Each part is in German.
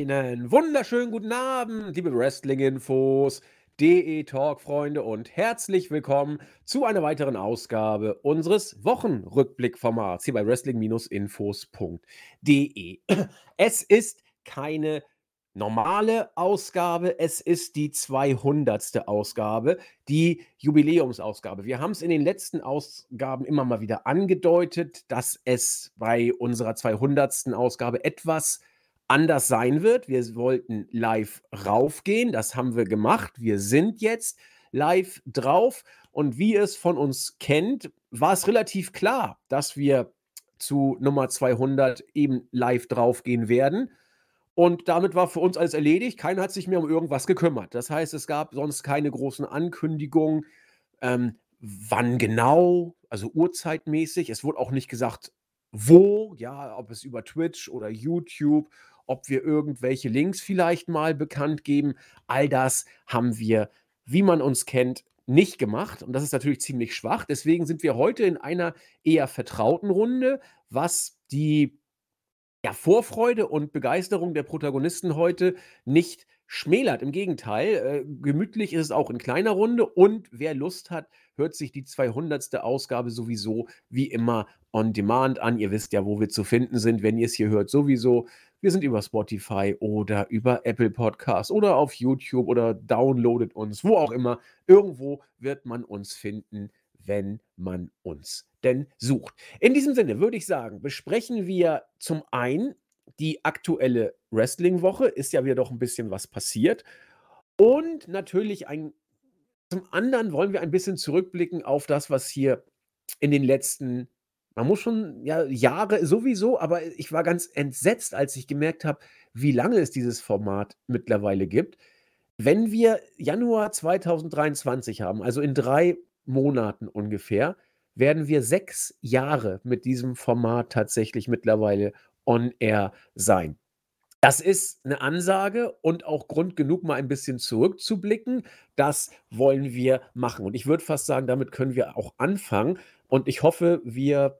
Einen wunderschönen guten Abend, liebe Wrestling-Infos, DE-Talk-Freunde und herzlich willkommen zu einer weiteren Ausgabe unseres Wochenrückblick-Formats hier bei wrestling-infos.de. Es ist keine normale Ausgabe, es ist die 200. Ausgabe, die Jubiläumsausgabe. Wir haben es in den letzten Ausgaben immer mal wieder angedeutet, dass es bei unserer 200. Ausgabe etwas anders sein wird. Wir wollten live raufgehen, das haben wir gemacht. Wir sind jetzt live drauf und wie ihr es von uns kennt, war es relativ klar, dass wir zu Nummer 200 eben live draufgehen werden. Und damit war für uns alles erledigt. Keiner hat sich mehr um irgendwas gekümmert. Das heißt, es gab sonst keine großen Ankündigungen, ähm, wann genau, also uhrzeitmäßig. Es wurde auch nicht gesagt, wo, ja, ob es über Twitch oder YouTube ob wir irgendwelche Links vielleicht mal bekannt geben. All das haben wir, wie man uns kennt, nicht gemacht. Und das ist natürlich ziemlich schwach. Deswegen sind wir heute in einer eher vertrauten Runde, was die ja, Vorfreude und Begeisterung der Protagonisten heute nicht schmälert. Im Gegenteil, äh, gemütlich ist es auch in kleiner Runde und wer Lust hat, hört sich die 200. Ausgabe sowieso wie immer on demand an. Ihr wisst ja, wo wir zu finden sind, wenn ihr es hier hört, sowieso wir sind über Spotify oder über Apple Podcasts oder auf YouTube oder downloadet uns, wo auch immer. Irgendwo wird man uns finden, wenn man uns denn sucht. In diesem Sinne würde ich sagen, besprechen wir zum einen die aktuelle Wrestling-Woche. Ist ja wieder doch ein bisschen was passiert. Und natürlich ein, zum anderen wollen wir ein bisschen zurückblicken auf das, was hier in den letzten man muss schon, ja, Jahre sowieso, aber ich war ganz entsetzt, als ich gemerkt habe, wie lange es dieses Format mittlerweile gibt. Wenn wir Januar 2023 haben, also in drei Monaten ungefähr, werden wir sechs Jahre mit diesem Format tatsächlich mittlerweile on air sein. Das ist eine Ansage und auch Grund genug, mal ein bisschen zurückzublicken. Das wollen wir machen. Und ich würde fast sagen, damit können wir auch anfangen. Und ich hoffe, wir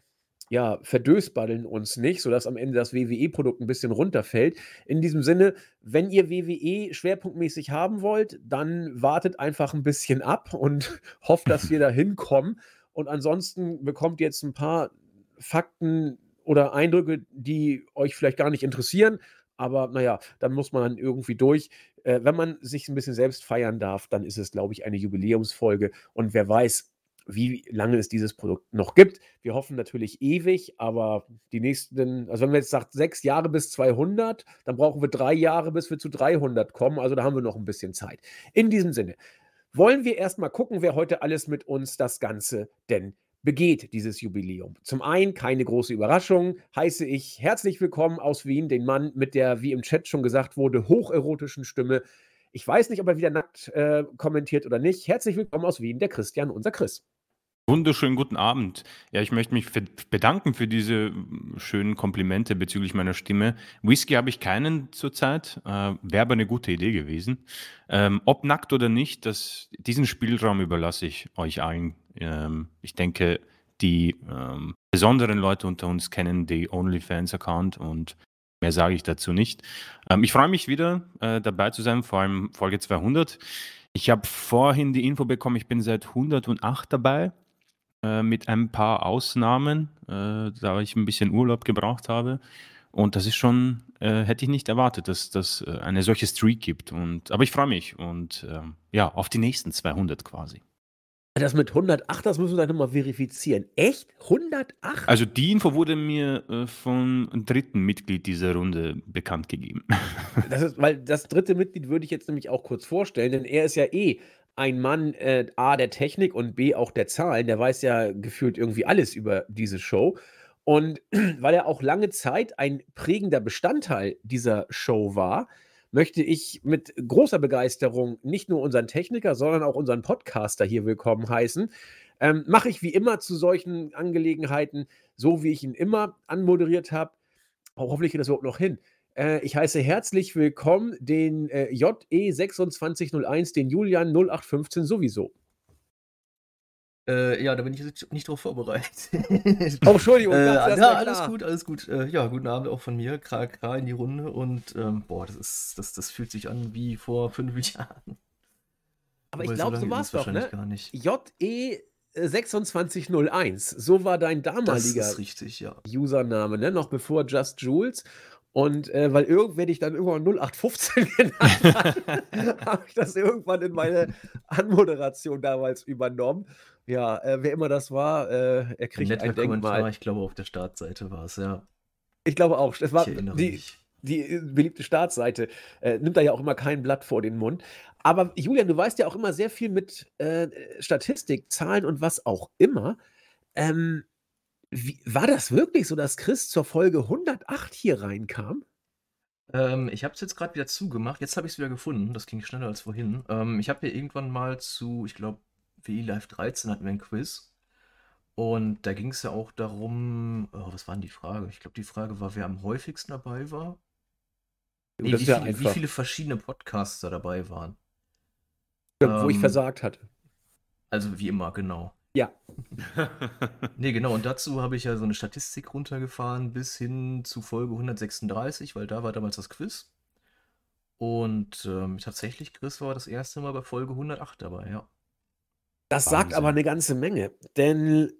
ja, verdösbaddeln uns nicht, sodass am Ende das WWE-Produkt ein bisschen runterfällt. In diesem Sinne, wenn ihr WWE schwerpunktmäßig haben wollt, dann wartet einfach ein bisschen ab und hofft, dass wir da hinkommen. Und ansonsten bekommt ihr jetzt ein paar Fakten oder Eindrücke, die euch vielleicht gar nicht interessieren. Aber naja, dann muss man irgendwie durch. Äh, wenn man sich ein bisschen selbst feiern darf, dann ist es, glaube ich, eine Jubiläumsfolge. Und wer weiß, wie lange es dieses Produkt noch gibt. Wir hoffen natürlich ewig, aber die nächsten, also wenn wir jetzt sagt sechs Jahre bis 200, dann brauchen wir drei Jahre, bis wir zu 300 kommen. Also da haben wir noch ein bisschen Zeit. In diesem Sinne wollen wir erstmal gucken, wer heute alles mit uns das Ganze denn begeht, dieses Jubiläum. Zum einen, keine große Überraschung, heiße ich herzlich willkommen aus Wien den Mann mit der, wie im Chat schon gesagt wurde, hocherotischen Stimme. Ich weiß nicht, ob er wieder nackt äh, kommentiert oder nicht. Herzlich willkommen aus Wien, der Christian, unser Chris. Wunderschönen guten Abend. Ja, ich möchte mich bedanken für diese schönen Komplimente bezüglich meiner Stimme. Whisky habe ich keinen zurzeit, äh, wäre aber eine gute Idee gewesen. Ähm, ob nackt oder nicht, das, diesen Spielraum überlasse ich euch allen. Ähm, ich denke, die ähm, besonderen Leute unter uns kennen die OnlyFans-Account und mehr sage ich dazu nicht. Ähm, ich freue mich wieder äh, dabei zu sein, vor allem Folge 200. Ich habe vorhin die Info bekommen, ich bin seit 108 dabei. Äh, mit ein paar Ausnahmen, äh, da ich ein bisschen Urlaub gebraucht habe. Und das ist schon, äh, hätte ich nicht erwartet, dass das äh, eine solche Streak gibt. Und, aber ich freue mich und ähm, ja, auf die nächsten 200 quasi. Das mit 108, das müssen wir dann nochmal verifizieren. Echt? 108? Also die Info wurde mir äh, vom dritten Mitglied dieser Runde bekannt gegeben. Das ist, weil das dritte Mitglied würde ich jetzt nämlich auch kurz vorstellen, denn er ist ja eh ein Mann, äh, A, der Technik und B, auch der Zahlen. Der weiß ja gefühlt irgendwie alles über diese Show. Und weil er auch lange Zeit ein prägender Bestandteil dieser Show war, möchte ich mit großer Begeisterung nicht nur unseren Techniker, sondern auch unseren Podcaster hier willkommen heißen. Ähm, Mache ich wie immer zu solchen Angelegenheiten, so wie ich ihn immer anmoderiert habe. Hoffentlich geht das überhaupt noch hin. Äh, ich heiße herzlich willkommen den äh, JE2601, den Julian 0815 sowieso. Äh, ja, da bin ich jetzt nicht drauf vorbereitet. Oh, Entschuldigung, Äh, das ja, alles gut, alles gut. Äh, ja, guten Abend auch von mir, Kra in die Runde. Und ähm, boah, das ist, das, das fühlt sich an wie vor fünf Jahren. Aber ich glaube, so lange war es doch, wahrscheinlich ne? gar nicht. JE 2601, so war dein Das damaliger ist richtig, ja. Username, ne? Noch bevor Just Jules. Und äh, weil irgendwer dich dann irgendwann 0815 genannt hat, habe ich das irgendwann in meine Anmoderation damals übernommen. Ja, äh, wer immer das war, äh, er kriegt ein Kommentar, Denkmal. ich glaube, auf der Startseite war es, ja. Ich glaube auch. Es war die, mich. die äh, beliebte Startseite. Äh, nimmt da ja auch immer kein Blatt vor den Mund. Aber Julian, du weißt ja auch immer sehr viel mit äh, Statistik, Zahlen und was auch immer. Ähm, wie, war das wirklich so, dass Chris zur Folge 108 hier reinkam? Ähm, ich habe es jetzt gerade wieder zugemacht. Jetzt habe ich es wieder gefunden. Das ging schneller als vorhin. Ähm, ich habe hier irgendwann mal zu, ich glaube, WI Live 13 hatten wir ein Quiz. Und da ging es ja auch darum, oh, was war denn die Frage? Ich glaube, die Frage war, wer am häufigsten dabei war. Nee, wie, viele, wie viele verschiedene Podcaster dabei waren. Wo ich Ähm, versagt hatte. Also wie immer, genau. Ja. Nee, genau. Und dazu habe ich ja so eine Statistik runtergefahren bis hin zu Folge 136, weil da war damals das Quiz. Und ähm, tatsächlich, Chris war das erste Mal bei Folge 108 dabei, ja. Das sagt aber Wahnsinn. eine ganze Menge. Denn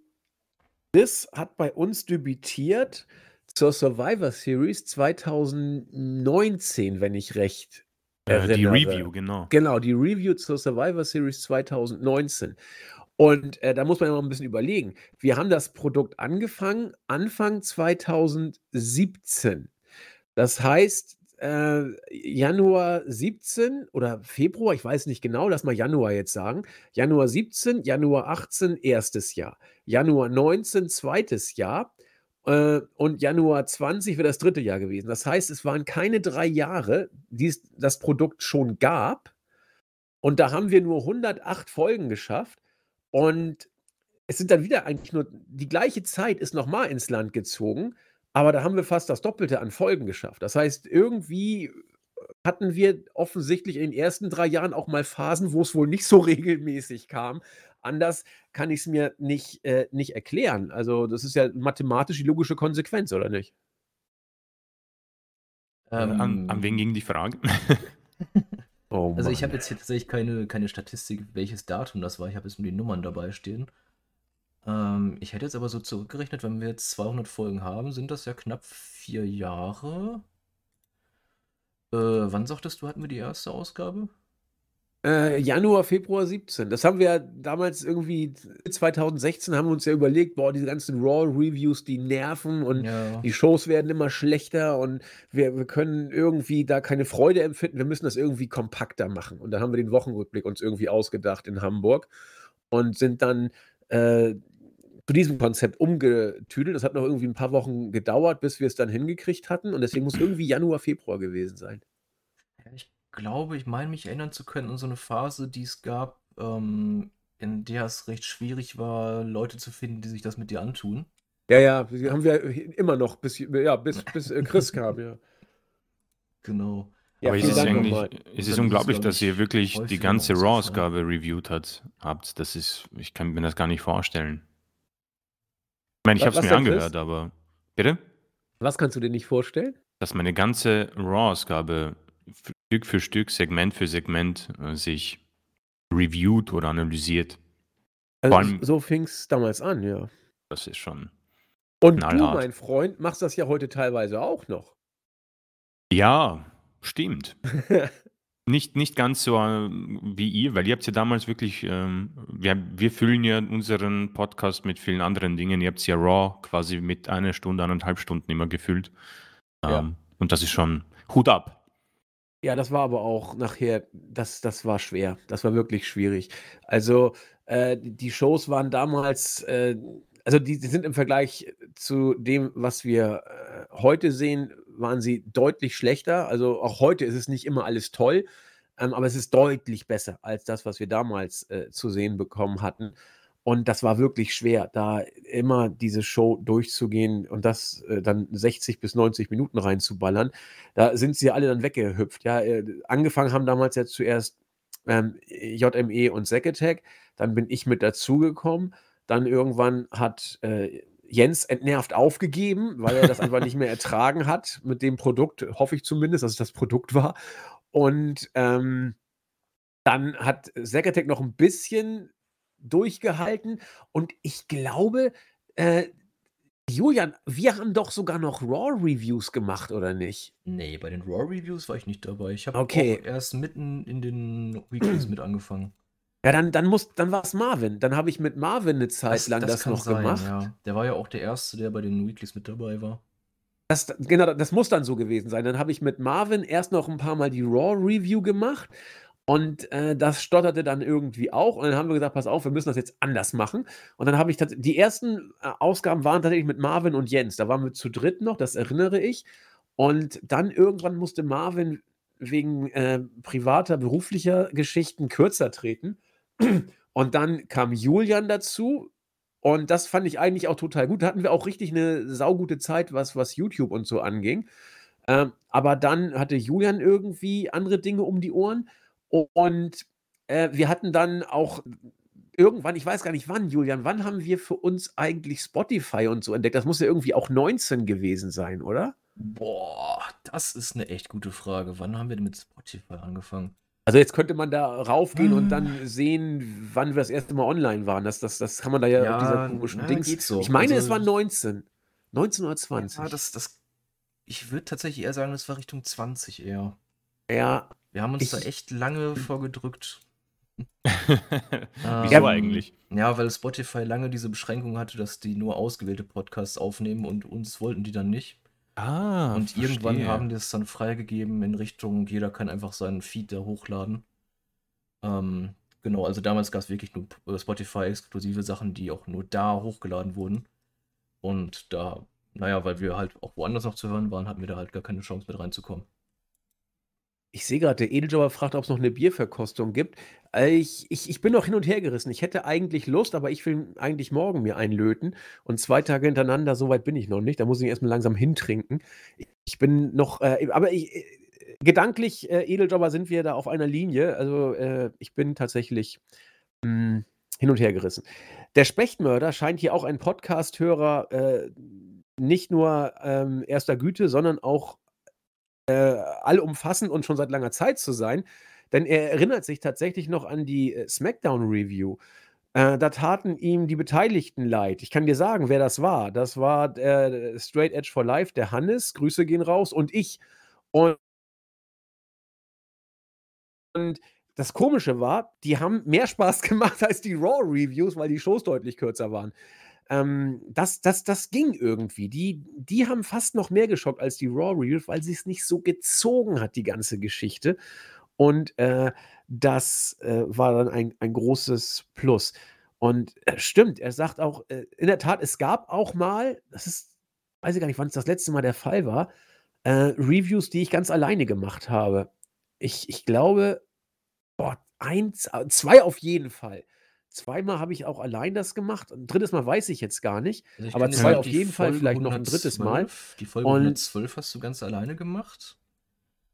Chris hat bei uns debütiert zur Survivor Series 2019, wenn ich recht Äh, die. Review, genau. Genau, die Review zur Survivor Series 2019. Und äh, da muss man ja mal ein bisschen überlegen. Wir haben das Produkt angefangen Anfang 2017. Das heißt, äh, Januar 17 oder Februar, ich weiß nicht genau, lass mal Januar jetzt sagen. Januar 17, Januar 18, erstes Jahr. Januar 19, zweites Jahr. Äh, und Januar 20 wäre das dritte Jahr gewesen. Das heißt, es waren keine drei Jahre, die es das Produkt schon gab. Und da haben wir nur 108 Folgen geschafft. Und es sind dann wieder eigentlich nur die gleiche Zeit ist nochmal ins Land gezogen, aber da haben wir fast das Doppelte an Folgen geschafft. Das heißt, irgendwie hatten wir offensichtlich in den ersten drei Jahren auch mal Phasen, wo es wohl nicht so regelmäßig kam. Anders kann ich es mir nicht, äh, nicht erklären. Also, das ist ja mathematisch die logische Konsequenz, oder nicht? Äh, an, an wen Ähm, ging die Frage? Oh also ich habe jetzt hier tatsächlich keine, keine Statistik, welches Datum das war. Ich habe jetzt nur die Nummern dabei stehen. Ähm, ich hätte jetzt aber so zurückgerechnet, wenn wir jetzt 200 Folgen haben, sind das ja knapp vier Jahre. Äh, wann sagtest du, hatten wir die erste Ausgabe? Äh, Januar, Februar 17. Das haben wir ja damals irgendwie 2016 haben wir uns ja überlegt, boah, diese ganzen Raw-Reviews, die nerven und Ja. die Shows werden immer schlechter und wir, wir können irgendwie da keine Freude empfinden. Wir müssen das irgendwie kompakter machen. Und dann haben wir den Wochenrückblick uns irgendwie ausgedacht in Hamburg und sind dann äh, zu diesem Konzept umgetüdelt. Das hat noch irgendwie ein paar Wochen gedauert, bis wir es dann hingekriegt hatten. Und deswegen muss irgendwie Januar, Februar gewesen sein. Ja, ich glaube, ich meine mich erinnern zu können an so eine Phase, die es gab, ähm, in der es recht schwierig war, Leute zu finden, die sich das mit dir antun. Ja, ja, haben wir immer noch, bis, ja, bis, bis äh, Chris kam, ja. Genau. Ja, Aber es ist es ist ist unglaublich, glaub dass ihr ich, wirklich die ganze. Raw-Ausgabe reviewed hat, habt. Das ist, ich kann mir das gar nicht vorstellen. Ich meine, ich habe es mir angehört, aber bitte? Was kannst du dir nicht vorstellen? Dass meine ganze Raw-Ausgabe Stück für Stück, Segment für Segment äh, sich reviewed oder analysiert. Also allem, so fing es damals an, ja. das ist schon Und du, knallhart. mein Freund, machst das ja heute teilweise auch noch. Ja, stimmt. Nicht, nicht ganz so äh, wie ihr, weil ihr habt ja damals wirklich, ähm, wir, wir füllen ja unseren Podcast mit vielen anderen Dingen. Ihr habt ja Raw quasi mit einer Stunde, eineinhalb Stunden immer gefüllt. Ja. Ähm, und das ist schon Hut ab. Ja, das war aber auch nachher, das, das war schwer. Das war wirklich schwierig. Also, äh, die Shows waren damals, äh, also die, die sind im Vergleich zu dem, was wir äh, heute sehen, waren sie deutlich schlechter. Also auch heute ist es nicht immer alles toll, ähm, aber es ist deutlich besser als das, was wir damals äh, zu sehen bekommen hatten. Und das war wirklich schwer, da immer diese Show durchzugehen und das äh, dann 60 bis 90 Minuten reinzuballern. Da sind sie alle dann weggehüpft. Ja, äh, angefangen haben damals ja zuerst ähm, JME und Seketech. Dann bin ich mit dazugekommen. Dann irgendwann hat äh, Jens entnervt aufgegeben, weil er das einfach nicht mehr ertragen hat mit dem Produkt, hoffe ich zumindest, dass es das Produkt war. Und ähm, dann hat Seketech noch ein bisschen durchgehalten und ich glaube, äh, Julian, wir haben doch sogar noch Raw-Reviews gemacht, oder nicht? Nee, bei den Raw-Reviews war ich nicht dabei. Ich habe Okay. erst mitten in den Weeklies mit angefangen. Ja, dann, dann, muss, dann war es Marvin. Dann habe ich mit Marvin eine Zeit Das, lang das das noch sein, gemacht. ja. Der war ja auch der Erste, der bei den Weeklies mit dabei war. Das, genau, das muss dann so gewesen sein. Dann habe ich mit Marvin erst noch ein paar Mal die Raw-Review gemacht und äh, das stotterte dann irgendwie auch. Und dann haben wir gesagt, pass auf, wir müssen das jetzt anders machen. Und dann habe ich tats- die ersten äh, Ausgaben waren tatsächlich mit Marvin und Jens. Da waren wir zu dritt noch, das erinnere ich. Und dann irgendwann musste Marvin wegen äh, privater, beruflicher Geschichten kürzer treten. Und dann kam Julian dazu. Und das fand ich eigentlich auch total gut. Da hatten wir auch richtig eine saugute Zeit, was, was YouTube und so anging. Ähm, aber dann hatte Julian irgendwie andere Dinge um die Ohren. Und äh, wir hatten dann auch irgendwann, ich weiß gar nicht wann, Julian, wann haben wir für uns eigentlich Spotify und so entdeckt? Das muss ja irgendwie auch 19 gewesen sein, oder? Boah, das ist eine echt gute Frage. Wann haben wir denn mit Spotify angefangen? Also jetzt könnte man da raufgehen und Ah. dann sehen, wann wir das erste Mal online waren. Das, das, das kann man da ja, auf dieser Ja, komischen na, Dings. so. Ich meine, es Also- war 19. 19 oder 20. Ja, das, das. Ich würde tatsächlich eher sagen, das war Richtung 20 eher. Ja, Wir haben uns Ich- da echt lange vorgedrückt. Wieso Ähm, eigentlich? Ja, weil Spotify lange diese Beschränkung hatte, dass die nur ausgewählte Podcasts aufnehmen und uns wollten die dann nicht. Ah, und irgendwann verstehe. haben die es dann freigegeben in Richtung, jeder kann einfach seinen Feed da hochladen. Ähm, genau, also damals gab es wirklich nur Spotify-exklusive Sachen, die auch nur da hochgeladen wurden. Und da, naja, weil wir halt auch woanders noch zu hören waren, hatten wir da halt gar keine Chance mit reinzukommen. Ich sehe gerade, der Edeljobber fragt, ob es noch eine Bierverkostung gibt. Äh, Ich, ich, ich bin noch hin und her gerissen. Ich hätte eigentlich Lust, aber ich will eigentlich morgen mir einlöten. Und zwei Tage hintereinander, so weit bin ich noch nicht. Da muss ich erstmal langsam hintrinken. Ich bin noch, äh, aber ich, äh, gedanklich, äh, Edeljobber, sind wir da auf einer Linie. Also äh, ich bin tatsächlich mh, hin und her gerissen. Der Spechtmörder scheint hier auch ein Podcast-Hörer äh, nicht nur ähm, erster Güte, sondern auch äh, allumfassend und schon seit langer Zeit zu sein. Denn er erinnert sich tatsächlich noch an die äh, SmackDown-Review. Äh, da taten ihm die Beteiligten leid. Ich kann dir sagen, wer das war. Das war äh, Straight Edge for Life, der Hannes, Grüße gehen raus, und ich. Und, und das Komische war, die haben mehr Spaß gemacht als die Raw-Reviews, weil die Shows deutlich kürzer waren. Ähm, das, das, das ging irgendwie. Die, die haben fast noch mehr geschockt als die Raw-Reviews, weil sie es nicht so gezogen hat, die ganze Geschichte. Und äh, das äh, war dann ein, ein großes Plus. Und äh, stimmt, er sagt auch, äh, in der Tat, es gab auch mal, das ist, weiß ich gar nicht, wann es das letzte Mal der Fall war, äh, Reviews, die ich ganz alleine gemacht habe. Ich, ich glaube, boah, eins, äh, zwei auf jeden Fall. Zweimal habe ich auch allein das gemacht. Ein drittes Mal weiß ich jetzt gar nicht. Also Aber dir zwei auf jeden Fall, Folge vielleicht noch ein drittes Mal. 112 Die Folge Und- 112 hast du ganz alleine gemacht?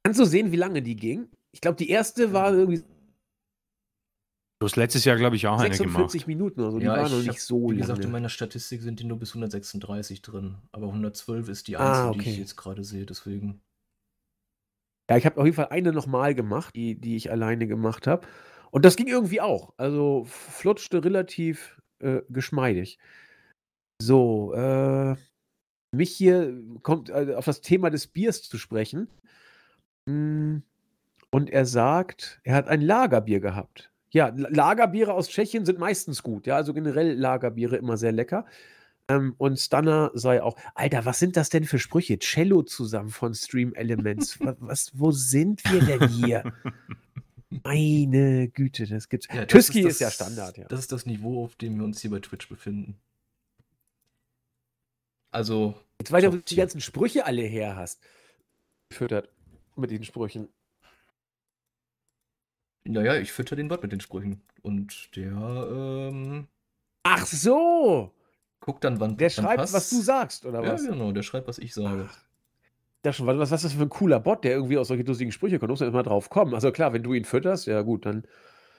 Kannst du sehen, wie lange die ging? Ich glaube, die erste war irgendwie Du hast letztes Jahr, glaube ich, auch eine gemacht. 46 Minuten oder so. Die war noch ich nicht hab- so Wie gesagt, in lange. meiner Statistik sind die nur bis 136 drin. Aber 112 ist die Ah, einzige, die ich okay. jetzt gerade sehe, deswegen. Ja, ich habe auf jeden Fall eine nochmal gemacht, die, die ich alleine gemacht habe. Und das ging irgendwie auch. Also flutschte relativ äh, geschmeidig. So, äh, mich hier kommt äh, auf das Thema des Biers zu sprechen. Mm, Und er sagt, er hat ein Lagerbier gehabt. Ja, La- Lagerbiere aus Tschechien sind meistens gut. Ja, also generell Lagerbiere immer sehr lecker. Ähm, und Stunner sei auch. Alter, was sind das denn für Sprüche? Cello zusammen von Stream Elements. was, was, wo sind wir denn hier? Meine Güte, das gibt's. Ja, das Tüski ist, das- ja Standard, ja. Das ist das Niveau, auf dem wir uns hier bei Twitch befinden. Also, Jetzt weiß ich, ob du die ganzen Sprüche alle her hast. Gefüttert mit den Sprüchen. naja, ich fütter den Bot mit den Sprüchen. Und der ähm, Ach so! guckt dann, wann Der wann schreibt, passt. was du sagst, oder Ja, was? genau, der schreibt, was ich sage. Ach, da schon, was, was ist das für ein cooler Bot, der irgendwie aus solche lustigen Sprüche kommt? Muss man immer drauf kommen. Also klar, wenn du ihn fütterst, ja gut, dann Dann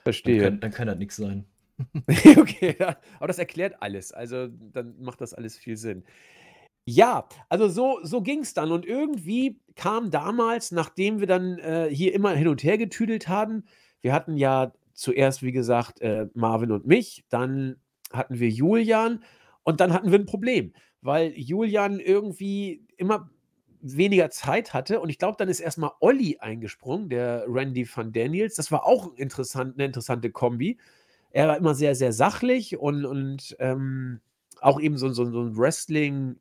verstehe. kann, dann kann das nichts sein. okay, ja. Aber das erklärt alles. Also dann macht das alles viel Sinn. Ja, also so, so ging es dann. Und irgendwie kam damals, nachdem wir dann äh, hier immer hin und her getüdelt haben, wir hatten ja zuerst, wie gesagt, äh, Marvin und mich, dann hatten wir Julian und dann hatten wir ein Problem, weil Julian irgendwie immer weniger Zeit hatte und ich glaube, dann ist erstmal Olli eingesprungen, der Randy van Daniels. Das war auch interessant, eine interessante Kombi. Er war immer sehr, sehr sachlich und, und ähm, auch eben so, so, so ein Wrestling-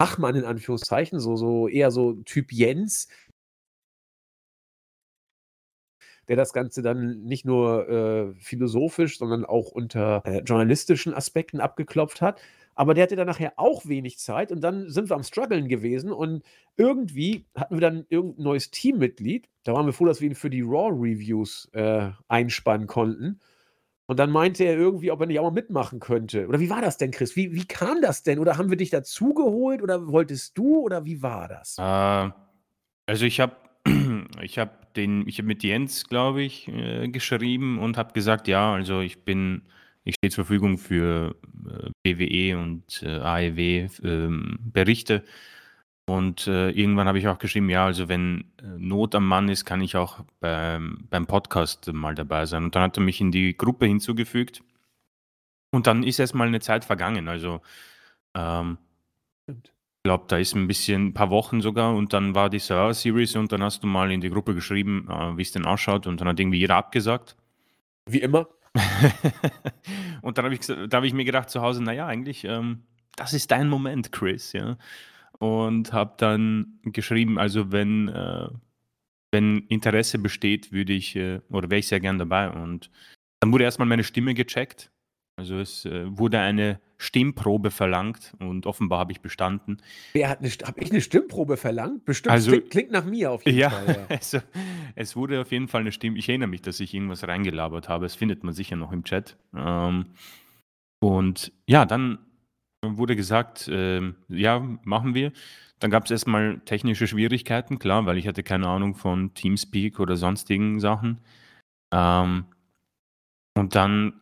Fachmann in Anführungszeichen, so, so eher so Typ Jens, der das Ganze dann nicht nur äh, philosophisch, sondern auch unter äh, journalistischen Aspekten abgeklopft hat. Aber der hatte dann nachher auch wenig Zeit und dann sind wir am Struggeln gewesen und irgendwie hatten wir dann irgendein neues Teammitglied. Da waren wir froh, dass wir ihn für die Raw-Reviews äh, einspannen konnten. Und dann meinte er irgendwie, ob er nicht auch mal mitmachen könnte. Oder wie war das denn, Chris? Wie, wie kam das denn? Oder haben wir dich dazugeholt oder wolltest du oder wie war das? Äh, also ich habe ich hab den, mit Jens, glaube ich, äh, geschrieben und habe gesagt, ja, also ich bin, ich stehe zur Verfügung für äh, BWE und äh, AEW ähm, Berichte. Und äh, irgendwann habe ich auch geschrieben, ja, also wenn Not am Mann ist, kann ich auch beim, beim Podcast mal dabei sein. Und dann hat er mich in die Gruppe hinzugefügt. Und dann ist erst mal eine Zeit vergangen. Also ähm, glaube, da ist ein bisschen, ein paar Wochen sogar. Und dann war die Server Series und dann hast du mal in die Gruppe geschrieben, wie es denn ausschaut. Und dann hat irgendwie jeder abgesagt. Wie immer. und dann habe ich, hab ich mir gedacht zu Hause, naja, eigentlich, ähm, das ist dein Moment, Chris, ja. Und habe dann geschrieben, also wenn, äh, wenn Interesse besteht, würde ich, äh, oder wäre ich sehr gern dabei. Und dann wurde erstmal meine Stimme gecheckt. Also es äh, wurde eine Stimmprobe verlangt und offenbar habe ich bestanden. Wer hat eine, habe ich eine Stimmprobe verlangt? Bestimmt. Also- klingt, klingt nach mir auf jeden Ja, Fall. Ja. also es wurde auf jeden Fall eine Stimme. Ich erinnere mich, dass ich irgendwas reingelabert habe. Das findet man sicher noch im Chat. Ähm, und ja, dann wurde gesagt, ähm, ja, machen wir. Dann gab es erstmal technische Schwierigkeiten, klar, weil ich hatte keine Ahnung von Teamspeak oder sonstigen Sachen. Ähm, und dann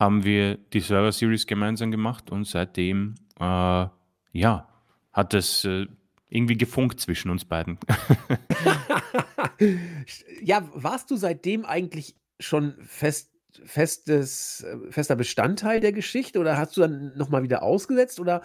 haben wir die Server Series gemeinsam gemacht und seitdem, äh, ja, hat es äh, irgendwie gefunkt zwischen uns beiden. ja, warst du seitdem eigentlich schon fest, festes, äh, fester Bestandteil der Geschichte oder hast du dann nochmal wieder ausgesetzt oder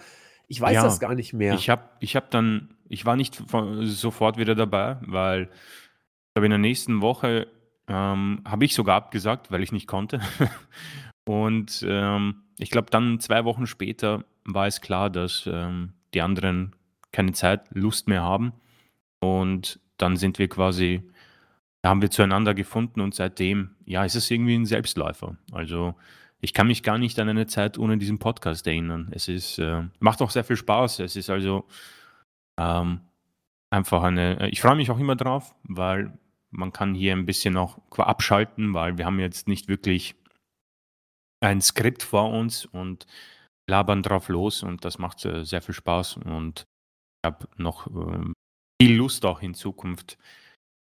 ich weiß Ja, das gar nicht mehr. Ich habe ich hab dann, ich war nicht von, sofort wieder dabei, weil ich glaube, in der nächsten Woche ähm, habe ich sogar abgesagt, weil ich nicht konnte. Und ähm, ich glaube, dann zwei Wochen später war es klar, dass ähm, die anderen keine Zeit, Lust mehr haben. Und dann sind wir quasi, haben wir zueinander gefunden und seitdem, ja, ist es irgendwie ein Selbstläufer. Also ich kann mich gar nicht an eine Zeit ohne diesen Podcast erinnern. Es ist, äh, macht auch sehr viel Spaß. Es ist also ähm, einfach eine, ich freue mich auch immer drauf, weil man kann hier ein bisschen auch abschalten, weil wir haben jetzt nicht wirklich ein Skript vor uns und labern drauf los und das macht äh, sehr viel Spaß und ich habe noch ähm, viel Lust auch in Zukunft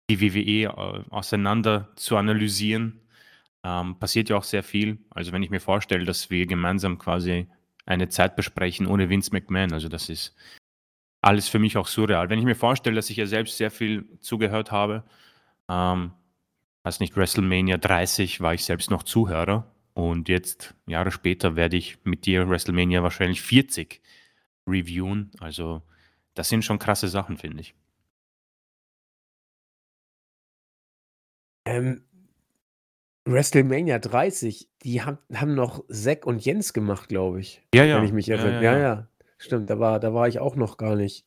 die WWE äh, auseinander zu analysieren. Ähm, passiert ja auch sehr viel. Also wenn ich mir vorstelle, dass wir gemeinsam quasi eine Zeit besprechen ohne Vince McMahon, also das ist alles für mich auch surreal. Wenn ich mir vorstelle, dass ich ja selbst sehr viel zugehört habe, ähm, weiß nicht, WrestleMania 30 war ich selbst noch Zuhörer und jetzt, Jahre später, werde ich mit dir WrestleMania wahrscheinlich 40 reviewen. Also das sind schon krasse Sachen, finde ich. Ähm, WrestleMania 30, die haben, haben noch Zack und Jens gemacht, glaube ich. Ja, ja. Wenn ich mich erinnere. ja, Ja, ja. ja. Stimmt, da war, da war ich auch noch gar nicht,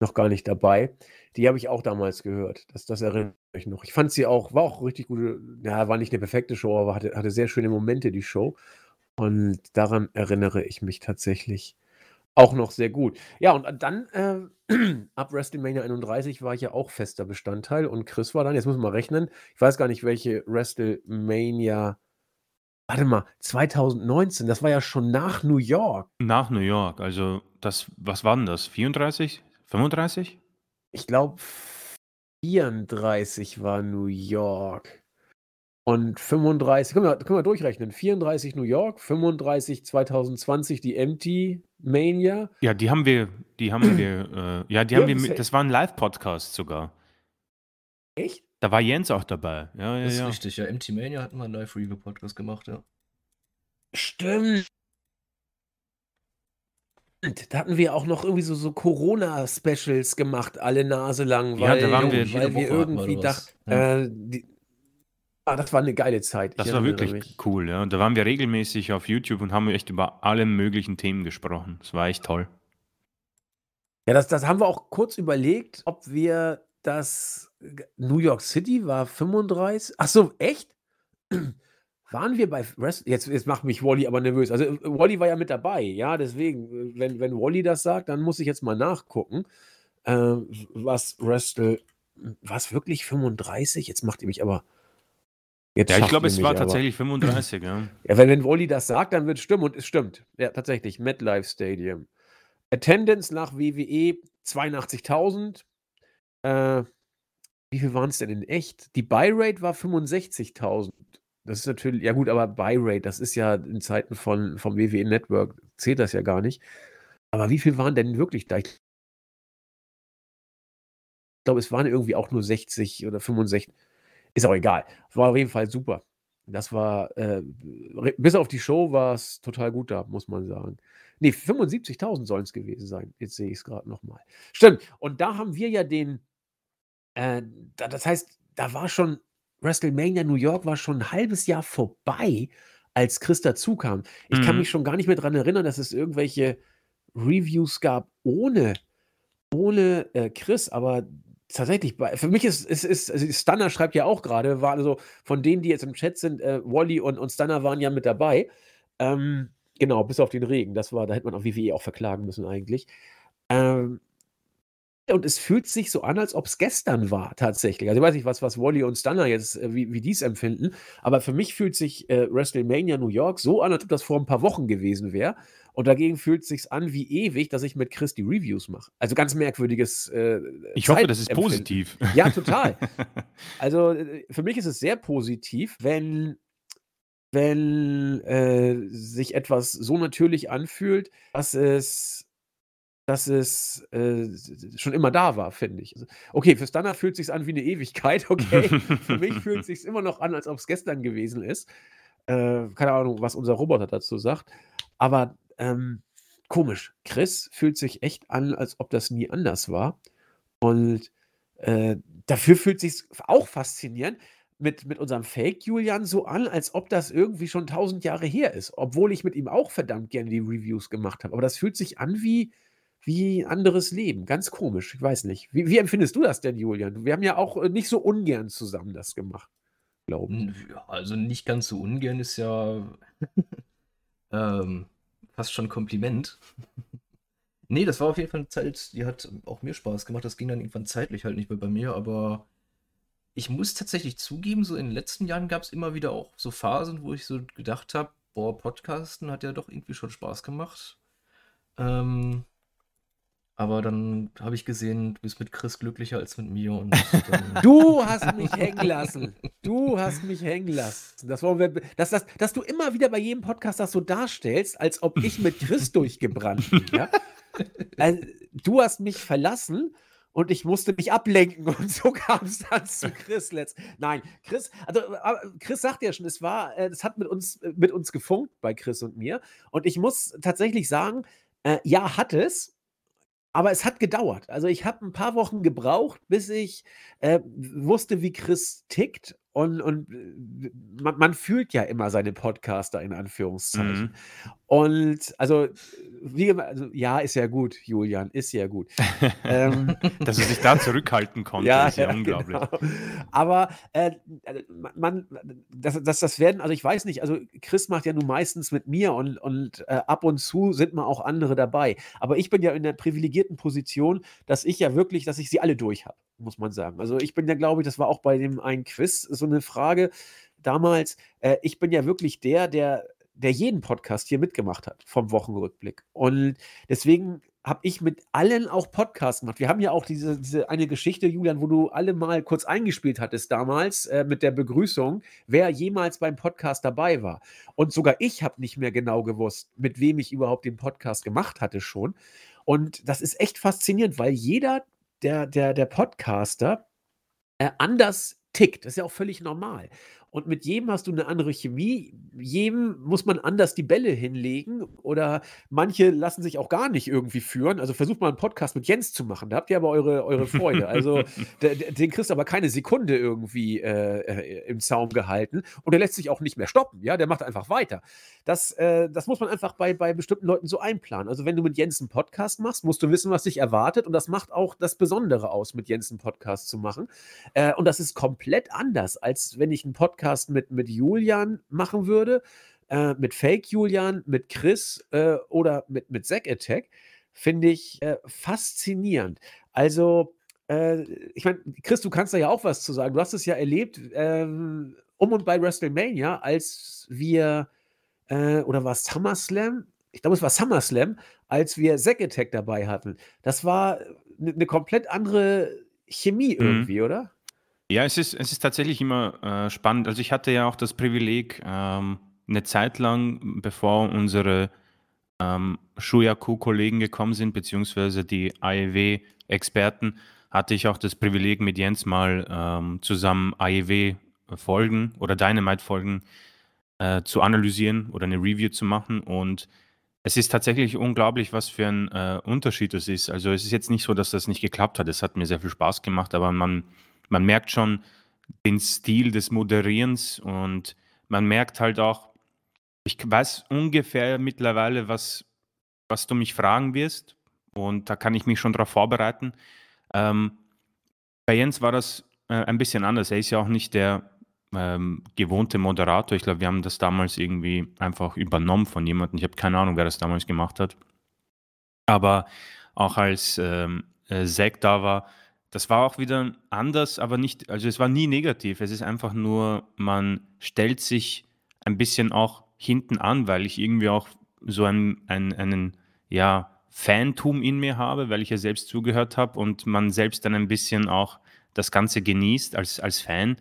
noch gar nicht dabei. Die habe ich auch damals gehört. Das, das erinnere ich noch. Ich fand sie auch, war auch richtig gute, ja, war nicht eine perfekte Show, aber hatte, hatte sehr schöne Momente, die Show. Und daran erinnere ich mich tatsächlich auch noch sehr gut. Ja, und dann äh, ab WrestleMania 31 war ich ja auch fester Bestandteil und Chris war dann, jetzt muss man rechnen, ich weiß gar nicht, welche WrestleMania, warte mal, 2019, das war ja schon nach New York. Nach New York, also das, was war denn das? 34? 35? ich glaube, 34 war New York. Und 35, können wir, können wir durchrechnen. 34 New York, 35 2020 die Empty Mania. Ja, die haben wir, die haben wir, äh, ja, die Ja, haben wir, das- mit, das war ein Live-Podcast sogar. Echt? Da war Jens auch dabei. Ja, ja, Das ist ja. richtig, ja. MT Mania hatten wir einen Live-Review-Podcast gemacht, ja. Stimmt. Da hatten wir auch noch irgendwie so, so Corona-Specials gemacht, alle Nase lang, Ja, weil, da waren Jo, wir- weil wir irgendwie dachten, äh, die, ah, das war eine geile Zeit. Das ich war erinnere wirklich mich. cool, ja. Und da waren wir regelmäßig auf YouTube und haben echt über alle möglichen Themen gesprochen. Das war echt toll. Ja, das, das haben wir auch kurz überlegt, ob wir das New York City war 35. Ach so, echt? Waren wir bei Rest jetzt, jetzt macht mich Wally aber nervös. Also äh, Wally war ja mit dabei, ja, deswegen, äh, wenn, wenn Wally das sagt, dann muss ich jetzt mal nachgucken, äh, was Wrestle, was wirklich 35? Jetzt macht ihr mich aber. Jetzt Ja, ich glaube, es war aber. tatsächlich 35, ja. Ja, wenn, wenn Wally das sagt, dann wird es stimmen und es stimmt. Ja, tatsächlich. MetLife Stadium. Attendance nach WWE 82.000. Äh, wie viel waren es denn in echt? Die Buy-Rate war 65.000. Das ist natürlich, ja gut, aber Buy-Rate, das ist ja in Zeiten von, vom WWE Network, zählt das ja gar nicht. Aber wie viel waren denn wirklich da? Ich glaube, es waren irgendwie auch nur 60 oder 65. Ist auch egal. War auf jeden Fall super. Das war, äh, bis auf die Show war es total gut da, muss man sagen. Nee, 75.000 sollen es gewesen sein. Jetzt sehe ich es gerade nochmal. Stimmt. Und da haben wir ja den, äh, da, das heißt, da war schon WrestleMania New York war schon ein halbes Jahr vorbei, als Chris dazu kam. Ich kann Mhm. mich schon gar nicht mehr daran erinnern, dass es irgendwelche Reviews gab ohne, ohne äh, Chris, aber tatsächlich, für mich ist, ist, ist also Stunner schreibt ja auch gerade, war also von denen, die jetzt im Chat sind, äh, Wally und, und Stunner waren ja mit dabei. Ähm, genau, bis auf den Regen. Das war, da hätte man auch WWE auch verklagen müssen eigentlich. Ähm, und es fühlt sich so an, als ob es gestern war, tatsächlich. Also ich weiß nicht, was, was Wally und Stunner jetzt, äh, wie, wie die es empfinden, aber für mich fühlt sich äh, WrestleMania New York so an, als ob das vor ein paar Wochen gewesen wäre. Und dagegen fühlt es sich an wie ewig, dass ich mit Chris die Reviews mache. Also ganz merkwürdiges. Äh, Ich hoffe, das ist positiv. Ja, total. Also äh, für mich ist es sehr positiv, wenn, wenn äh, sich etwas so natürlich anfühlt, dass es, dass es äh, schon immer da war, finde ich. Also, okay, für Stunner fühlt es sich an wie eine Ewigkeit, okay. für mich fühlt es sich immer noch an, als ob es gestern gewesen ist. Äh, keine Ahnung, was unser Roboter dazu sagt. Aber ähm, komisch. Chris fühlt sich echt an, als ob das nie anders war. Und äh, dafür fühlt sich auch faszinierend mit, mit unserem Fake-Julian so an, als ob das irgendwie schon tausend Jahre her ist. Obwohl ich mit ihm auch verdammt gerne die Reviews gemacht habe. Aber das fühlt sich an wie, wie anderes Leben. Ganz komisch. Ich weiß nicht. Wie, wie empfindest du das denn, Julian? Wir haben ja auch äh, nicht so ungern zusammen das gemacht, glaube ich. Also nicht ganz so ungern ist ja ähm, fast schon ein Kompliment. Nee, das war auf jeden Fall eine Zeit, die hat auch mir Spaß gemacht. Das ging dann irgendwann zeitlich halt nicht mehr bei mir, aber ich muss tatsächlich zugeben, so in den letzten Jahren gab es immer wieder auch so Phasen, wo ich so gedacht habe, boah, Podcasten hat ja doch irgendwie schon Spaß gemacht. Ähm, aber dann habe ich gesehen, du bist mit Chris glücklicher als mit mir und Du hast mich hängen lassen. Du hast mich hängen lassen. Das wollen wir, dass, dass, dass du immer wieder bei jedem Podcast das so darstellst, als ob ich mit Chris durchgebrannt bin. Ja? Also, du hast mich verlassen und ich musste mich ablenken und so kam es dann zu Chris letzt. Nein, Chris, also Chris sagt ja schon, es war, äh, es hat mit uns, mit uns gefunkt bei Chris und mir. Und ich muss tatsächlich sagen, äh, ja, hat es. Aber es hat gedauert. Also ich habe ein paar Wochen gebraucht, bis ich äh, wusste, wie Chris tickt. Und, und äh, man, man fühlt ja immer seine Podcaster in Anführungszeichen. Mhm. Und also, wie, immer- also, ja, ist ja gut, Julian, ist ja gut. ähm, Dass er sich da zurückhalten konnte, ist ja, unglaublich. genau. Aber äh, man, das, das, das werden, also ich weiß nicht, also Chris macht ja nun meistens mit mir und, und äh, ab und zu sind mal auch andere dabei. Aber ich bin ja in der privilegierten Position, dass ich ja wirklich, dass ich sie alle durch habe, muss man sagen. Also ich bin ja, glaube ich, das war auch bei dem einen Quiz so eine Frage damals. Äh, ich bin ja wirklich der, der der jeden Podcast hier mitgemacht hat vom Wochenrückblick. Und deswegen habe ich mit allen auch Podcasts gemacht. Wir haben ja auch diese, diese eine Geschichte, Julian, wo du alle mal kurz eingespielt hattest damals äh, mit der Begrüßung, wer jemals beim Podcast dabei war. Und sogar ich habe nicht mehr genau gewusst, mit wem ich überhaupt den Podcast gemacht hatte schon. Und das ist echt faszinierend, weil jeder der, der, der Podcaster äh, anders tickt. Das ist ja auch völlig normal. Und mit jedem hast du eine andere Chemie. Jedem muss man anders die Bälle hinlegen. Oder manche lassen sich auch gar nicht irgendwie führen. Also versucht mal einen Podcast mit Jens zu machen. Da habt ihr aber eure, eure Freude. Also den kriegst du aber keine Sekunde irgendwie äh, äh, im Zaum gehalten. Und der lässt sich auch nicht mehr stoppen. Ja, der macht einfach weiter. Das, äh, das muss man einfach bei, bei bestimmten Leuten so einplanen. Also wenn du mit Jens einen Podcast machst, musst du wissen, was dich erwartet. Und das macht auch das Besondere aus, mit Jens einen Podcast zu machen. Äh, und das ist komplett anders, als wenn ich einen Podcast Podcast mit, mit Julian machen würde, äh, mit Fake Julian, mit Chris äh, oder mit, mit Zack Attack, finde ich äh, faszinierend. Also, äh, ich meine, Chris, du kannst da ja auch was zu sagen. Du hast es ja erlebt, ähm, um und bei WrestleMania, als wir, äh, oder war es SummerSlam? Ich glaube, es war SummerSlam, als wir Zack Attack dabei hatten. Das war eine ne komplett andere Chemie mhm. irgendwie, mhm. oder? Ja, es ist, es ist tatsächlich immer äh, spannend. Also ich hatte ja auch das Privileg, ähm, eine Zeit lang, bevor unsere ähm, Shuyaku-Kollegen gekommen sind, beziehungsweise die AEW-Experten, hatte ich auch das Privileg, mit Jens mal ähm, zusammen AEW-Folgen oder Dynamite-Folgen äh, zu analysieren oder eine Review zu machen. Und es ist tatsächlich unglaublich, was für ein äh, Unterschied das ist. Also es ist jetzt nicht so, dass das nicht geklappt hat. Es hat mir sehr viel Spaß gemacht, aber man man merkt schon den Stil des Moderierens und man merkt halt auch, ich weiß ungefähr mittlerweile, was, was du mich fragen wirst und da kann ich mich schon darauf vorbereiten. Ähm, bei Jens war das äh, ein bisschen anders. Er ist ja auch nicht der ähm, gewohnte Moderator. Ich glaube, wir haben das damals irgendwie einfach übernommen von jemandem. Ich habe keine Ahnung, wer das damals gemacht hat. Aber auch als ähm, äh, Zack da war, das war auch wieder anders, aber nicht, also es war nie negativ. Es ist einfach nur, man stellt sich ein bisschen auch hinten an, weil ich irgendwie auch so einen, einen, einen ja, Fantum in mir habe, weil ich ja selbst zugehört habe und man selbst dann ein bisschen auch das Ganze genießt als, als Fan.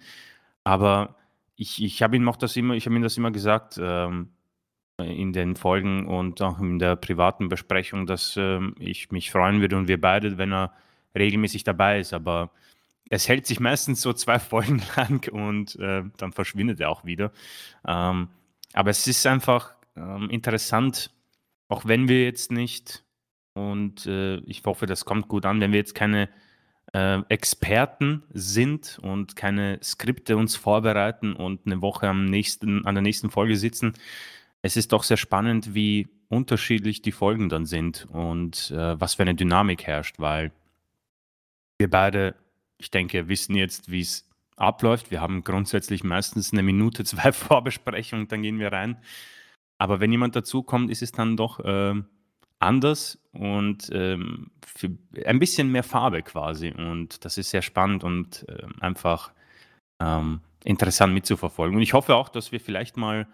Aber ich, ich habe ihm auch das immer, ich habe ihm das immer gesagt ähm, in den Folgen und auch in der privaten Besprechung, dass ähm, ich mich freuen würde und wir beide, wenn er regelmäßig dabei ist, aber es hält sich meistens so zwei Folgen lang und äh, dann verschwindet er auch wieder. Ähm, aber es ist einfach ähm, interessant, auch wenn wir jetzt nicht, und äh, ich hoffe, das kommt gut an, wenn wir jetzt keine äh, Experten sind und keine Skripte uns vorbereiten und eine Woche am nächsten, an der nächsten Folge sitzen. Es ist doch sehr spannend, wie unterschiedlich die Folgen dann sind und äh, was für eine Dynamik herrscht, weil wir beide, ich denke, wissen jetzt, wie es abläuft. Wir haben grundsätzlich meistens eine Minute, zwei Vorbesprechungen, dann gehen wir rein. Aber wenn jemand dazukommt, ist es dann doch ähm, anders und ähm, ein bisschen mehr Farbe quasi. Und das ist sehr spannend und äh, einfach ähm, interessant mitzuverfolgen. Und ich hoffe auch, dass wir vielleicht mal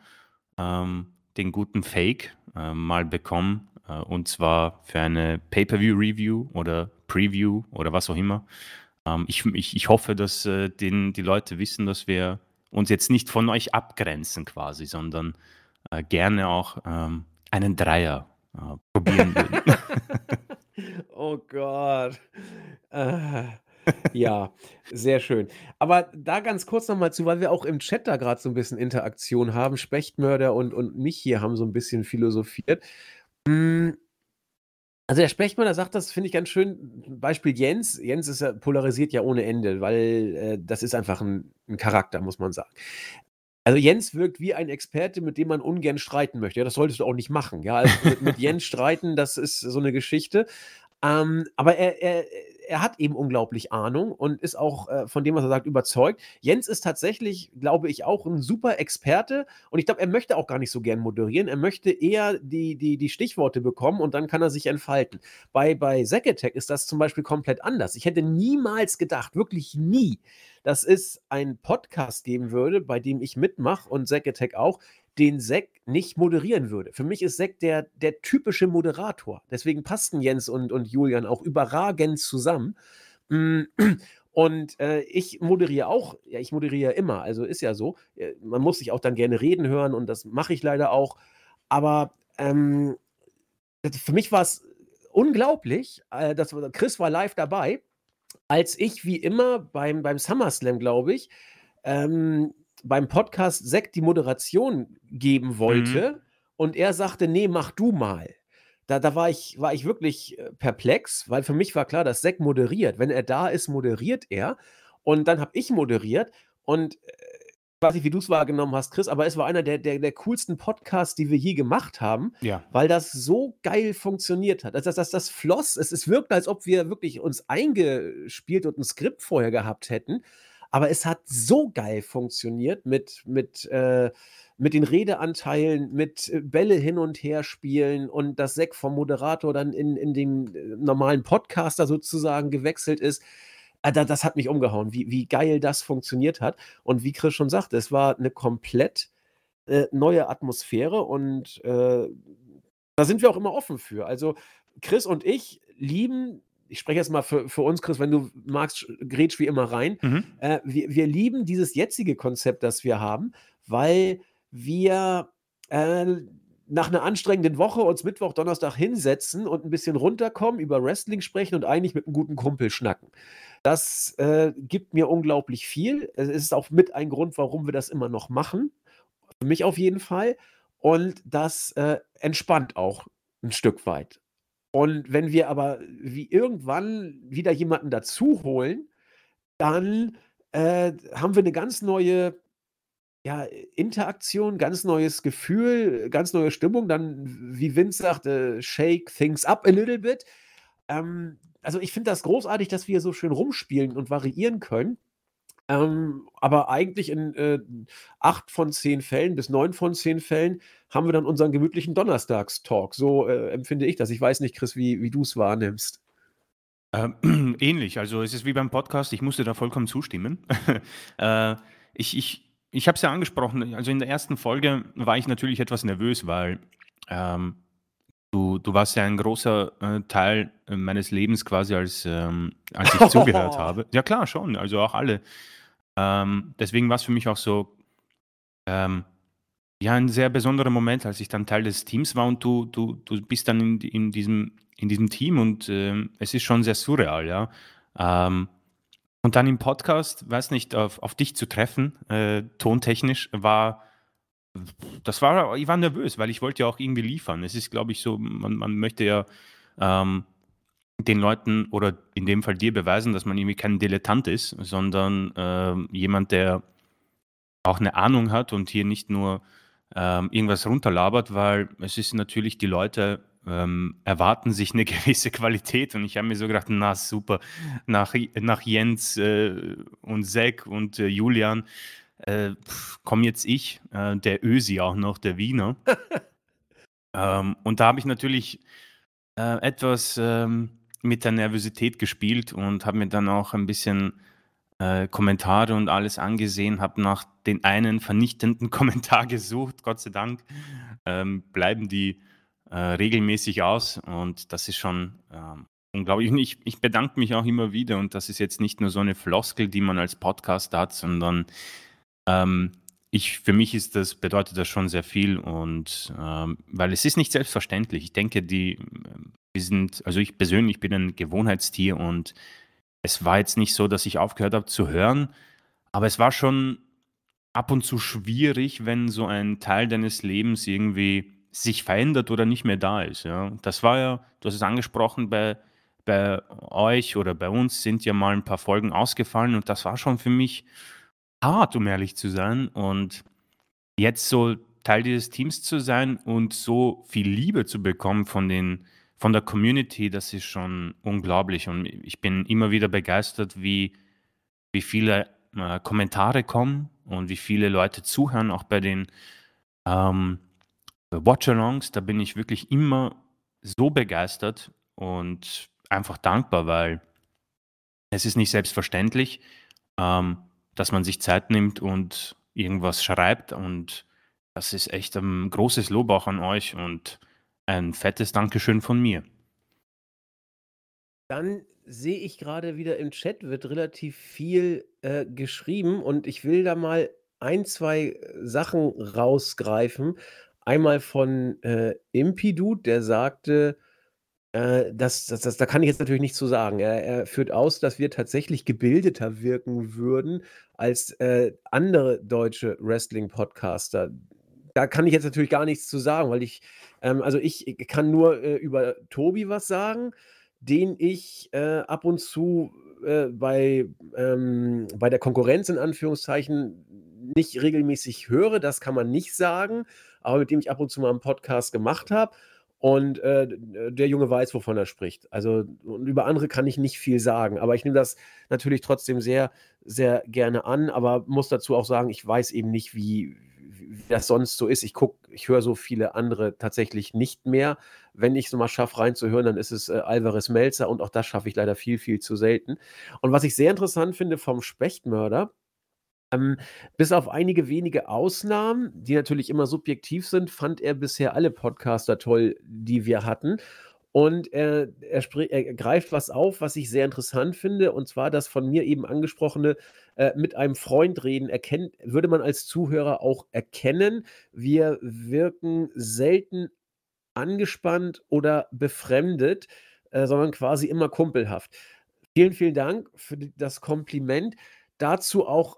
ähm, den guten Fake äh, mal bekommen, äh, und zwar für eine Pay-per-view-Review oder Preview oder was auch immer. Ähm, ich, ich, ich hoffe, dass äh, den, die Leute wissen, dass wir uns jetzt nicht von euch abgrenzen quasi, sondern äh, gerne auch ähm, einen Dreier äh, probieren würden. oh Gott. Äh, ja, sehr schön. Aber da ganz kurz nochmal zu, weil wir auch im Chat da gerade so ein bisschen Interaktion haben. Spechtmörder und, und mich hier haben so ein bisschen philosophiert. Hm, also der Spechtmann, der sagt das, finde ich ganz schön. Beispiel Jens. Jens ist ja, polarisiert ja ohne Ende, weil äh, das ist einfach ein, ein, Charakter, muss man sagen. Also Jens wirkt wie ein Experte, mit dem man ungern streiten möchte. Ja, das solltest du auch nicht machen. Ja, also mit, mit Jens streiten, das ist so eine Geschichte. Ähm, aber er, er, er hat eben unglaublich Ahnung und ist auch äh, von dem, was er sagt, überzeugt. Jens ist tatsächlich, glaube ich, auch ein super Experte und ich glaube, er möchte auch gar nicht so gern moderieren. Er möchte eher die, die, die Stichworte bekommen und dann kann er sich entfalten. Bei, bei Zack ist das zum Beispiel komplett anders. Ich hätte niemals gedacht, wirklich nie, dass es einen Podcast geben würde, bei dem ich mitmache und Zack Attack auch, den Zack nicht moderieren würde. Für mich ist Zack der, der typische Moderator. Deswegen passten Jens und, und Julian auch überragend zusammen. Mm, und äh, ich moderiere auch, ja, ich moderiere immer, also ist ja so. Äh, man muss sich auch dann gerne reden hören und das mache ich leider auch. Aber ähm, für mich war es unglaublich, äh, dass Chris war live dabei, als ich wie immer beim, beim SummerSlam, glaube ich, ähm, beim Podcast Zack die Moderation geben wollte mhm. und er sagte, nee, mach du mal. Da, da war, ich, war ich wirklich äh, perplex, weil für mich war klar, dass Zack moderiert. Wenn er da ist, moderiert er. Und dann habe ich moderiert und äh, weiß nicht, wie du es wahrgenommen hast, Chris, aber es war einer der, der, der coolsten Podcasts, die wir je gemacht haben, ja. weil das so geil funktioniert hat. Also das, das, das floss, es, es wirkte, als ob wir wirklich uns eingespielt und ein Skript vorher gehabt hätten. Aber es hat so geil funktioniert mit, mit, äh, mit den Redeanteilen, mit äh, Bälle hin und her spielen und das Sek vom Moderator dann in, in den äh, normalen Podcaster sozusagen gewechselt ist. Ah, das hat mich umgehauen, wie, wie geil das funktioniert hat. Und wie Chris schon sagte, es war eine komplett äh, neue Atmosphäre und äh, da sind wir auch immer offen für. Also Chris und ich lieben, ich spreche jetzt mal für, für uns, Chris, wenn du magst, grätsch wie immer rein. Mhm. Äh, wir, wir lieben dieses jetzige Konzept, das wir haben, weil wir äh, nach einer anstrengenden Woche uns Mittwoch, Donnerstag hinsetzen und ein bisschen runterkommen, über Wrestling sprechen und eigentlich mit einem guten Kumpel schnacken. Das äh, gibt mir unglaublich viel. Es ist auch mit ein Grund, warum wir das immer noch machen. Für mich auf jeden Fall. Und das äh, entspannt auch ein Stück weit. Und wenn wir aber wie irgendwann wieder jemanden dazu holen, dann äh, haben wir eine ganz neue ja, Interaktion, ganz neues Gefühl, ganz neue Stimmung. Dann, wie Vince sagt, äh, shake things up a little bit. Ähm, also ich finde das großartig, dass wir so schön rumspielen und variieren können. Ähm, aber eigentlich in äh, acht von zehn Fällen bis neun von zehn Fällen haben wir dann unseren gemütlichen Donnerstagstalk. So äh, empfinde ich das. Ich weiß nicht, Chris, wie, wie du es wahrnimmst. Ähm, ähnlich. Also es ist wie beim Podcast. Ich musste da vollkommen zustimmen. äh, ich, ich, ich habe es ja angesprochen, also in der ersten Folge war ich natürlich etwas nervös, weil ähm, du, du warst ja ein großer äh, Teil äh, meines Lebens quasi, als, ähm, als ich zugehört habe. Ja klar, schon, also auch alle. Ähm, deswegen war es für mich auch so, ähm, ja, ein sehr besonderer Moment, als ich dann Teil des Teams war und du, du, du bist dann in, in, diesem, in diesem Team und ähm, es ist schon sehr surreal, ja. Ähm, und dann im Podcast, weiß nicht, auf, auf dich zu treffen, äh, tontechnisch, war, das war, ich war nervös, weil ich wollte ja auch irgendwie liefern. Es ist, glaube ich, so, man, man möchte ja ähm, den Leuten oder in dem Fall dir beweisen, dass man irgendwie kein Dilettant ist, sondern äh, jemand, der auch eine Ahnung hat und hier nicht nur ähm, irgendwas runterlabert, weil es ist natürlich die Leute ähm, erwarten sich eine gewisse Qualität. Und ich habe mir so gedacht, na super, nach, nach Jens äh, und Zack und äh, Julian äh, komme jetzt ich, äh, der Ösi auch noch, der Wiener. ähm, und da habe ich natürlich äh, etwas ähm, mit der Nervosität gespielt und habe mir dann auch ein bisschen äh, Kommentare und alles angesehen, habe nach den einen vernichtenden Kommentar gesucht. Gott sei Dank ähm, bleiben die äh, regelmäßig aus und das ist schon ähm, unglaublich. Und ich, ich bedanke mich auch immer wieder und das ist jetzt nicht nur so eine Floskel, die man als Podcast hat, sondern ähm, ich, für mich ist das, bedeutet das schon sehr viel und ähm, weil es ist nicht selbstverständlich. Ich denke, die, wir sind, also ich persönlich bin ein Gewohnheitstier und es war jetzt nicht so, dass ich aufgehört habe zu hören, aber es war schon ab und zu schwierig, wenn so ein Teil deines Lebens irgendwie sich verändert oder nicht mehr da ist. Ja. Das war ja, du hast es angesprochen, bei, bei euch oder bei uns sind ja mal ein paar Folgen ausgefallen und das war schon für mich hart, um ehrlich zu sein. Und jetzt so Teil dieses Teams zu sein und so viel Liebe zu bekommen von den von der Community, das ist schon unglaublich. Und ich bin immer wieder begeistert, wie, wie viele äh, Kommentare kommen und wie viele Leute zuhören, auch bei den ähm, Watch-Alongs, da bin ich wirklich immer so begeistert und einfach dankbar, weil es ist nicht selbstverständlich. Ähm, dass man sich Zeit nimmt und irgendwas schreibt. Und das ist echt ein großes Lob auch an euch und ein fettes Dankeschön von mir. Dann sehe ich gerade wieder im Chat wird relativ viel äh, geschrieben und ich will da mal ein, zwei Sachen rausgreifen. Einmal von äh, Impidude, der sagte, äh, das, das, das, da kann ich jetzt natürlich nichts zu sagen. Er, er führt aus, dass wir tatsächlich gebildeter wirken würden als äh, andere deutsche Wrestling-Podcaster. Da kann ich jetzt natürlich gar nichts zu sagen, weil ich, ähm, also ich kann nur äh, über Tobi was sagen den ich äh, ab und zu äh, bei, ähm, bei der Konkurrenz in Anführungszeichen nicht regelmäßig höre, das kann man nicht sagen, aber mit dem ich ab und zu mal einen Podcast gemacht habe. Und äh, der Junge weiß, wovon er spricht. Also über andere kann ich nicht viel sagen, aber ich nehme das natürlich trotzdem sehr, sehr gerne an, aber muss dazu auch sagen, ich weiß eben nicht, wie, wie das sonst so ist. Ich gucke, ich höre so viele andere tatsächlich nicht mehr. Wenn ich es mal schaffe, reinzuhören, dann ist es äh, Alvarez Melzer und auch das schaffe ich leider viel, viel zu selten. Und was ich sehr interessant finde vom Spechtmörder, ähm, bis auf einige wenige Ausnahmen, die natürlich immer subjektiv sind, fand er bisher alle Podcaster toll, die wir hatten. Und er, er, er, greift was auf, was ich sehr interessant finde, und zwar das von mir eben angesprochene äh, mit einem Freund reden, erkennt, würde man als Zuhörer auch erkennen. Wir wirken selten angespannt oder befremdet, äh, sondern quasi immer kumpelhaft. Vielen, vielen Dank für das Kompliment. Dazu auch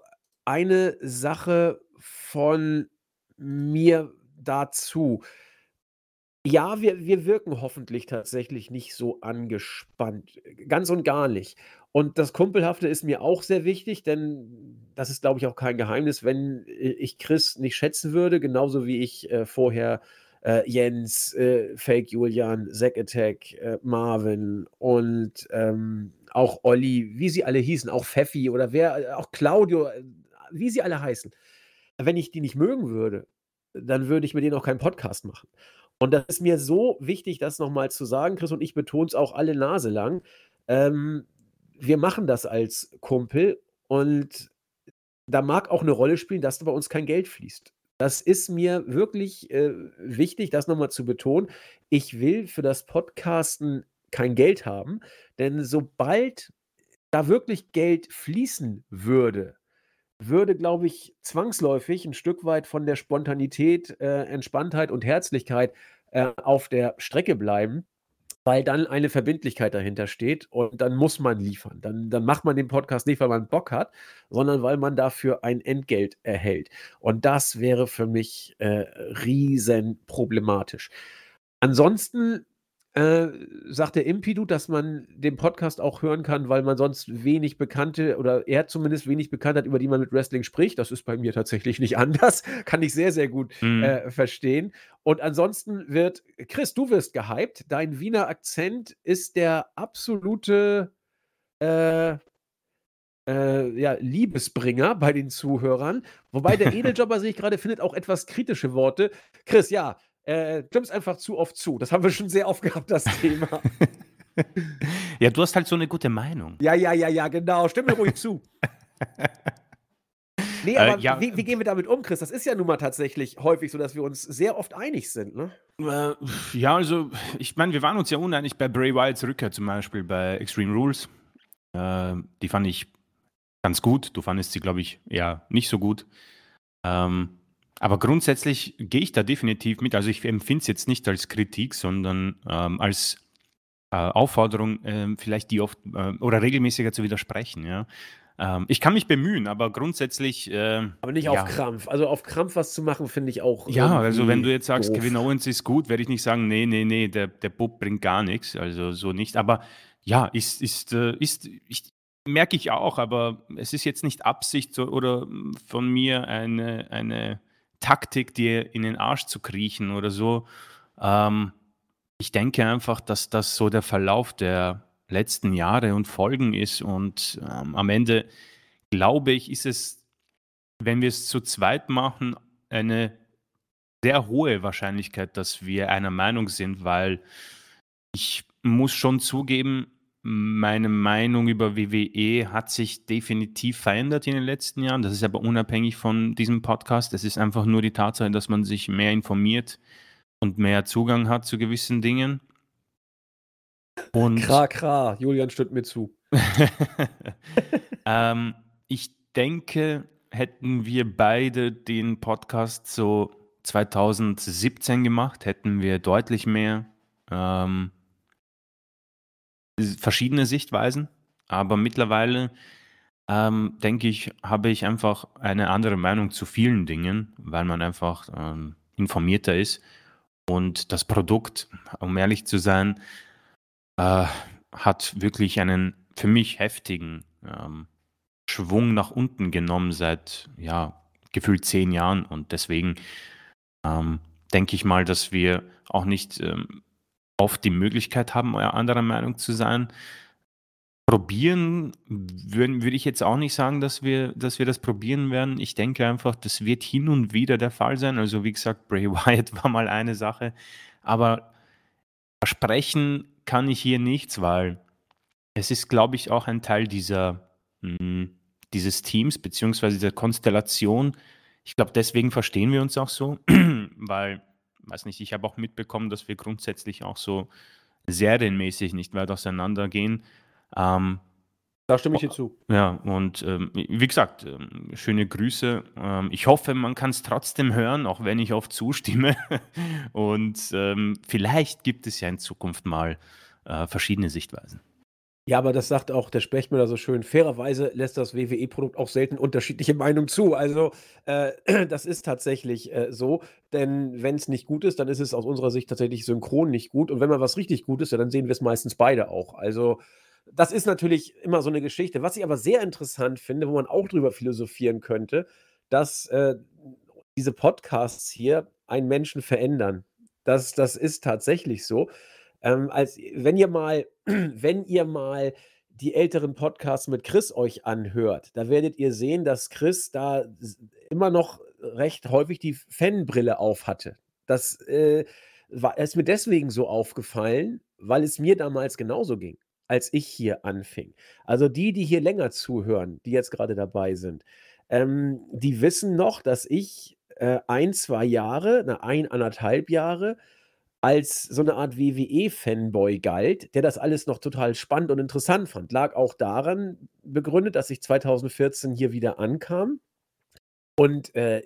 eine Sache von mir dazu. Ja, wir, wir wirken hoffentlich tatsächlich nicht so angespannt. Ganz und gar nicht. Und das Kumpelhafte ist mir auch sehr wichtig, denn das ist, glaube ich, auch kein Geheimnis, wenn ich Chris nicht schätzen würde, genauso wie ich äh, vorher äh, Jens, äh, Fake Julian, Zack Attack, äh, Marvin und ähm, auch Olli, wie sie alle hießen, auch Pfeffi oder wer, auch Claudio, äh, wie sie alle heißen. Wenn ich die nicht mögen würde, dann würde ich mit denen auch keinen Podcast machen. Und das ist mir so wichtig, das nochmal zu sagen, Chris und ich betonen es auch alle Nase lang. Ähm, wir machen das als Kumpel und da mag auch eine Rolle spielen, dass da bei uns kein Geld fließt. Das ist mir wirklich äh, wichtig, das nochmal zu betonen. Ich will für das Podcasten kein Geld haben, denn sobald da wirklich Geld fließen würde, würde, glaube ich, zwangsläufig ein Stück weit von der Spontanität, äh, Entspanntheit und Herzlichkeit äh, auf der Strecke bleiben, weil dann eine Verbindlichkeit dahinter steht und dann muss man liefern. Dann, dann macht man den Podcast nicht, weil man Bock hat, sondern weil man dafür ein Entgelt erhält. Und das wäre für mich äh, riesen problematisch. Ansonsten äh, sagt der Impidu, dass man den Podcast auch hören kann, weil man sonst wenig Bekannte oder er zumindest wenig bekannt hat, über die man mit Wrestling spricht. Das ist bei mir tatsächlich nicht anders. Kann ich sehr, sehr gut mhm. äh, verstehen. Und ansonsten wird, Chris, du wirst gehypt. Dein Wiener Akzent ist der absolute äh, äh, ja, Liebesbringer bei den Zuhörern. Wobei der Edeljobber, sehe ich gerade, findet auch etwas kritische Worte. Chris, ja, äh, stimmst einfach zu oft zu. Das haben wir schon sehr oft gehabt, das Thema. ja, du hast halt so eine gute Meinung. Ja, ja, ja, ja, genau. Stimm mir ruhig zu. Nee, äh, aber äh, ja. wie, wie, gehen wir damit um, Chris? Das ist ja nun mal tatsächlich häufig so, dass wir uns sehr oft einig sind, ne? Äh, ja, also, ich meine, wir waren uns ja uneinig bei Bray Wyatt's Rückkehr zum Beispiel bei Extreme Rules. Äh, die fand ich ganz gut. Du fandest sie, glaube ich, ja nicht so gut. Ähm, aber grundsätzlich gehe ich da definitiv mit. Also ich empfinde es jetzt nicht als Kritik, sondern ähm, als äh, Aufforderung, äh, vielleicht die oft äh, oder regelmäßiger zu widersprechen. Ja? Ähm, ich kann mich bemühen, aber grundsätzlich. Ähm, aber nicht ja. auf Krampf. Also auf Krampf was zu machen, finde ich auch. Ja, also wenn du jetzt sagst, doof. Kevin Owens ist gut, werde ich nicht sagen, nee, nee, nee, der, der Bub bringt gar nichts. Also so nicht. Aber ja, ist, ist, äh, ist, ich, merke ich auch, aber es ist jetzt nicht Absicht oder von mir eine, eine Taktik, dir in den Arsch zu kriechen oder so. Ähm, ich denke einfach, dass das so der Verlauf der letzten Jahre und Folgen ist. Und ähm, am Ende, glaube ich, ist es, wenn wir es zu zweit machen, eine sehr hohe Wahrscheinlichkeit, dass wir einer Meinung sind, weil ich muss schon zugeben, meine Meinung über WWE hat sich definitiv verändert in den letzten Jahren. Das ist aber unabhängig von diesem Podcast. Es ist einfach nur die Tatsache, dass man sich mehr informiert und mehr Zugang hat zu gewissen Dingen. Und kra, kra, Julian stimmt mir zu. ähm, ich denke, hätten wir beide den Podcast so 2017 gemacht, hätten wir deutlich mehr ähm, verschiedene Sichtweisen, aber mittlerweile ähm, denke ich, habe ich einfach eine andere Meinung zu vielen Dingen, weil man einfach ähm, informierter ist. Und das Produkt, um ehrlich zu sein, äh, hat wirklich einen für mich heftigen ähm, Schwung nach unten genommen seit ja, gefühlt zehn Jahren. Und deswegen ähm, denke ich mal, dass wir auch nicht ähm, oft die Möglichkeit haben, anderer Meinung zu sein. Probieren würden, würde ich jetzt auch nicht sagen, dass wir, dass wir das probieren werden. Ich denke einfach, das wird hin und wieder der Fall sein. Also wie gesagt, Bray Wyatt war mal eine Sache. Aber versprechen kann ich hier nichts, weil es ist, glaube ich, auch ein Teil dieser, mh, hm, dieses Teams beziehungsweise der Konstellation. Ich glaube, deswegen verstehen wir uns auch so, weil weiß nicht, ich habe auch mitbekommen, dass wir grundsätzlich auch so serienmäßig nicht weit auseinandergehen. Ähm, da stimme ich dir zu. Ja, und ähm, wie gesagt, ähm, schöne Grüße. Ähm, ich hoffe, man kann es trotzdem hören, auch wenn ich oft zustimme. und ähm, vielleicht gibt es ja in Zukunft mal äh, verschiedene Sichtweisen. Ja, aber das sagt auch der Sprechmüller so schön. Fairerweise lässt das WWE-Produkt auch selten unterschiedliche Meinungen zu. Also, äh, das ist tatsächlich äh, so. Denn wenn es nicht gut ist, dann ist es aus unserer Sicht tatsächlich synchron nicht gut. Und wenn mal was richtig gut ist, ja, dann sehen wir es meistens beide auch. Also, das ist natürlich immer so eine Geschichte. Was ich aber sehr interessant finde, wo man auch drüber philosophieren könnte, dass äh, diese Podcasts hier einen Menschen verändern. Das, das ist tatsächlich so. Ähm, als wenn ihr mal, wenn ihr mal die älteren Podcasts mit Chris euch anhört, da werdet ihr sehen, dass Chris da immer noch recht häufig die Fanbrille auf hatte. Das äh, war, ist mir deswegen so aufgefallen, weil es mir damals genauso ging, als ich hier anfing. Also die, die hier länger zuhören, die jetzt gerade dabei sind, ähm, die wissen noch, dass ich äh, ein, zwei Jahre, na, ein, anderthalb Jahre als so eine Art WWE-Fanboy galt, der das alles noch total spannend und interessant fand. Lag auch daran begründet, dass ich 2014 hier wieder ankam und äh,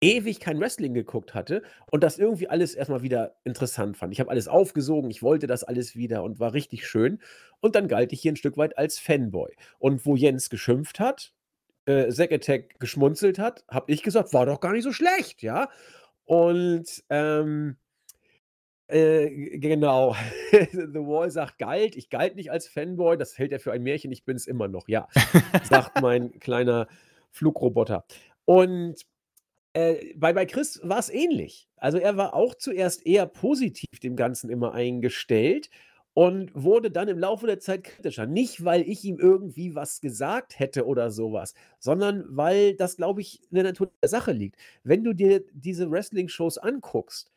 ewig kein Wrestling geguckt hatte und das irgendwie alles erstmal wieder interessant fand. Ich habe alles aufgesogen, ich wollte das alles wieder und war richtig schön. Und dann galt ich hier ein Stück weit als Fanboy. Und wo Jens geschimpft hat, äh, Zack Attack geschmunzelt hat, habe ich gesagt, war doch gar nicht so schlecht, ja. Und ähm, äh, genau. The Wall sagt galt. Ich galt nicht als Fanboy. Das hält er für ein Märchen. Ich bin es immer noch. Ja, sagt mein kleiner Flugroboter. Und äh, bei, bei Chris war es ähnlich. Also er war auch zuerst eher positiv dem Ganzen immer eingestellt und wurde dann im Laufe der Zeit kritischer. Nicht, weil ich ihm irgendwie was gesagt hätte oder sowas, sondern weil das, glaube ich, in der Natur der Sache liegt. Wenn du dir diese Wrestling-Shows anguckst,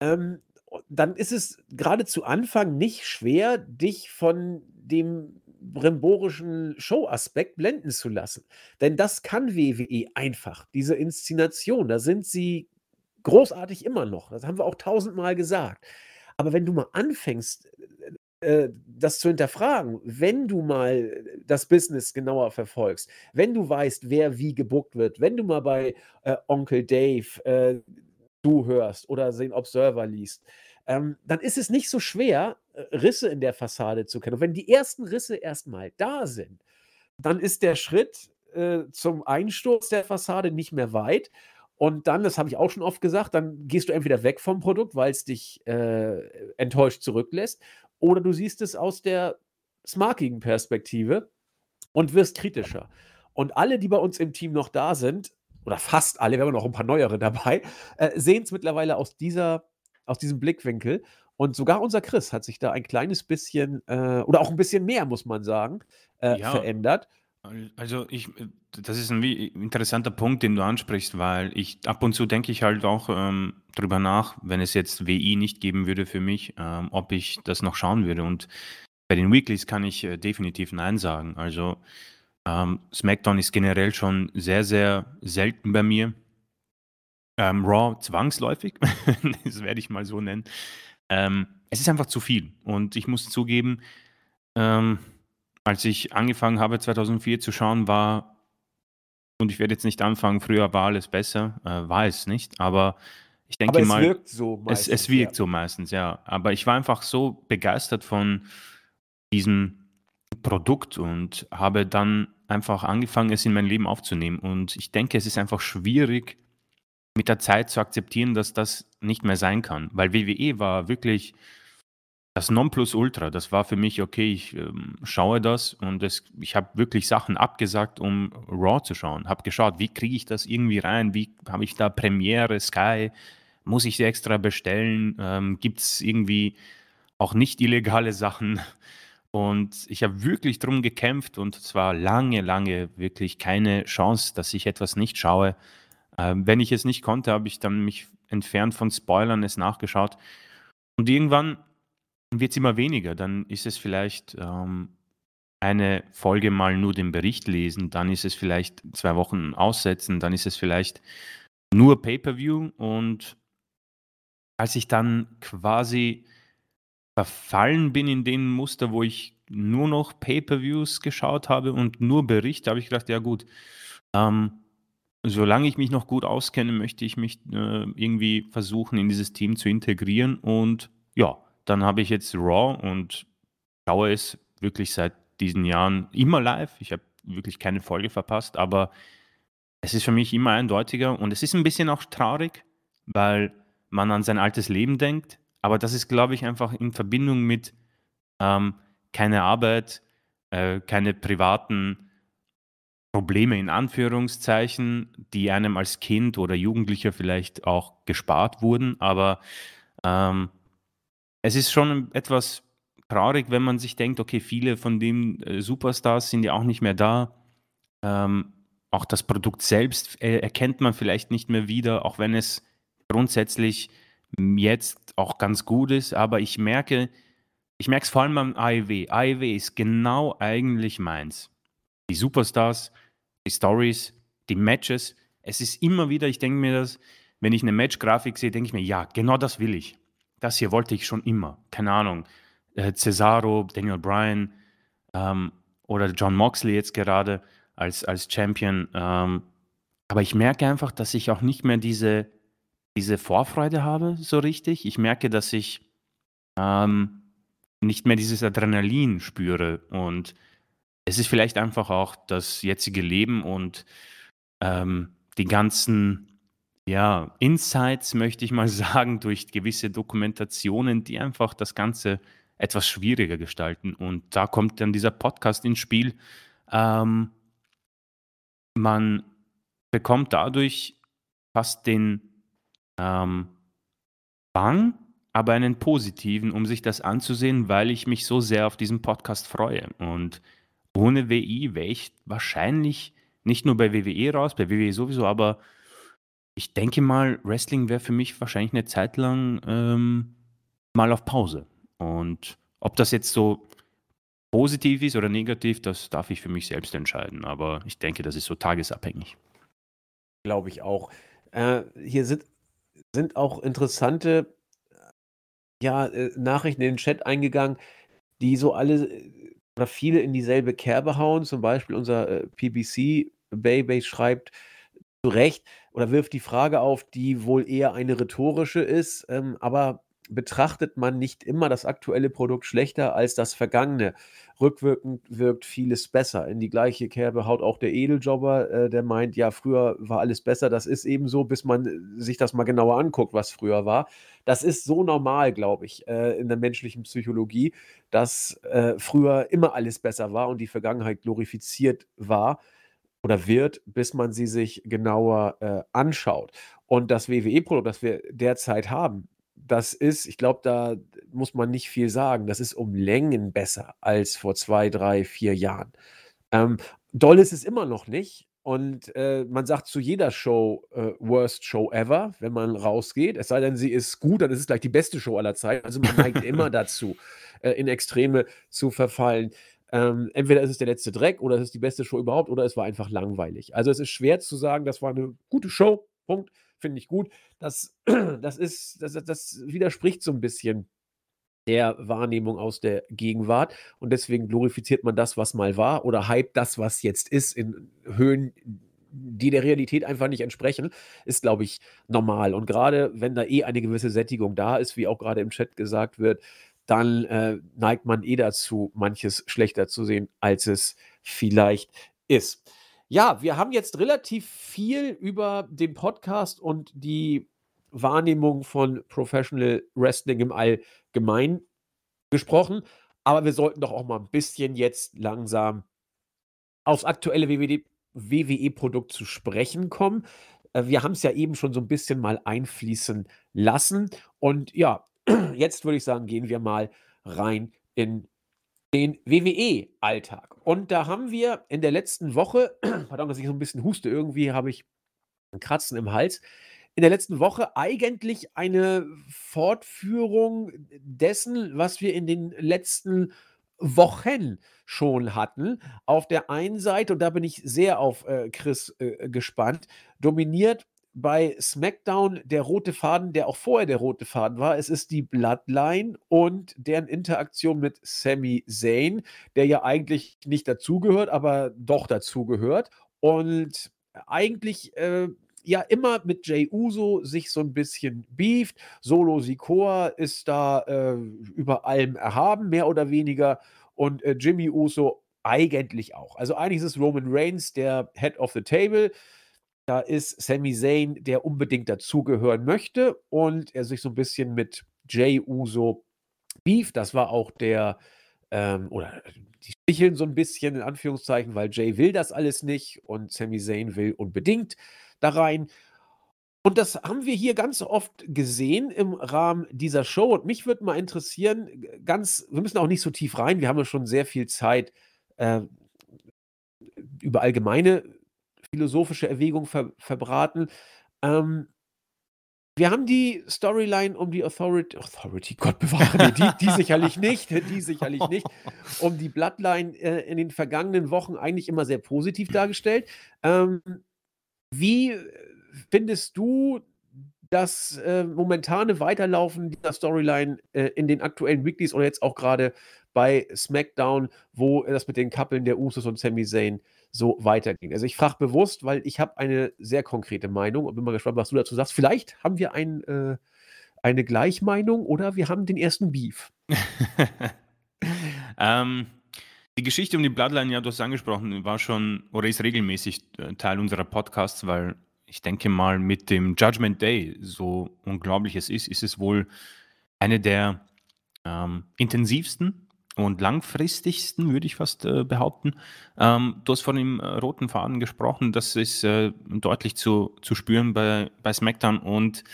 ähm, dann ist es gerade zu Anfang nicht schwer, dich von dem brimborischen Showaspekt blenden zu lassen. Denn das kann WWE einfach, diese Inszenation. Da sind sie großartig immer noch. Das haben wir auch tausendmal gesagt. Aber wenn du mal anfängst, äh, das zu hinterfragen, wenn du mal das Business genauer verfolgst, wenn du weißt, wer wie gebuckt wird, wenn du mal bei äh, Onkel Dave äh, hörst oder den Observer liest, ähm, dann ist es nicht so schwer, äh, Risse in der Fassade zu kennen. Und wenn die ersten Risse erstmal da sind, dann ist der Schritt äh, zum Einsturz der Fassade nicht mehr weit. Und dann, das habe ich auch schon oft gesagt, dann gehst du entweder weg vom Produkt, weil es dich äh, enttäuscht zurücklässt, oder du siehst es aus der smarkigen Perspektive und wirst kritischer. Und alle, die bei uns im Team noch da sind, oder fast alle, wir haben noch ein paar neuere dabei, äh, sehen es mittlerweile aus dieser, aus diesem Blickwinkel. Und sogar unser Chris hat sich da ein kleines bisschen, äh, oder auch ein bisschen mehr, muss man sagen, äh, ja, verändert. Also ich, äh, das ist ein interessanter Punkt, den du ansprichst, weil ich ab und zu denke ich halt auch ähm, drüber nach, wenn es jetzt WI nicht geben würde für mich, ähm, ob ich das noch schauen würde. Und bei den Weeklies kann ich äh, definitiv Nein sagen. Also ähm, SmackDown ist generell schon sehr, sehr selten bei mir. Ähm, Raw zwangsläufig, das werde ich mal so nennen. Ähm, es ist einfach zu viel. Und ich muss zugeben, ähm, als ich angefangen habe 2004 zu schauen, war, und ich werde jetzt nicht anfangen, früher war alles besser, äh, war es nicht, aber ich denke Aber es mal, wirkt so es, es meistens, wirkt ja. so meistens, ja. Aber ich war einfach so begeistert von diesem Produkt und habe dann einfach angefangen, es in mein Leben aufzunehmen. Und ich denke, es ist einfach schwierig, mit der Zeit zu akzeptieren, dass das nicht mehr sein kann. Weil WWE war wirklich das Nonplusultra. Das war für mich, okay, ich ähm, schaue das und es, ich habe wirklich Sachen abgesagt, um Raw zu schauen. Habe geschaut, wie kriege ich das irgendwie rein? Wie habe ich da Premiere, Sky? Muss ich sie extra bestellen? Ähm, Gibt es irgendwie auch nicht illegale Sachen? Und ich habe wirklich drum gekämpft und es war lange, lange wirklich keine Chance, dass ich etwas nicht schaue. Ähm, wenn ich es nicht konnte, habe ich dann mich entfernt von Spoilern, es nachgeschaut. Und irgendwann wird es immer weniger. Dann ist es vielleicht ähm, eine Folge mal nur den Bericht lesen, dann ist es vielleicht zwei Wochen aussetzen, dann ist es vielleicht nur Pay-per-View. Und als ich dann quasi verfallen bin in den Muster, wo ich nur noch Pay-per-Views geschaut habe und nur Berichte, habe ich gedacht, ja gut, ähm, solange ich mich noch gut auskenne, möchte ich mich äh, irgendwie versuchen, in dieses Team zu integrieren. Und ja, dann habe ich jetzt Raw und schaue es wirklich seit diesen Jahren immer live. Ich habe wirklich keine Folge verpasst, aber es ist für mich immer eindeutiger und es ist ein bisschen auch traurig, weil man an sein altes Leben denkt. Aber das ist, glaube ich, einfach in Verbindung mit ähm, keine Arbeit, äh, keine privaten Probleme in Anführungszeichen, die einem als Kind oder Jugendlicher vielleicht auch gespart wurden. Aber ähm, es ist schon etwas traurig, wenn man sich denkt, okay, viele von den äh, Superstars sind ja auch nicht mehr da. Ähm, auch das Produkt selbst äh, erkennt man vielleicht nicht mehr wieder, auch wenn es grundsätzlich jetzt auch ganz gut ist. Aber ich merke, ich merke es vor allem am AEW. AEW ist genau eigentlich meins. Die Superstars, die Stories, die Matches. Es ist immer wieder, ich denke mir das, wenn ich eine Match-Grafik sehe, denke ich mir, ja, genau das will ich. Das hier wollte ich schon immer. Keine Ahnung. Äh, Cesaro, Daniel Bryan ähm, oder John Moxley jetzt gerade als, als Champion. Ähm, aber ich merke einfach, dass ich auch nicht mehr diese, diese Vorfreude habe, so richtig. Ich merke, dass ich ähm, nicht mehr dieses Adrenalin spüre. Und es ist vielleicht einfach auch das jetzige Leben und ähm, die ganzen ja, Insights, möchte ich mal sagen, durch gewisse Dokumentationen, die einfach das Ganze etwas schwieriger gestalten. Und da kommt dann dieser Podcast ins Spiel. Ähm, man bekommt dadurch fast den ähm, Bang, aber einen positiven, um sich das anzusehen, weil ich mich so sehr auf diesen Podcast freue. Und ohne WI wäre ich wahrscheinlich nicht nur bei WWE raus, bei WWE sowieso, aber ich denke mal, Wrestling wäre für mich wahrscheinlich eine Zeit lang ähm, mal auf Pause. Und ob das jetzt so positiv ist oder negativ, das darf ich für mich selbst entscheiden. Aber ich denke, das ist so tagesabhängig. Glaube ich auch. Äh, hier sind, sind auch interessante ja, äh, Nachrichten in den Chat eingegangen, die so alle äh, oder viele in dieselbe Kerbe hauen. Zum Beispiel unser äh, PBC Baby schreibt zu Recht oder wirft die Frage auf, die wohl eher eine rhetorische ist, ähm, aber betrachtet man nicht immer das aktuelle Produkt schlechter als das vergangene. Rückwirkend wirkt vieles besser. In die gleiche Kerbe haut auch der Edeljobber, äh, der meint, ja, früher war alles besser. Das ist eben so, bis man äh, sich das mal genauer anguckt, was früher war. Das ist so normal, glaube ich, äh, in der menschlichen Psychologie, dass äh, früher immer alles besser war und die Vergangenheit glorifiziert war oder wird, bis man sie sich genauer äh, anschaut. Und das WWE-Produkt, das wir derzeit haben, das ist, ich glaube, da muss man nicht viel sagen. Das ist um Längen besser als vor zwei, drei, vier Jahren. Ähm, doll ist es immer noch nicht. Und äh, man sagt zu jeder Show äh, Worst Show ever, wenn man rausgeht. Es sei denn, sie ist gut, dann ist es gleich die beste Show aller Zeiten. Also man neigt immer dazu, äh, in Extreme zu verfallen. Ähm, entweder ist es der letzte Dreck oder es ist die beste Show überhaupt oder es war einfach langweilig. Also es ist schwer zu sagen, das war eine gute Show. Punkt. Finde ich gut. Das, das ist, das, das widerspricht so ein bisschen der Wahrnehmung aus der Gegenwart. Und deswegen glorifiziert man das, was mal war, oder hypt das, was jetzt ist, in Höhen, die der Realität einfach nicht entsprechen, ist, glaube ich, normal. Und gerade wenn da eh eine gewisse Sättigung da ist, wie auch gerade im Chat gesagt wird, dann äh, neigt man eh dazu, manches schlechter zu sehen, als es vielleicht ist. Ja, wir haben jetzt relativ viel über den Podcast und die Wahrnehmung von Professional Wrestling im Allgemeinen gesprochen. Aber wir sollten doch auch mal ein bisschen jetzt langsam aufs aktuelle WWE-Produkt zu sprechen kommen. Äh, wir haben es ja eben schon so ein bisschen mal einfließen lassen. Und ja, jetzt würde ich sagen, gehen wir mal rein in den WWE-Alltag. Und da haben wir in der letzten Woche, pardon, dass ich so ein bisschen huste, irgendwie habe ich ein Kratzen im Hals in der letzten Woche eigentlich eine Fortführung dessen, was wir in den letzten Wochen schon hatten. Auf der einen Seite, und da bin ich sehr auf äh, Chris äh, gespannt, dominiert bei SmackDown der rote Faden, der auch vorher der rote Faden war. Es ist die Bloodline und deren Interaktion mit Sami Zayn, der ja eigentlich nicht dazugehört, aber doch dazugehört. Und eigentlich äh, ja immer mit Jay Uso sich so ein bisschen beeft. Solo Sikoa ist da äh, über allem erhaben, mehr oder weniger. Und äh, Jimmy Uso eigentlich auch. Also eigentlich ist es Roman Reigns, der Head of the Table. Da ist Sami Zayn, der unbedingt dazugehören möchte und er sich so ein bisschen mit Jay Uso beef. Das war auch der, ähm, oder die sticheln so ein bisschen in Anführungszeichen, weil Jay will das alles nicht und Sami Zayn will unbedingt da rein. Und das haben wir hier ganz oft gesehen im Rahmen dieser Show. Und mich würde mal interessieren, ganz, wir müssen auch nicht so tief rein, wir haben ja schon sehr viel Zeit äh, über allgemeine philosophische Erwägungen ver verbraten. Ähm, wir haben die Storyline um die Authority, Authority, Gott bewahre, die, die sicherlich nicht, die sicherlich nicht, um die Bloodline äh, in den vergangenen Wochen eigentlich immer sehr positiv dargestellt. Ähm, wie äh, findest du das äh, momentane Weiterlaufen dieser Storyline äh, in den aktuellen Weeklies oder jetzt auch gerade bei SmackDown, wo das mit den Kappeln der Usos und Sami Zayn so weiterging? Also ich frage bewusst, weil ich habe eine sehr konkrete Meinung und bin mal gespannt, was du dazu sagst. Vielleicht haben wir ein, äh, eine Gleichmeinung oder wir haben den ersten Beef. ähm, die Geschichte um die Bloodline, ja, du hast es angesprochen, war schon oder ist regelmäßig äh, Teil unserer Podcasts, weil ich denke mal, mit dem Judgment Day, so unglaublich es ist, ist es wohl eine der ähm, intensivsten und langfristigsten, würde ich fast äh, behaupten. Ähm, du hast von dem äh, roten Faden gesprochen, das ist äh, deutlich zu, zu spüren bei, bei SmackDown und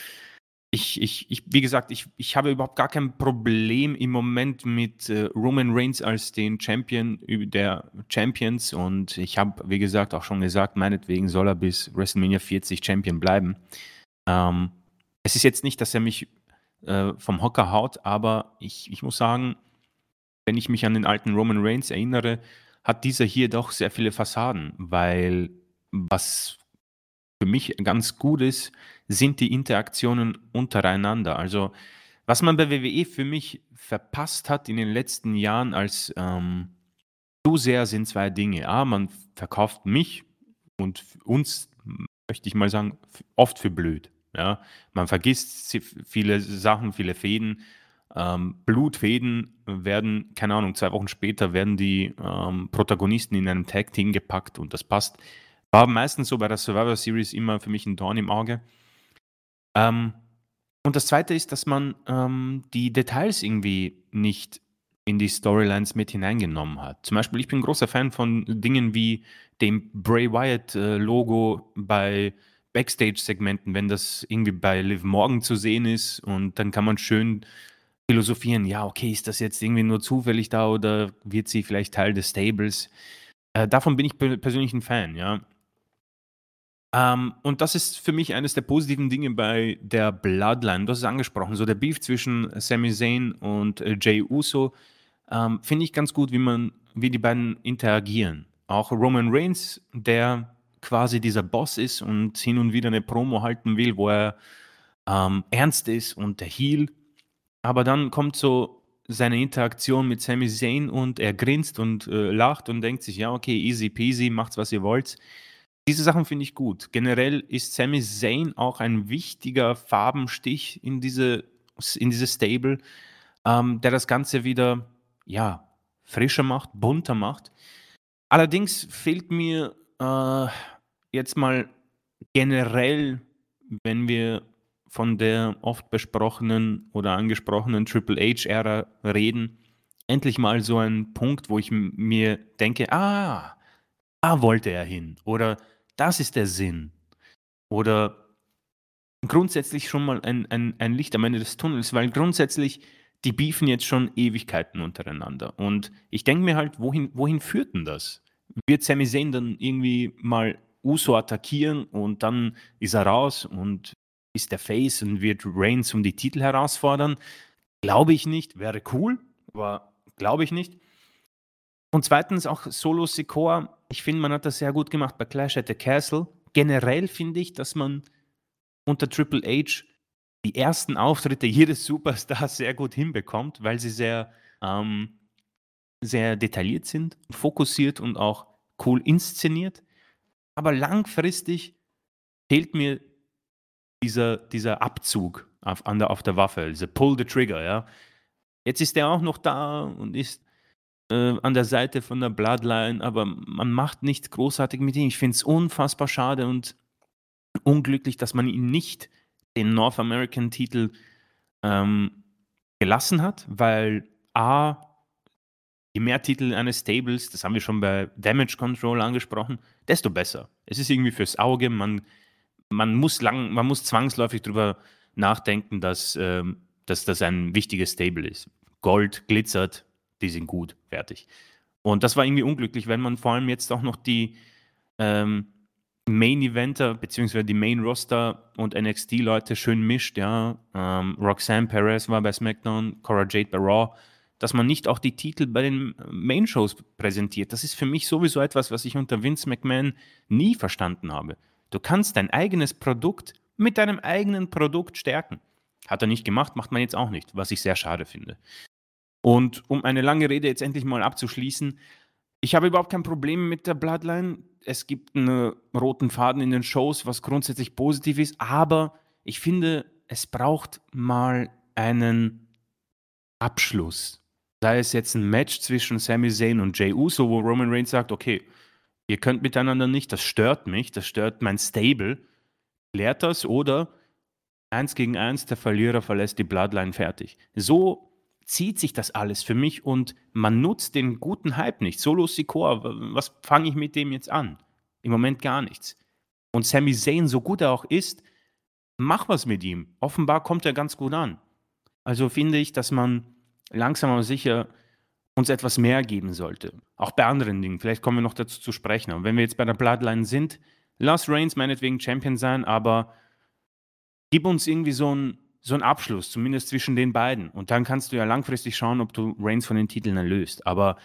ich, ich, ich, wie gesagt, ich, ich habe überhaupt gar kein Problem im Moment mit äh, Roman Reigns als den Champion der Champions und ich habe, wie gesagt, auch schon gesagt, meinetwegen soll er bis WrestleMania 40 Champion bleiben. Ähm, es ist jetzt nicht, dass er mich äh, vom Hocker haut, aber ich, ich muss sagen, wenn ich mich an den alten Roman Reigns erinnere, hat dieser hier doch sehr viele Fassaden, weil was für mich ganz gut ist, sind die Interaktionen untereinander. Also was man bei WWE für mich verpasst hat in den letzten Jahren als ähm, zu sehr sind zwei Dinge. A, man verkauft mich und uns, möchte ich mal sagen, oft für blöd. Ja? Man vergisst viele Sachen, viele Fäden. Ähm, Blutfäden werden, keine Ahnung, zwei Wochen später werden die ähm, Protagonisten in einem Tag-Team gepackt und das passt war meistens so bei der Survivor Series immer für mich ein Dorn im Auge. Ähm, und das Zweite ist, dass man ähm, die Details irgendwie nicht in die Storylines mit hineingenommen hat. Zum Beispiel, ich bin großer Fan von Dingen wie dem Bray Wyatt-Logo äh, bei Backstage-Segmenten, wenn das irgendwie bei Liv Morgan zu sehen ist und dann kann man schön philosophieren, ja, okay, ist das jetzt irgendwie nur zufällig da oder wird sie vielleicht Teil des Stables? Äh, davon bin ich persönlich ein Fan, ja. Ähm, und das ist für mich eines der positiven Dinge bei der Bloodline. Du hast es angesprochen, so der Beef zwischen Sami Zayn und äh, Jay Uso ähm, finde ich ganz gut, wie man, wie die beiden interagieren. Auch Roman Reigns, der quasi dieser Boss ist und hin und wieder eine Promo halten will, wo er ähm, ernst ist und der Heel. Aber dann kommt so seine Interaktion mit Sami Zayn und er grinst und äh, lacht und denkt sich, ja, okay, easy peasy, macht's, was ihr wollt. Diese Sachen finde ich gut. Generell ist Sami Zayn auch ein wichtiger Farbenstich in diese, in diese Stable, ähm, der das Ganze wieder, ja, frischer macht, bunter macht. Allerdings fehlt mir äh, jetzt mal generell, wenn wir von der oft besprochenen oder angesprochenen Triple H-Ära reden, endlich mal so ein Punkt, wo ich mir denke, ah, da wollte er hin. Oder das ist der Sinn. Oder grundsätzlich schon mal ein, ein, ein Licht am Ende des Tunnels, weil grundsätzlich die beefen jetzt schon Ewigkeiten untereinander. Und ich denke mir halt, wohin, wohin führt denn das? Wird Sami Zayn dann irgendwie mal Uso attackieren und dann ist er raus und ist der Face und wird Reigns um die Titel herausfordern. Glaube ich nicht. Wäre cool, aber glaube ich nicht. Und zweitens auch Solo Sikoa. Ich finde, man hat das sehr gut gemacht bei Clash at the Castle. Generell finde ich, dass man unter Triple H die ersten Auftritte jedes Superstars sehr gut hinbekommt, weil sie sehr, ähm, sehr detailliert sind, fokussiert und auch cool inszeniert. Aber langfristig fehlt mir dieser, dieser Abzug auf, an der, auf der Waffe, dieser Pull the Trigger, ja. Jetzt ist er auch noch da und ist äh, an der Seite von der Bloodline, aber man macht nichts großartig mit ihm. Ich finde es unfassbar schade und unglücklich, dass man ihn nicht den North American Titel ähm, gelassen hat, weil A, je mehr Titel eines Stables, das haben wir schon bei Damage Control angesprochen, desto besser. Es ist irgendwie fürs Auge, man man muss lang, man muss zwangsläufig darüber nachdenken, dass, ähm, dass das ein wichtiges Stable ist. Gold glitzert, die sind gut, fertig. Und das war irgendwie unglücklich, wenn man vor allem jetzt auch noch die ähm, Main-Eventer beziehungsweise die Main-Roster und NXT-Leute schön mischt, ja. Ähm, Roxanne Perez war bei SmackDown, Cora Jade bei Raw, dass man nicht auch die Titel bei den Main-Shows präsentiert. Das ist für mich sowieso etwas, was ich unter Vince McMahon nie verstanden habe. Du kannst dein eigenes Produkt mit deinem eigenen Produkt stärken. Hat er nicht gemacht, macht man jetzt auch nicht, was ich sehr schade finde. Und um eine lange Rede jetzt endlich mal abzuschließen, ich habe überhaupt kein Problem mit der Bloodline. Es gibt einen roten Faden in den Shows, was grundsätzlich positiv ist, aber ich finde, es braucht mal einen Abschluss. Sei es jetzt ein Match zwischen Sami Zayn und Jey Uso, wo Roman Reigns sagt, okay, ihr könnt miteinander nicht, das stört mich, das stört mein Stable. Klärt das oder eins gegen eins, der Verlierer verlässt die Bloodline fertig. So zieht sich das alles für mich und man nutzt den guten Hype nicht. Solo Sikoa, was fange ich mit dem jetzt an? Im Moment gar nichts. Und Sami Zayn, so gut er auch ist, mach was mit ihm. Offenbar kommt er ganz gut an. Also finde ich, dass man langsam aber sicher uns etwas mehr geben sollte. Auch bei anderen Dingen. Vielleicht kommen wir noch dazu zu sprechen. Aber wenn wir jetzt bei der Bloodline sind, lass Reigns meinetwegen Champion sein, aber gib uns irgendwie so einen so Abschluss, zumindest zwischen den beiden. Und dann kannst du ja langfristig schauen, ob du Reigns von den Titeln erlöst. Aber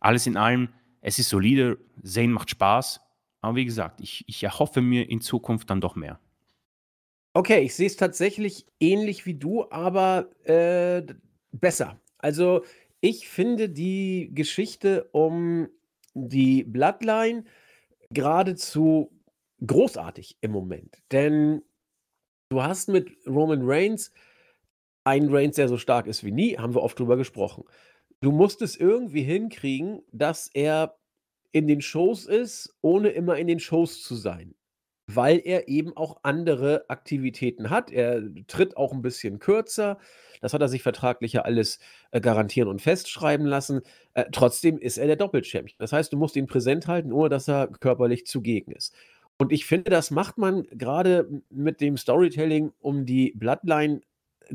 alles in allem, es ist solide, Zane macht Spaß. Aber wie gesagt, ich, ich erhoffe mir in Zukunft dann doch mehr. Okay, ich sehe es tatsächlich ähnlich wie du, aber äh, besser. Also ich finde die Geschichte um die Bloodline geradezu großartig im Moment, denn du hast mit Roman Reigns einen Reigns, der so stark ist wie nie, haben wir oft drüber gesprochen. Du musst es irgendwie hinkriegen, dass er in den Shows ist, ohne immer in den Shows zu sein weil er eben auch andere Aktivitäten hat. Er tritt auch ein bisschen kürzer. Das hat er sich vertraglich ja alles, äh, garantieren und festschreiben lassen. Äh, trotzdem ist er der Doppelchampion. Das heißt, du musst ihn präsent halten, ohne dass er körperlich zugegen ist. Und ich finde, das macht man gerade mit dem Storytelling um die Bloodline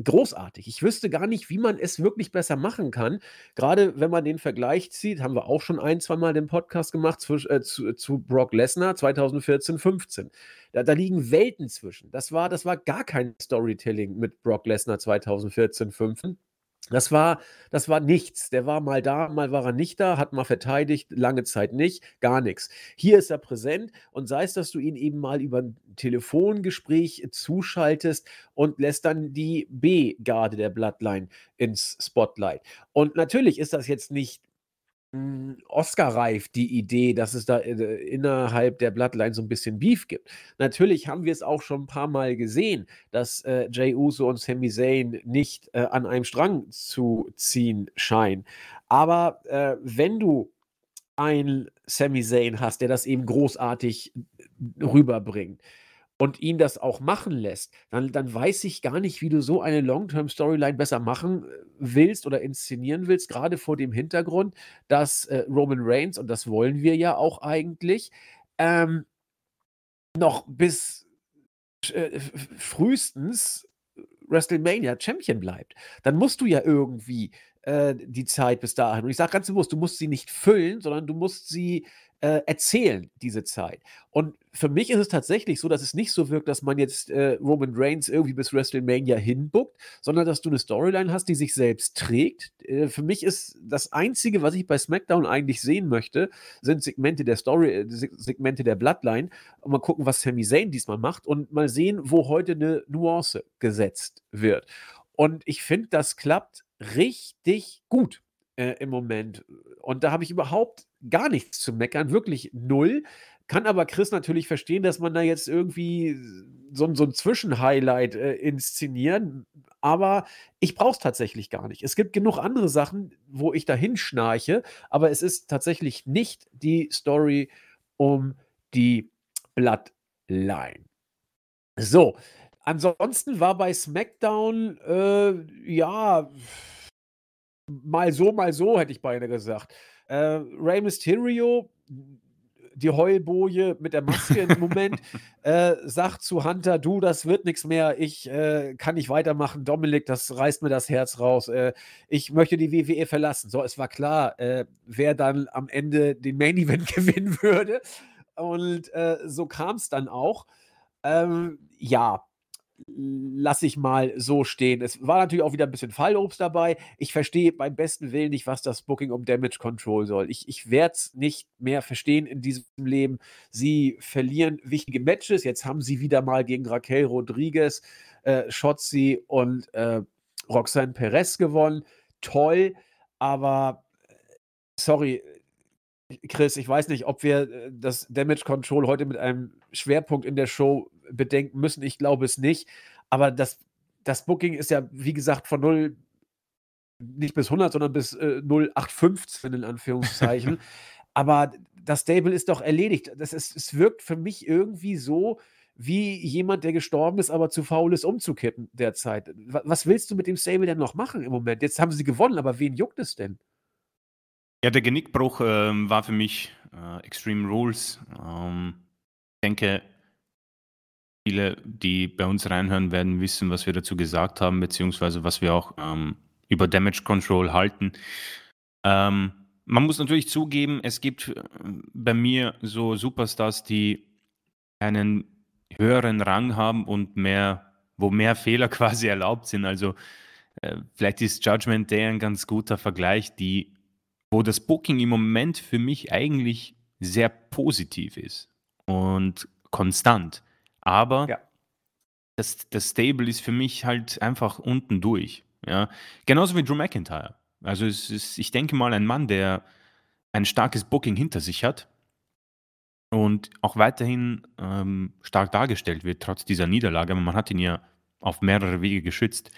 großartig. Ich wüsste gar nicht, wie man es wirklich besser machen kann. Gerade wenn man den Vergleich zieht, haben wir auch schon ein, zwei Mal den Podcast gemacht zu, äh, zu, zu Brock Lesnar 2014, 15. Da, da, liegen Welten zwischen. Das war, das war gar kein Storytelling mit Brock Lesnar 2014, 15. Das war, das war nichts. Der war mal da, mal war er nicht da, hat mal verteidigt, lange Zeit nicht, gar nichts. Hier ist er präsent und sei es, dass du ihn eben mal über ein Telefongespräch zuschaltest und lässt dann die B-Garde der Bloodline ins Spotlight. Und natürlich ist das jetzt nicht Oscar-reif die Idee, dass es da äh, innerhalb der Bloodline so ein bisschen Beef gibt. Natürlich haben wir es auch schon ein paar Mal gesehen, dass äh, Jey Uso und Sami Zayn nicht äh, an einem Strang zu ziehen scheinen. Aber äh, wenn du ein Sami Zayn hast, der das eben großartig rüberbringt, und ihn das auch machen lässt, dann, dann weiß ich gar nicht, wie du so eine Long-Term-Storyline besser machen äh, willst oder inszenieren willst, gerade vor dem Hintergrund, dass äh, Roman Reigns, und das wollen wir ja auch eigentlich, ähm, noch bis äh, frühestens WrestleMania Champion bleibt. Dann musst du ja irgendwie äh, die Zeit bis dahin. Und ich sage ganz bewusst, du musst sie nicht füllen, sondern du musst sie äh, erzählen, diese Zeit. Und für mich ist es tatsächlich so, dass es nicht so wirkt, dass man jetzt äh, Roman Reigns irgendwie bis WrestleMania hinbuckt, sondern dass du eine Storyline hast, die sich selbst trägt. Äh, für mich ist das Einzige, was ich bei SmackDown eigentlich sehen möchte, sind Segmente der Story, äh, Segmente der Bloodline. Und mal gucken, was Sami Zayn diesmal macht und mal sehen, wo heute eine Nuance gesetzt wird. Und ich finde, das klappt richtig gut äh, im Moment. Und da habe ich überhaupt gar nichts zu meckern, wirklich null. Kann aber Chris natürlich verstehen, dass man da jetzt irgendwie so, so ein Zwischenhighlight äh, inszenieren. Aber ich brauche es tatsächlich gar nicht. Es gibt genug andere Sachen, wo ich dahin schnarche, aber es ist tatsächlich nicht die Story um die Bloodline. So, ansonsten war bei SmackDown, äh, ja, mal so, mal so, hätte ich beinahe gesagt. Äh, Rey Mysterio, die Heulboje mit der Maske im Moment, äh, sagt zu Hunter, du, das wird nichts mehr, ich äh, kann nicht weitermachen, Dominik, das reißt mir das Herz raus, äh, ich möchte die WWE verlassen. So, es war klar, äh, wer dann am Ende den Main Event gewinnen würde. Und äh, so kam es dann auch. Ähm, ja, lasse ich mal so stehen. Es war natürlich auch wieder ein bisschen Fallobst dabei. Ich verstehe beim besten Willen nicht, was das Booking um Damage Control soll. Ich, ich werde es nicht mehr verstehen in diesem Leben. Sie verlieren wichtige Matches. Jetzt haben sie wieder mal gegen Raquel Rodriguez, äh, Shotzi und äh, Roxanne Perez gewonnen. Toll, aber äh, sorry, Chris, ich weiß nicht, ob wir äh, das Damage Control heute mit einem Schwerpunkt in der Show bedenken müssen. Ich glaube es nicht. Aber das, das Booking ist ja, wie gesagt, von 0 nicht bis 100, sondern bis äh, 0815 in Anführungszeichen. Aber das Stable ist doch erledigt. Das ist, es wirkt für mich irgendwie so, wie jemand, der gestorben ist, aber zu faul ist, umzukippen derzeit. Was willst du mit dem Stable denn noch machen im Moment? Jetzt haben sie gewonnen, aber wen juckt es denn? Ja, der Genickbruch ähm, war für mich äh, Extreme Rules. Ähm, ich denke, viele, die bei uns reinhören, werden wissen, was wir dazu gesagt haben, beziehungsweise was wir auch ähm, über Damage Control halten. Ähm, man muss natürlich zugeben, es gibt äh, bei mir so Superstars, die einen höheren Rang haben und mehr, wo mehr Fehler quasi erlaubt sind. Also äh, vielleicht ist Judgment Day ein ganz guter Vergleich, die wo das Booking im Moment für mich eigentlich sehr positiv ist und konstant. Aber ja. das, das Stable ist für mich halt einfach unten durch. Ja? Genauso wie Drew McIntyre. Also es ist, ich denke mal, ein Mann, der ein starkes Booking hinter sich hat und auch weiterhin ähm, stark dargestellt wird, trotz dieser Niederlage. Aber man hat ihn ja auf mehrere Wege geschützt.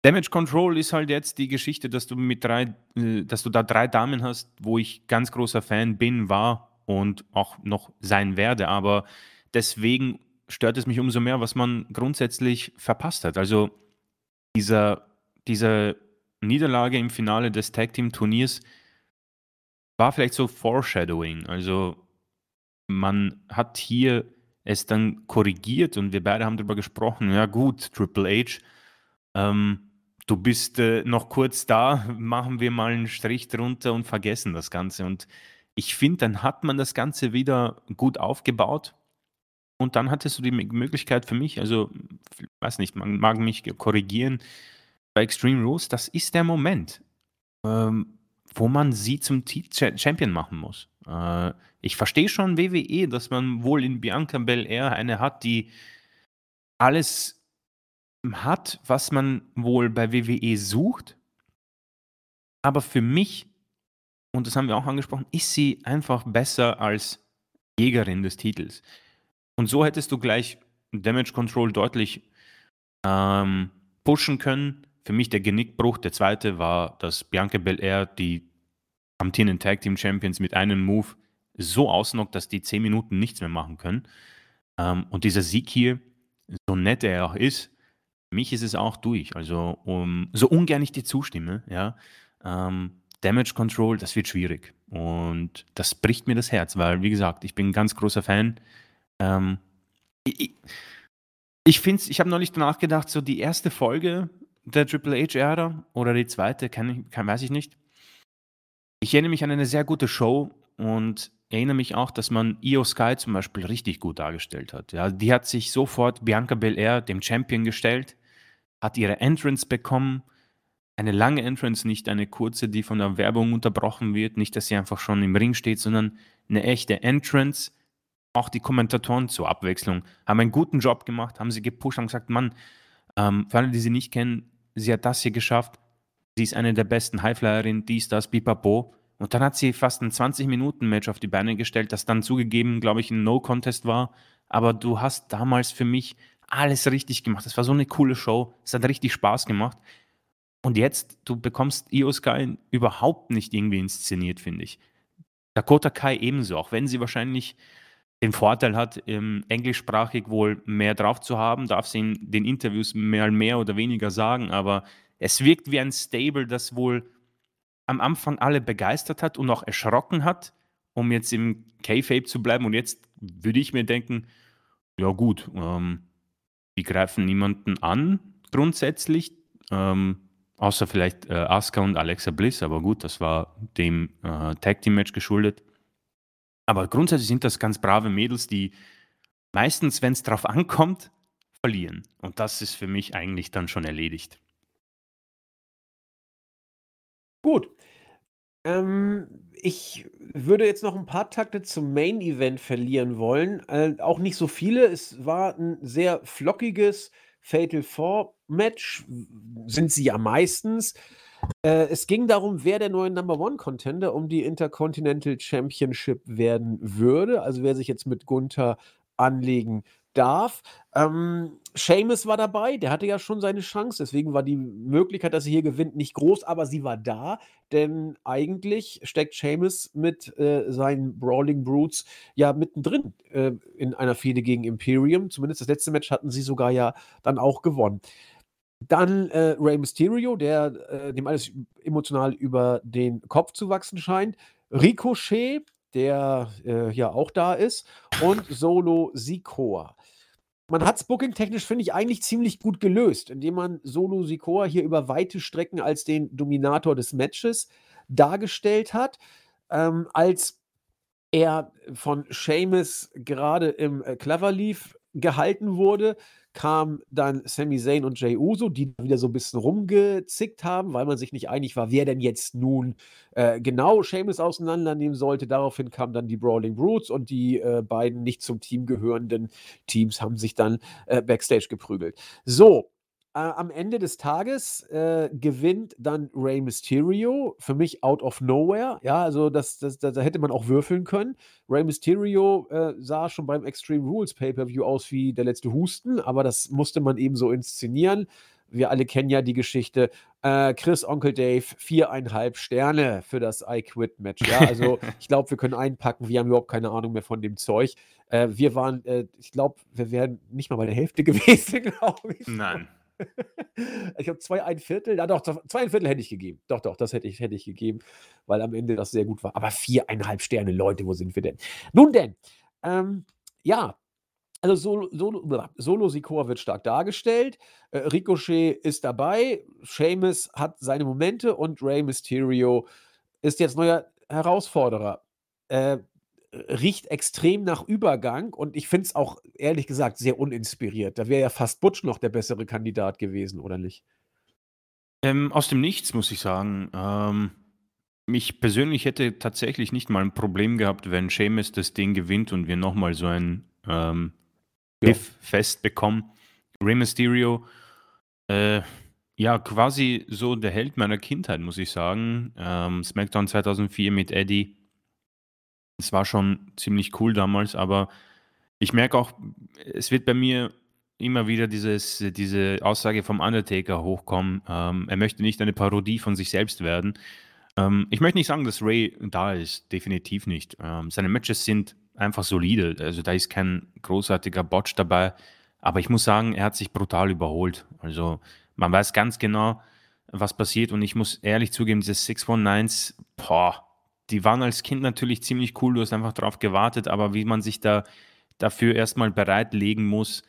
Damage Control ist halt jetzt die Geschichte, dass du mit drei, äh, dass du da drei Damen hast, wo ich ganz großer Fan bin, war und auch noch sein werde. Aber deswegen stört es mich umso mehr, was man grundsätzlich verpasst hat. Also dieser, diese Niederlage im Finale des Tag Team Turniers war vielleicht so Foreshadowing. Also man hat hier es dann korrigiert und wir beide haben darüber gesprochen. Ja gut, Triple H ähm, du bist äh, noch kurz da, machen wir mal einen Strich drunter und vergessen das Ganze. Und ich finde, dann hat man das Ganze wieder gut aufgebaut. Und dann hattest du die Möglichkeit für mich, also, weiß nicht, man mag mich korrigieren, bei Extreme Rules, das ist der Moment, ähm, wo man sie zum Champion machen muss. Äh, ich verstehe schon WWE, dass man wohl in Bianca Belair eine hat, die alles hat, was man wohl bei WWE sucht. Aber für mich, und das haben wir auch angesprochen, ist sie einfach besser als Jägerin des Titels. Und so hättest du gleich Damage Control deutlich ähm, pushen können. Für mich der Genickbruch. Der zweite war, dass Bianca Belair die amtierenden Tag Team Champions mit einem Move so ausnockt, dass die 10 Minuten nichts mehr machen können. Ähm, und dieser Sieg hier, so nett er auch ist, für mich ist es auch durch. Also, um, so ungern ich dir zustimme, ja, ähm, Damage Control, das wird schwierig. Und das bricht mir das Herz, weil, wie gesagt, ich bin ein ganz großer Fan ähm, ich ich finde ich habe neulich danach gedacht, so die erste Folge der Triple H-Ära oder die zweite, kann kann, weiß ich nicht. Ich erinnere mich an eine sehr gute Show und erinnere mich auch, dass man Io Sky zum Beispiel richtig gut dargestellt hat. Ja, die hat sich sofort Bianca Belair, dem Champion, gestellt, hat ihre Entrance bekommen. Eine lange Entrance, nicht eine kurze, die von der Werbung unterbrochen wird. Nicht, dass sie einfach schon im Ring steht, sondern eine echte Entrance auch die Kommentatoren zur Abwechslung haben einen guten Job gemacht, haben sie gepusht, haben gesagt, Mann, ähm, für alle, die sie nicht kennen, sie hat das hier geschafft. Sie ist eine der besten Highflyerinnen, dies, das, pipapo. Und dann hat sie fast ein 20-Minuten-Match auf die Beine gestellt, das dann zugegeben, glaube ich, ein No-Contest war. Aber du hast damals für mich alles richtig gemacht. Das war so eine coole Show. Es hat richtig Spaß gemacht. Und jetzt, du bekommst Io Sky überhaupt nicht irgendwie inszeniert, finde ich. Dakota Kai ebenso, auch wenn sie wahrscheinlich den Vorteil hat, ähm, englischsprachig wohl mehr drauf zu haben, darf sie in den Interviews mehr, mehr oder weniger sagen, aber es wirkt wie ein Stable, das wohl am Anfang alle begeistert hat und auch erschrocken hat, um jetzt im K-Fape zu bleiben. Und jetzt würde ich mir denken, ja gut, ähm, die greifen niemanden an, grundsätzlich, ähm, außer vielleicht äh, Asuka und Alexa Bliss, aber gut, das war dem äh, Tag Team Match geschuldet. Aber grundsätzlich sind das ganz brave Mädels, die meistens, wenn es drauf ankommt, verlieren. Und das ist für mich eigentlich dann schon erledigt. Gut. Ähm, ich würde jetzt noch ein paar Takte zum Main Event verlieren wollen. Äh, auch nicht so viele. Es war ein sehr flockiges Fatal Four Match. Sind sie ja meistens. Äh, es ging darum, wer der neue Number One Contender um die Intercontinental Championship werden würde. Also wer sich jetzt mit Gunther anlegen darf. Ähm, Seamus war dabei, der hatte ja schon seine Chance, deswegen war die Möglichkeit, dass er hier gewinnt, nicht groß, aber sie war da, denn eigentlich steckt Seamus mit äh, seinen Brawling Brutes ja mittendrin äh, in einer Fehde gegen Imperium. Zumindest das letzte Match hatten sie sogar ja dann auch gewonnen. Dann äh, Rey Mysterio, der äh, dem alles emotional über den Kopf zu wachsen scheint. Ricochet, der äh, ja auch da ist. Und Solo Sikoa. Man hat es booking-technisch, finde ich, eigentlich ziemlich gut gelöst, indem man Solo Sikoa hier über weite Strecken als den Dominator des Matches dargestellt hat. Ähm, als er von Seamus gerade im äh, Cleverleaf gehalten wurde, kam dann Sami Zayn und Jay Uso, die wieder so ein bisschen rumgezickt haben, weil man sich nicht einig war, wer denn jetzt nun äh, genau Seamus auseinandernehmen sollte. Daraufhin kamen dann die Brawling Brutes und die äh, beiden nicht zum Team gehörenden Teams haben sich dann äh, backstage geprügelt. So, äh, am Ende des Tages äh, gewinnt dann Rey Mysterio. Für mich out of nowhere. Ja, also das, das, das da hätte man auch würfeln können. Rey Mysterio äh, sah schon beim Extreme Rules Pay-Per-View aus wie der letzte Husten, aber das musste man eben so inszenieren. Wir alle kennen ja die Geschichte. Äh, Chris, Onkel Dave, viereinhalb Sterne für das I Quit Match. Ja, also ich glaube, wir können einpacken. Wir haben überhaupt keine Ahnung mehr von dem Zeug. Äh, wir waren, äh, ich glaube, wir wären nicht mal bei der Hälfte gewesen, glaube ich. Nein. Ich habe zwei ein Viertel, ja doch, zwei ein Viertel hätte ich gegeben. Doch, doch, das hätte ich, hätte ich gegeben, weil am Ende das sehr gut war. Aber viereinhalb Sterne, Leute, wo sind wir denn? Nun denn, ähm, ja, Also Solo Solo Solo Sikoa wird stark dargestellt. Äh, Ricochet ist dabei. Sheamus hat seine Momente und Rey Mysterio ist jetzt neuer Herausforderer. Äh, riecht extrem nach Übergang und ich finde es auch ehrlich gesagt sehr uninspiriert. Da wäre ja fast Butch noch der bessere Kandidat gewesen, oder nicht? Ähm, aus dem Nichts muss ich sagen. Ähm, ich persönlich hätte tatsächlich nicht mal ein Problem gehabt, wenn Sheamus das Ding gewinnt und wir nochmal so ein ähm, Ja. Fest bekommen. Rey Mysterio, äh, ja, quasi so der Held meiner Kindheit, muss ich sagen. Ähm, SmackDown 2004 mit Eddie. Es war schon ziemlich cool damals, aber ich merke auch, es wird bei mir immer wieder dieses, diese Aussage vom Undertaker hochkommen. Ähm, er möchte nicht eine Parodie von sich selbst werden. Ähm, ich möchte nicht sagen, dass Ray da ist, definitiv nicht. Ähm, seine Matches sind einfach solide. Also da ist kein großartiger Botch dabei. Aber ich muss sagen, er hat sich brutal überholt. Also man weiß ganz genau, was passiert. Und ich muss ehrlich zugeben, diese 619s, boah, die waren als Kind natürlich ziemlich cool. Du hast einfach drauf gewartet. Aber wie man sich da dafür erstmal bereitlegen muss,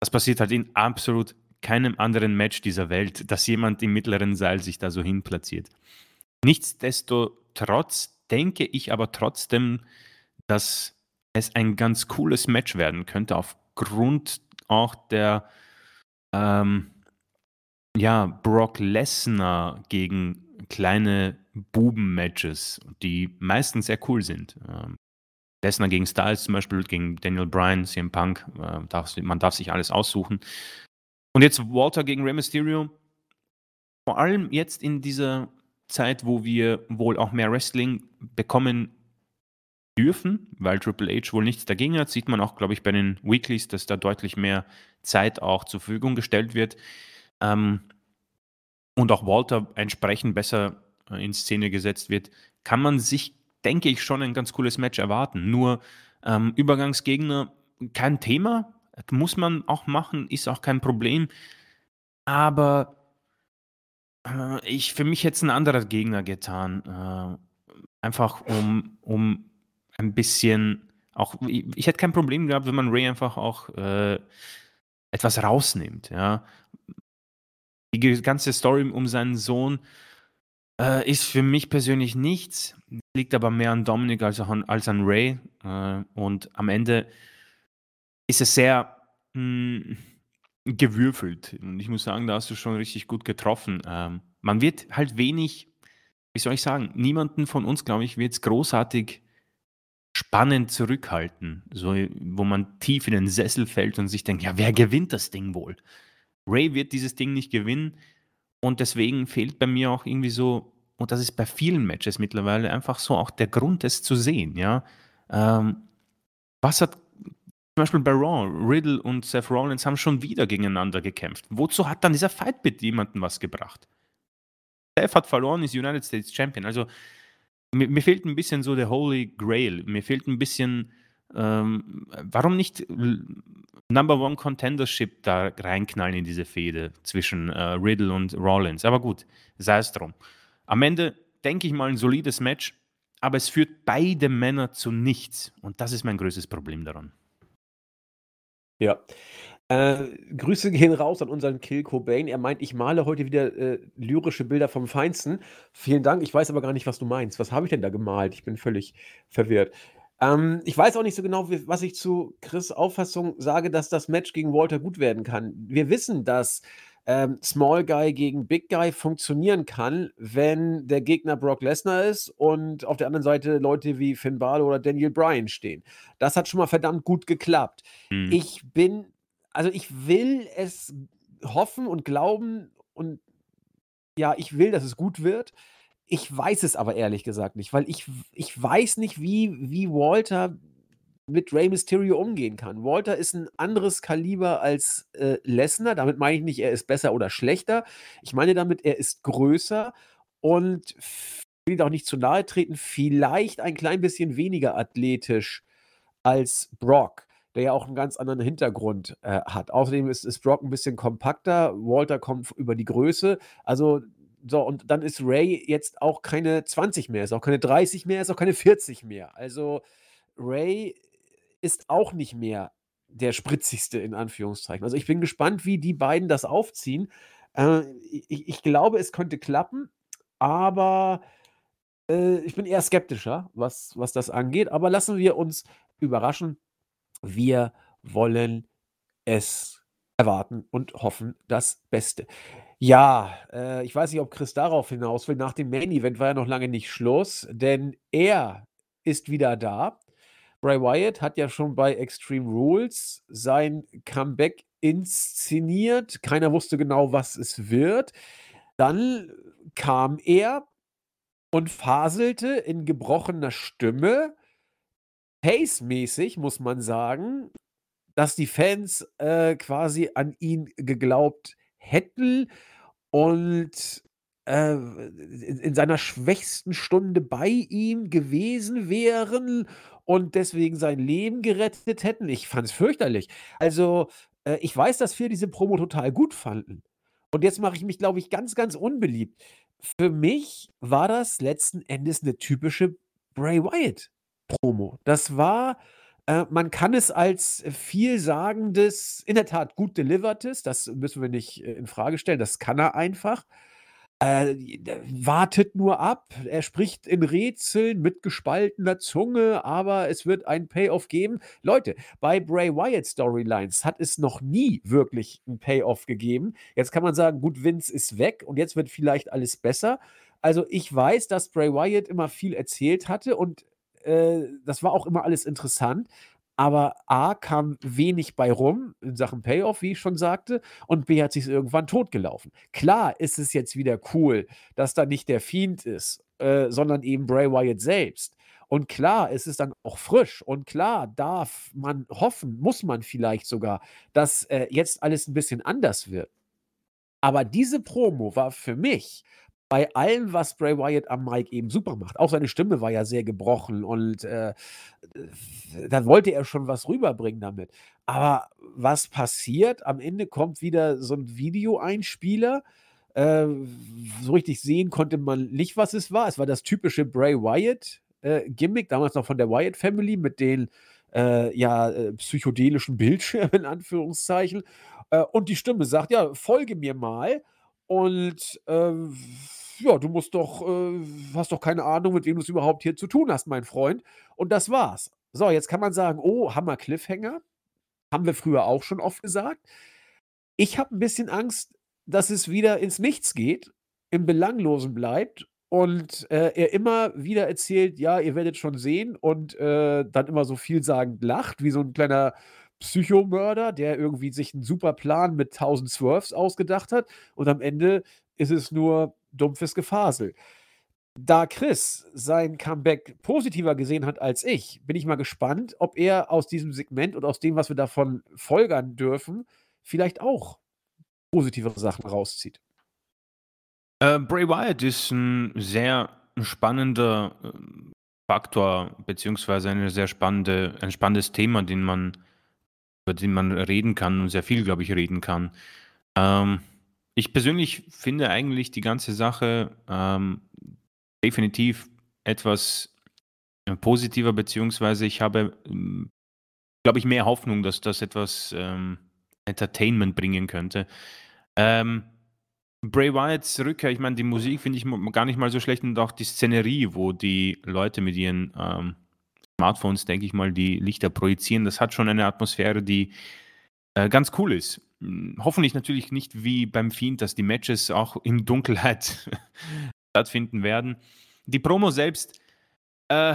das passiert halt in absolut keinem anderen Match dieser Welt, dass jemand im mittleren Seil sich da so hin platziert. Nichtsdestotrotz denke ich aber trotzdem, dass es ein ganz cooles Match werden könnte, aufgrund auch der ähm, ja, Brock Lesnar gegen kleine Buben-Matches, die meistens sehr cool sind. Ähm, Lesnar gegen Styles zum Beispiel, gegen Daniel Bryan, CM Punk, äh, man darf sich alles aussuchen. Und jetzt Walter gegen Rey Mysterio. Vor allem jetzt in dieser Zeit, wo wir wohl auch mehr Wrestling bekommen dürfen, weil Triple H wohl nichts dagegen hat, sieht man auch, glaube ich, bei den Weeklies, dass da deutlich mehr Zeit auch zur Verfügung gestellt wird. Ähm, und auch Walter entsprechend besser in Szene gesetzt wird, kann man sich, denke ich, schon ein ganz cooles Match erwarten. Nur ähm, Übergangsgegner, kein Thema, muss man auch machen, ist auch kein Problem. Aber äh, ich, für mich hätte es ein anderer Gegner getan. Äh, einfach um, um ein bisschen auch, ich, ich, hätte kein Problem gehabt, wenn man Ray einfach auch äh, etwas rausnimmt, ja. Die ganze Story um seinen Sohn äh, ist für mich persönlich nichts, liegt aber mehr an Dominic als an, als an Ray. Äh, und am Ende ist es sehr mh, gewürfelt. Und ich muss sagen, da hast du schon richtig gut getroffen. Ähm, man wird halt wenig, wie soll ich sagen, niemanden von uns, glaube ich, wird es großartig spannend zurückhalten, so, wo man tief in den Sessel fällt und sich denkt, ja, wer gewinnt das Ding wohl? Ray wird dieses Ding nicht gewinnen und deswegen fehlt bei mir auch irgendwie so, und das ist bei vielen Matches mittlerweile einfach so auch der Grund, es zu sehen, ja. Ähm, was hat zum Beispiel bei Raw, Riddle und Seth Rollins haben schon wieder gegeneinander gekämpft. Wozu hat dann dieser Fight mit jemandem was gebracht? Seth hat verloren, ist United States Champion. Also mir, mir, fehlt ein bisschen so der Holy Grail. Mir fehlt ein bisschen, ähm, warum nicht Number One Contendership da reinknallen in diese Fehde zwischen äh, Riddle und Rollins. Aber gut, sei es drum. Am Ende denke ich mal ein solides Match, aber es führt beide Männer zu nichts. Und das ist mein größtes Problem daran. Ja. Äh, Grüße gehen raus an unseren Kill Cobain. Er meint, ich male heute wieder äh, lyrische Bilder vom Feinsten. Vielen Dank. Ich weiß aber gar nicht, was du meinst. Was habe ich denn da gemalt? Ich bin völlig verwirrt. Ähm, ich weiß auch nicht so genau, was ich zu Chris' Auffassung sage, dass das Match gegen Walter gut werden kann. Wir wissen, dass ähm, Small Guy gegen Big Guy funktionieren kann, wenn der Gegner Brock Lesnar ist und auf der anderen Seite Leute wie Finn Balor oder Daniel Bryan stehen. Das hat schon mal verdammt gut geklappt. Mhm. Ich bin also ich will es hoffen und glauben und ja, ich will, dass es gut wird. Ich weiß es aber ehrlich gesagt nicht, weil ich, ich weiß nicht, wie, wie Walter mit Rey Mysterio umgehen kann. Walter ist ein anderes Kaliber als äh, Lesnar. Damit meine ich nicht, er ist besser oder schlechter. Ich meine damit, er ist größer und will auch nicht zu nahe treten, vielleicht ein klein bisschen weniger athletisch als Brock der ja auch einen ganz anderen Hintergrund äh, hat. Außerdem ist, ist Brock ein bisschen kompakter, Walter kommt über die Größe. Also, so, und dann ist Ray jetzt auch keine 20 mehr, ist auch keine 30 mehr, ist auch keine 40 mehr. Also, Ray ist auch nicht mehr der spritzigste in Anführungszeichen. Also ich bin gespannt, wie die beiden das aufziehen. Äh, ich, ich glaube, es könnte klappen, aber äh, ich bin eher skeptischer, was, was das angeht. Aber lassen wir uns überraschen. Wir wollen es erwarten und hoffen das Beste. Ja, äh, ich weiß nicht, ob Chris darauf hinaus will. Nach dem Main Event war ja noch lange nicht Schluss, denn er ist wieder da. Bray Wyatt hat ja schon bei Extreme Rules sein Comeback inszeniert. Keiner wusste genau, was es wird. Dann kam er und faselte in gebrochener Stimme, pace-mäßig, muss man sagen, dass die Fans äh, quasi an ihn geglaubt hätten und äh, in, in seiner schwächsten Stunde bei ihm gewesen wären und deswegen sein Leben gerettet hätten. Ich fand es fürchterlich. Also, äh, ich weiß, dass viele diese Promo total gut fanden. Und jetzt mache ich mich, glaube ich, ganz, ganz unbeliebt. Für mich war das letzten Endes eine typische Bray Wyatt-Promo. Das war, äh, man kann es als vielsagendes, in der Tat gut delivertes, das müssen wir nicht äh, in Frage stellen, das kann er einfach. Äh, wartet nur ab. Er spricht in Rätseln mit gespaltener Zunge, aber es wird ein Payoff geben. Leute, bei Bray Wyatt Storylines hat es noch nie wirklich ein Payoff gegeben. Jetzt kann man sagen, gut, Vince ist weg und jetzt wird vielleicht alles besser. Also ich weiß, dass Bray Wyatt immer viel erzählt hatte und äh, das war auch immer alles interessant. Aber A kam wenig bei rum in Sachen Payoff, wie ich schon sagte, und B hat sich irgendwann totgelaufen. Klar ist es jetzt wieder cool, dass da nicht der Fiend ist, äh, sondern eben Bray Wyatt selbst. Und klar, ist es dann auch frisch. Und klar darf man hoffen, muss man vielleicht sogar, dass äh, jetzt alles ein bisschen anders wird. Aber diese Promo war für mich bei allem, was Bray Wyatt am Mic eben super macht. Auch seine Stimme war ja sehr gebrochen und äh, dann wollte er schon was rüberbringen damit. Aber was passiert? Am Ende kommt wieder so ein Videoeinspieler. Äh, so richtig sehen konnte man nicht, was es war. Es war das typische Bray Wyatt äh, damals noch von der Wyatt Family mit den äh, ja, äh, psychedelischen Bildschirmen in Anführungszeichen. Äh, und die Stimme sagt, ja, folge mir mal. Und ähm, ja, du musst doch, äh, hast doch keine Ahnung, mit wem du es überhaupt hier zu tun hast, mein Freund. Und das war's. So, jetzt kann man sagen, oh, Hammer Cliffhanger. Haben wir früher auch schon oft gesagt. Ich habe ein bisschen Angst, dass es wieder ins Nichts geht, im Belanglosen bleibt und äh, er immer wieder erzählt, ja, ihr werdet schon sehen und äh, dann immer so vielsagend lacht, wie so ein kleiner Psychomörder, der irgendwie sich einen super Plan mit 1000 Swerves ausgedacht hat und am Ende ist es nur dumpfes Gefasel. Da Chris sein Comeback positiver gesehen hat als ich, bin ich mal gespannt, ob er aus diesem Segment und aus dem, was wir davon folgern dürfen, vielleicht auch positivere Sachen rauszieht. Äh, Bray Wyatt ist ein sehr spannender ähm, Faktor, beziehungsweise eine sehr spannende, ein spannendes Thema, den man, über den man reden kann und sehr viel, glaube ich, reden kann. Ähm, ich persönlich finde eigentlich die ganze Sache ähm, definitiv etwas äh, positiver, beziehungsweise ich habe, ähm, glaube ich, mehr Hoffnung, dass das etwas ähm, Entertainment bringen könnte. Ähm, Bray Wyatts Rückkehr, ich meine, die Musik finde ich gar nicht mal so schlecht und auch die Szenerie, wo die Leute mit ihren ähm, Smartphones, denke ich mal, die Lichter projizieren, das hat schon eine Atmosphäre, die äh, ganz cool ist. Hm, hoffentlich natürlich nicht wie beim Fiend, dass die Matches auch in Dunkelheit stattfinden werden. Die Promo selbst äh,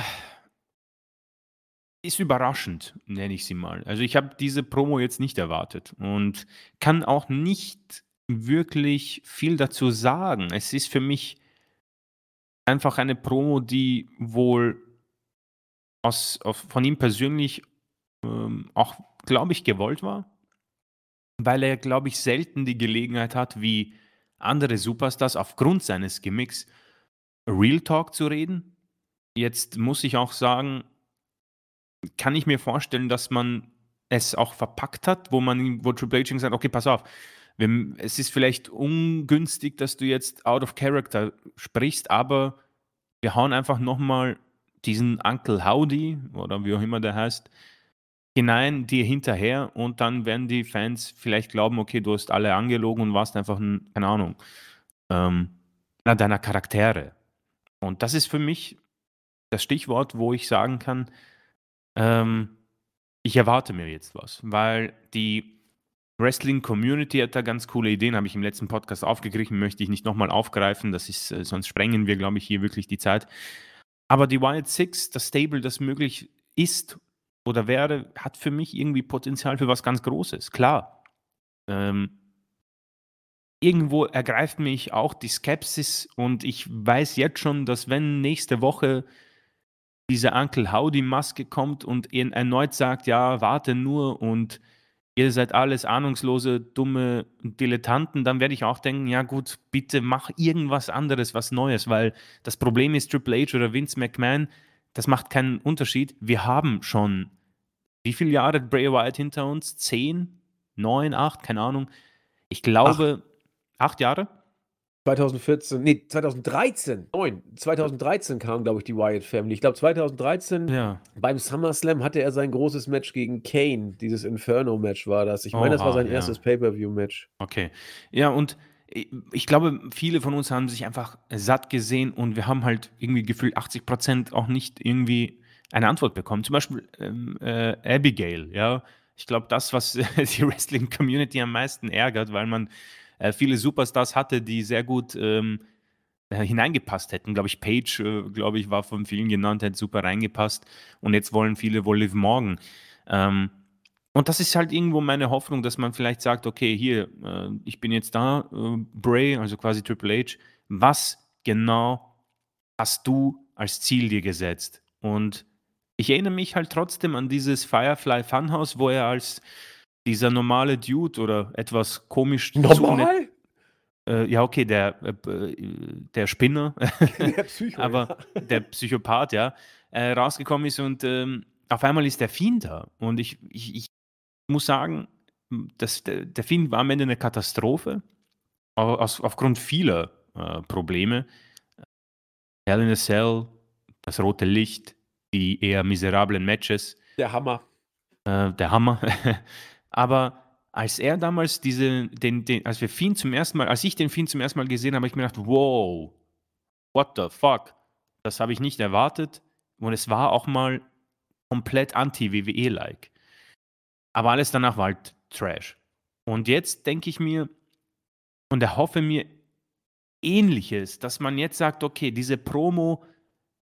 ist überraschend, nenne ich sie mal. Also ich habe diese Promo jetzt nicht erwartet und kann auch nicht wirklich viel dazu sagen. Es ist für mich einfach eine Promo, die wohl aus, aus von ihm persönlich ähm, auch, glaube ich, gewollt war weil er, glaube ich, selten die Gelegenheit hat, wie andere Superstars aufgrund seines Gimmicks Real Talk zu reden. Jetzt muss ich auch sagen, kann ich mir vorstellen, dass man es auch verpackt hat, wo man, wo Triple H hat, okay, pass auf, es ist vielleicht ungünstig, dass du jetzt out of character sprichst, aber wir hauen einfach nochmal diesen Uncle Howdy oder wie auch immer der heißt, hinein, dir hinterher und dann werden die Fans vielleicht glauben, okay, du hast alle angelogen und warst einfach ein, keine Ahnung, ähm, einer deiner Charaktere. Und das ist für mich das Stichwort, wo ich sagen kann, ähm, ich erwarte mir jetzt was, weil die Wrestling-Community hat da ganz coole Ideen, habe ich im letzten Podcast aufgegriffen, möchte ich nicht nochmal aufgreifen, das ist, äh, sonst sprengen wir, glaube ich, hier wirklich die Zeit. Aber die Wild Six, das Stable, das möglich ist oder wäre, hat für mich irgendwie Potenzial für was ganz Großes. Klar. Ähm, irgendwo ergreift mich auch die Skepsis und ich weiß jetzt schon, dass wenn nächste Woche diese Uncle Howdy Maske kommt und erneut sagt, ja, warte nur und ihr seid alles ahnungslose, dumme Dilettanten, dann werde ich auch denken, ja gut, bitte mach irgendwas anderes, was Neues, weil das Problem ist Triple H oder Vince McMahon, das macht keinen Unterschied. Wir haben schon, wie viele Jahre Bray Wyatt hinter uns? Zehn? Neun? Acht? Keine Ahnung. Ich glaube, acht, acht Jahre? 2014, nee, 2013, 9, 2013 kam, glaube ich, die Wyatt Family. Ich glaube, 2013 Ja. beim SummerSlam hatte er sein großes Match gegen Kane. Dieses Inferno-Match war das. Ich meine, das war sein ja. erstes Pay-Per-View-Match. Okay. Ja, und ich glaube, viele von uns haben sich einfach satt gesehen und wir haben halt irgendwie gefühlt 80 Prozent auch nicht irgendwie eine Antwort bekommen. Zum Beispiel ähm, äh, Abigail, ja. Ich glaube, das, was die Wrestling-Community am meisten ärgert, weil man äh, viele Superstars hatte, die sehr gut ähm, äh, hineingepasst hätten. Glaube ich, Paige, äh, glaube ich, war von vielen genannt, hätte super reingepasst. Und jetzt wollen viele wohl Liv Morgan. Ähm, und das ist halt irgendwo meine Hoffnung, dass man vielleicht sagt, okay, hier, äh, ich bin jetzt da, äh, Bray, also quasi Triple H, was genau hast du als Ziel dir gesetzt? Und ich erinnere mich halt trotzdem an dieses Firefly Funhouse, wo er als dieser normale Dude oder etwas komisch Normal? äh, ja, okay, der, äh, äh, der Spinner, Der Psycho. aber der Psychopath, ja, äh, rausgekommen ist und ähm, auf einmal ist der Fiend da. Und ich, ich, ich muss sagen, dass der, der Fiend war am Ende eine Katastrophe, au- aus, aufgrund vieler äh, Probleme. Hell in a Cell, das rote Licht, die eher miserablen Matches, Der Hammer. äh, der Hammer. Aber als er damals diese, den, den, als wir Fiend zum ersten Mal, als ich den Fiend zum ersten Mal gesehen habe, habe ich mir gedacht, wow, what the fuck? Das habe ich nicht erwartet. Und es war auch mal komplett anti-WWE-like. Aber alles danach war halt Trash. Und jetzt denke ich mir und erhoffe mir Ähnliches, dass man jetzt sagt, okay, diese Promo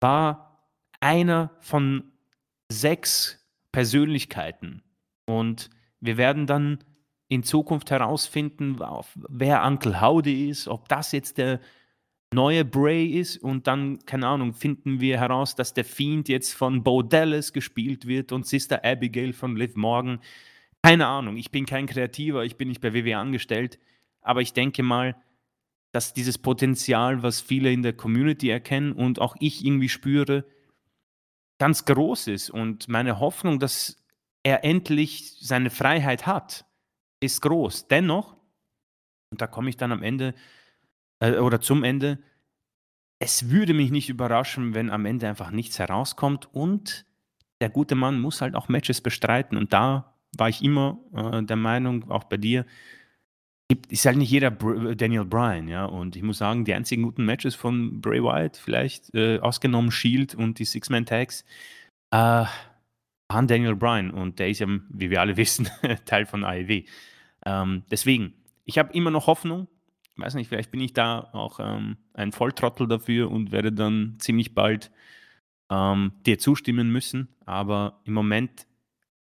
war einer von sechs Persönlichkeiten. Und wir werden dann in Zukunft herausfinden, wer Uncle Howdy ist, ob das jetzt der neue Bray ist und dann, keine Ahnung, finden wir heraus, dass der Fiend jetzt von Bo Dallas gespielt wird und Sister Abigail von Liv Morgan. Keine Ahnung, ich bin kein Kreativer, ich bin nicht bei WWE angestellt, aber ich denke mal, dass dieses Potenzial, was viele in der Community erkennen und auch ich irgendwie spüre, ganz groß ist. Und meine Hoffnung, dass er endlich seine Freiheit hat, ist groß. Dennoch, und da komme ich dann am Ende äh, oder zum Ende, es würde mich nicht überraschen, wenn am Ende einfach nichts herauskommt und der gute Mann muss halt auch Matches bestreiten. Und da war ich immer äh, der Meinung, auch bei dir, ist halt nicht jeder Br Daniel Bryan, ja. Und ich muss sagen, die einzigen guten Matches von Bray Wyatt, vielleicht äh, ausgenommen Shield und die Six-Man-Tags, äh, waren Daniel Bryan. Und der ist ja, wie wir alle wissen, Teil von AEW. Ähm, deswegen, ich habe immer noch Hoffnung. Ich weiß nicht, vielleicht bin ich da auch ähm, ein Volltrottel dafür und werde dann ziemlich bald ähm, dir zustimmen müssen. Aber im Moment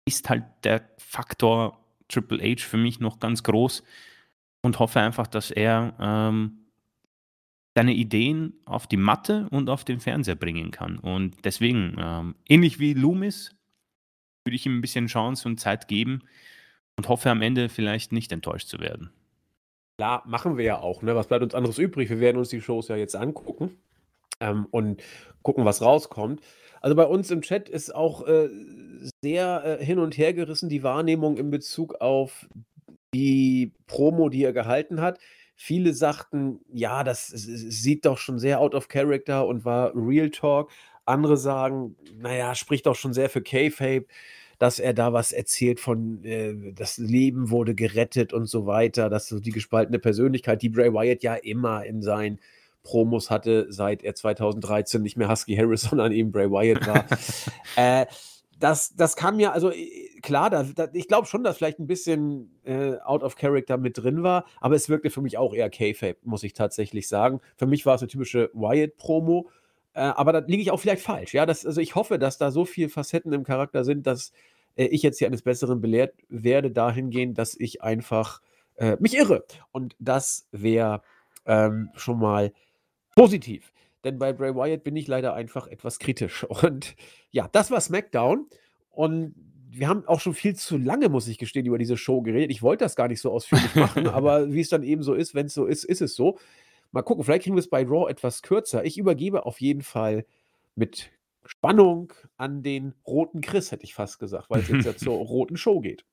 ist halt der Faktor Triple H für mich noch ganz groß und hoffe einfach, dass er ähm, seine Ideen auf die Matte und auf den Fernseher bringen kann. Und deswegen, ähm, ähnlich wie Loomis, würde ich ihm ein bisschen Chance und Zeit geben und hoffe am Ende vielleicht nicht enttäuscht zu werden. Klar, machen wir ja auch. Ne? Was bleibt uns anderes übrig? Wir werden uns die Shows ja jetzt angucken ähm, und gucken, was rauskommt. Also bei uns im Chat ist auch äh, sehr äh, hin und her gerissen die Wahrnehmung in Bezug auf die Promo, die er gehalten hat. Viele sagten, ja, das sieht doch schon sehr out of character und war Real Talk. Andere sagen, naja, spricht doch schon sehr für K-Fape. Dass er da was erzählt von, äh, das Leben wurde gerettet und so weiter, dass so die gespaltene Persönlichkeit, die Bray Wyatt ja immer in seinen Promos hatte, seit er 2013 nicht mehr Husky Harris, sondern eben Bray Wyatt war. äh, das, das kam ja, also äh, klar, da, da, ich glaube schon, dass vielleicht ein bisschen äh, out of character mit drin war, aber es wirkte für mich auch eher K-Fape, muss ich tatsächlich sagen. Für mich war es eine typische Wyatt-Promo, äh, aber da liege ich auch vielleicht falsch. Ja, das, also ich hoffe, dass da so viele Facetten im Charakter sind, dass äh, ich jetzt hier eines Besseren belehrt werde, dahingehend, dass ich einfach äh, mich irre. Und das wäre ähm, schon mal positiv. Denn bei Bray Wyatt bin ich leider einfach etwas kritisch. Und ja, das war SmackDown. Und wir haben auch schon viel zu lange, muss ich gestehen, über diese Show geredet. Ich wollte das gar nicht so ausführlich machen, aber wie es dann eben so ist, wenn es so ist, ist es so. Mal gucken, vielleicht kriegen wir es bei Raw etwas kürzer. Ich übergebe auf jeden Fall mit Spannung an den roten Chris, hätte ich fast gesagt, weil es jetzt ja zur roten Show geht.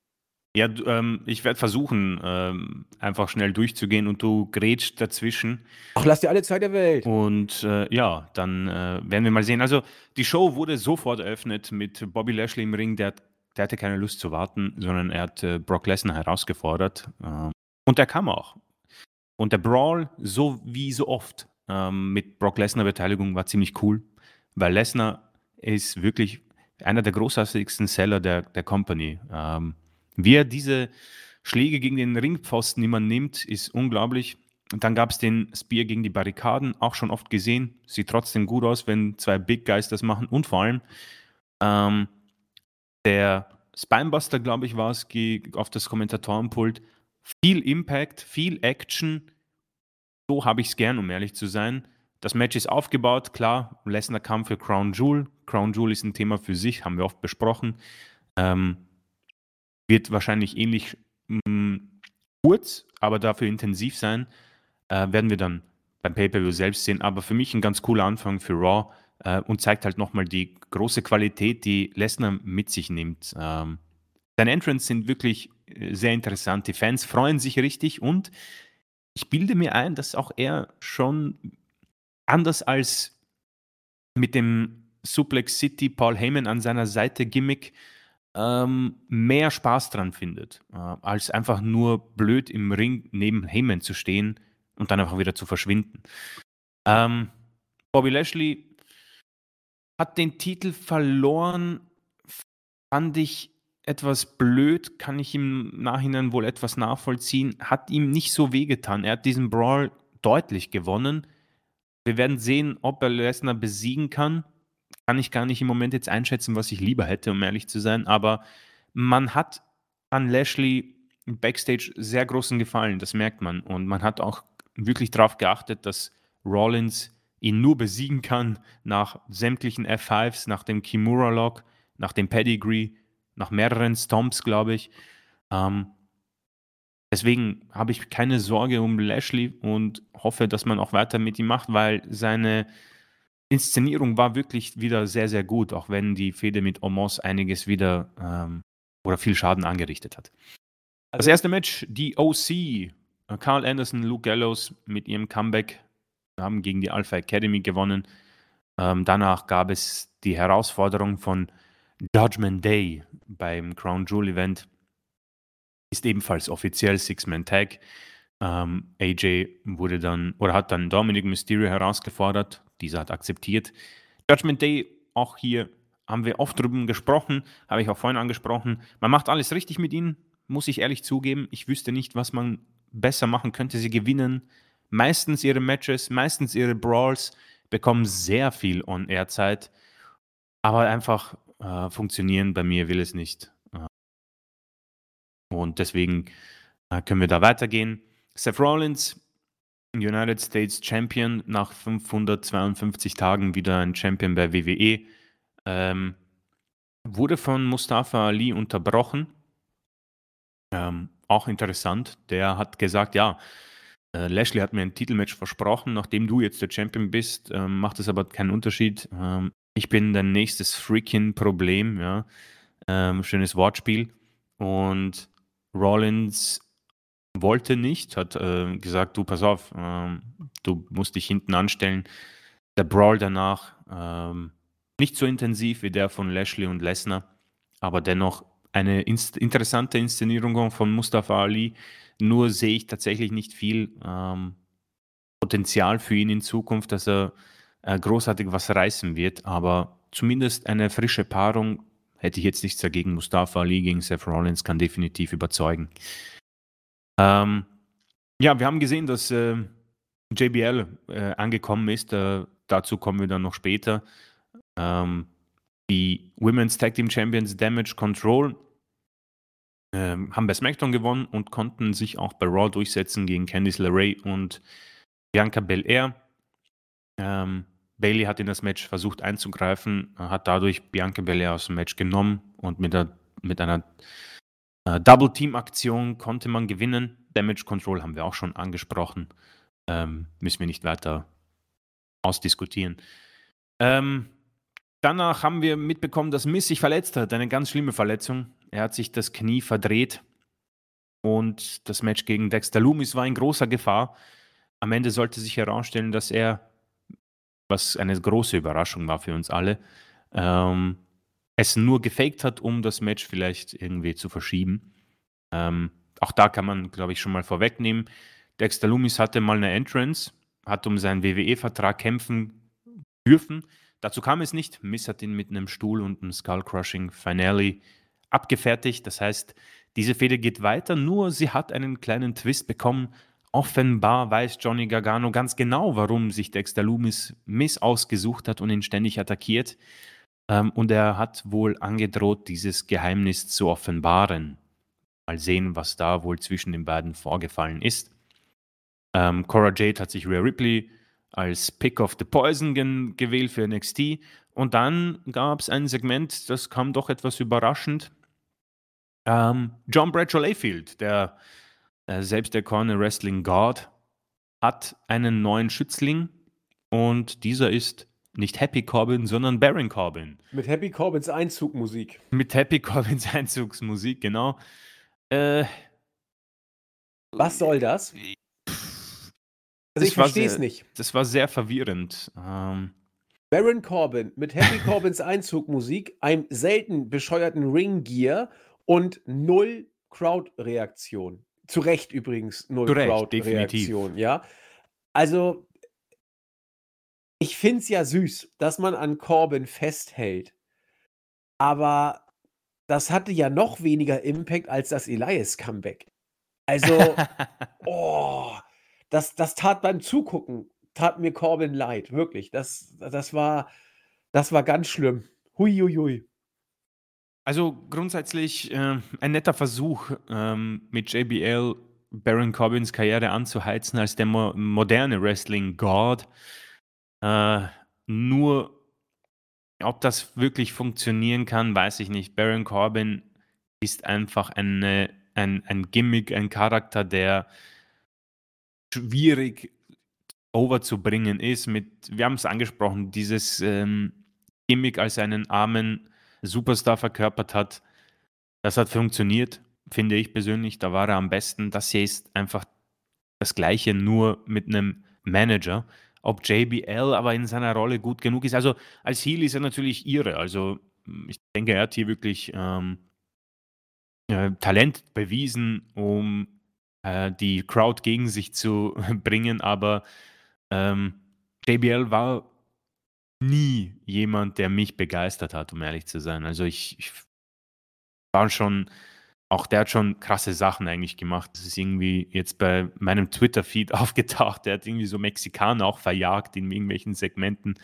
Ja, ähm, ich werde versuchen, ähm, einfach schnell durchzugehen und du grätschst dazwischen. Ach, lass dir alle Zeit der Welt. Und äh, ja, dann äh, werden wir mal sehen. Also, die Show wurde sofort eröffnet mit Bobby Lashley im Ring. Der, der hatte keine Lust zu warten, sondern er hat äh, Brock Lesnar herausgefordert. Ähm, und der kam auch. Und der Brawl, so wie so oft, ähm, mit Brock Lesnar-Beteiligung war ziemlich cool, weil Lesnar ist wirklich einer der großartigsten Seller der, der Company. Ähm, wie er diese Schläge gegen den Ringpfosten, man nimmt, ist unglaublich. Und dann gab es den Spear gegen die Barrikaden, auch schon oft gesehen. Sieht trotzdem gut aus, wenn zwei Big Guys das machen. Und vor allem ähm, der Spinebuster, glaube ich, war es, auf das Kommentatorenpult. Viel Impact, viel Action. So habe ich es gern, um ehrlich zu sein. Das Match ist aufgebaut, klar. Lesnar kam für Crown Jewel. Crown Jewel ist ein Thema für sich, haben wir oft besprochen. Ähm, wird wahrscheinlich ähnlich mh, hm, kurz, aber dafür intensiv sein. Äh, werden wir dann beim Pay-Per-View selbst sehen. Aber für mich ein ganz cooler Anfang für Raw äh, und zeigt halt nochmal die große Qualität, die Lesnar mit sich nimmt. Ähm, seine Entrants sind wirklich sehr interessant. Die Fans freuen sich richtig und ich bilde mir ein, dass auch er schon anders als mit dem Suplex City Paul Heyman an seiner Seite Gimmick ähm, mehr Spaß dran findet, äh, als einfach nur blöd im Ring neben Heyman zu stehen und dann einfach wieder zu verschwinden. Ähm, Bobby Lashley hat den Titel verloren, fand ich etwas blöd, kann ich im Nachhinein wohl etwas nachvollziehen, hat ihm nicht so wehgetan. Er hat diesen Brawl deutlich gewonnen. Wir werden sehen, ob er Lesnar besiegen kann kann ich gar nicht im Moment jetzt einschätzen, was ich lieber hätte, um ehrlich zu sein. Aber man hat an Lashley Backstage sehr großen Gefallen, das merkt man. Und man hat auch wirklich darauf geachtet, dass Rollins ihn nur besiegen kann nach sämtlichen F5s, nach dem Kimura-Lock, nach dem Pedigree, nach mehreren Stomps, glaube ich. Ähm, deswegen habe ich keine Sorge um Lashley und hoffe, dass man auch weiter mit ihm macht, weil seine Inszenierung war wirklich wieder sehr, sehr gut, auch wenn die Fehde mit Omos einiges wieder ähm, oder viel Schaden angerichtet hat. Das also erste Match, die OC, äh, Carl Anderson, Luke Gallows mit ihrem Comeback haben gegen die Alpha Academy gewonnen. Ähm, danach gab es die Herausforderung von Judgment Day beim Crown Jewel Event. Ist ebenfalls offiziell Six-Man-Tag. Ähm, AJ wurde dann oder hat dann Dominic Mysterio herausgefordert dieser hat akzeptiert. Judgment Day, auch hier haben wir oft drüber gesprochen, habe ich auch vorhin angesprochen. Man macht alles richtig mit ihnen, muss ich ehrlich zugeben. Ich wüsste nicht, was man besser machen könnte. Sie gewinnen meistens ihre Matches, meistens ihre Brawls, bekommen sehr viel On-Air-Zeit, aber einfach äh, funktionieren bei mir will es nicht. Äh, und deswegen äh, können wir da weitergehen. Seth Rollins United States Champion, nach 552 Tagen wieder ein Champion bei WWE. Ähm, wurde von Mustafa Ali unterbrochen. Ähm, auch interessant. Der hat gesagt, ja, äh, Lashley hat mir ein Titelmatch versprochen, nachdem du jetzt der Champion bist, ähm, macht es aber keinen Unterschied. Ähm, ich bin dein nächstes freaking Problem, ja. Ähm, schönes Wortspiel. Und Rollins wollte nicht, hat äh, gesagt, du pass auf, ähm, du musst dich hinten anstellen. Der Brawl danach ähm, nicht so intensiv wie der von Lashley und Lesnar, aber dennoch eine inst interessante Inszenierung von Mustafa Ali. Nur sehe ich tatsächlich nicht viel ähm, Potenzial für ihn in Zukunft, dass er äh, großartig was reißen wird, aber zumindest eine frische Paarung hätte ich jetzt nichts dagegen. Mustafa Ali gegen Seth Rollins kann definitiv überzeugen. Ähm, ja, wir haben gesehen, dass äh, JBL äh, angekommen ist. Äh, dazu kommen wir dann noch später. Ähm, die Women's Tag Team Champions Damage Control ähm, haben bei SmackDown gewonnen und konnten sich auch bei Raw durchsetzen gegen Candice LeRae und Bianca Belair. Ähm, Bailey hat in das Match versucht einzugreifen, hat dadurch Bianca Belair aus dem Match genommen und mit, der, mit einer äh, Double-Team-Aktion konnte man gewinnen. Damage Control haben wir auch schon angesprochen. Ähm, müssen wir nicht weiter ausdiskutieren. Ähm, danach haben wir mitbekommen, dass Miss sich verletzt hat. Eine ganz schlimme Verletzung. Er hat sich das Knie verdreht. Und das Match gegen Dexter Loomis war in großer Gefahr. Am Ende sollte sich herausstellen, dass er, was eine große Überraschung war für uns alle, ähm, es nur gefaked hat, um das Match vielleicht irgendwie zu verschieben. Ähm, auch da kann man, glaube ich, schon mal vorwegnehmen. Dexter Loomis hatte mal eine Entrance, hat um seinen WWE-Vertrag kämpfen dürfen. Dazu kam es nicht. Miss hat ihn mit einem Stuhl und einem Skull-Crushing Finale abgefertigt. Das heißt, diese Fehde geht weiter, nur sie hat einen kleinen Twist bekommen. Offenbar weiß Johnny Gargano ganz genau, warum sich Dexter Loomis Miss ausgesucht hat und ihn ständig attackiert. Ähm, und er hat wohl angedroht, dieses Geheimnis zu offenbaren. Mal sehen, was da wohl zwischen den beiden vorgefallen ist. Ähm, Cora Jade hat sich Rhea Ripley als Pick of the Poison gewählt für NXT. Und dann gab es ein Segment, das kam doch etwas überraschend. Ähm, John Bradshaw Layfield, der selbst der Corner Wrestling God, hat einen neuen Schützling und dieser ist nicht Happy Corbin, sondern Baron Corbin. Mit Happy Corbins Einzugmusik. Mit Happy Corbins Einzugsmusik, genau. Äh, Was soll das? Also ich verstehe es nicht. Das war sehr verwirrend. Ähm, Baron Corbin mit Happy Corbins Einzugmusik, einem selten bescheuerten Ring-Gear und null Crowd-Reaktion. Zu Recht übrigens null Crowd-Reaktion, ja. Also ich finde es ja süß, dass man an Corbin festhält. Aber das hatte ja noch weniger Impact als das Elias-Comeback. Also, oh, das, das tat beim Zugucken, tat mir Corbin leid, wirklich. Das, das, war, das war ganz schlimm. Hui, hui, hui. Also grundsätzlich äh, ein netter Versuch, ähm, mit JBL Baron Corbins Karriere anzuheizen als der mo moderne Wrestling-God. Äh, nur, ob das wirklich funktionieren kann, weiß ich nicht. Baron Corbin ist einfach eine, ein, ein Gimmick, ein Charakter, der schwierig overzubringen ist mit, wir haben es angesprochen, dieses ähm, Gimmick als einen armen Superstar verkörpert hat. Das hat funktioniert, finde ich persönlich. Da war er am besten. Das hier ist einfach das Gleiche, nur mit einem Manager ob JBL aber in seiner Rolle gut genug ist. Also als Heel ist er natürlich irre. Also ich denke, er hat hier wirklich ähm, äh, Talent bewiesen, um äh, die Crowd gegen sich zu bringen. Aber ähm, JBL war nie jemand, der mich begeistert hat, um ehrlich zu sein. Also ich, ich war schon auch der hat schon krasse Sachen eigentlich gemacht. Das ist irgendwie jetzt bei meinem Twitter-Feed aufgetaucht. Der hat irgendwie so Mexikaner auch verjagt in irgendwelchen Segmenten.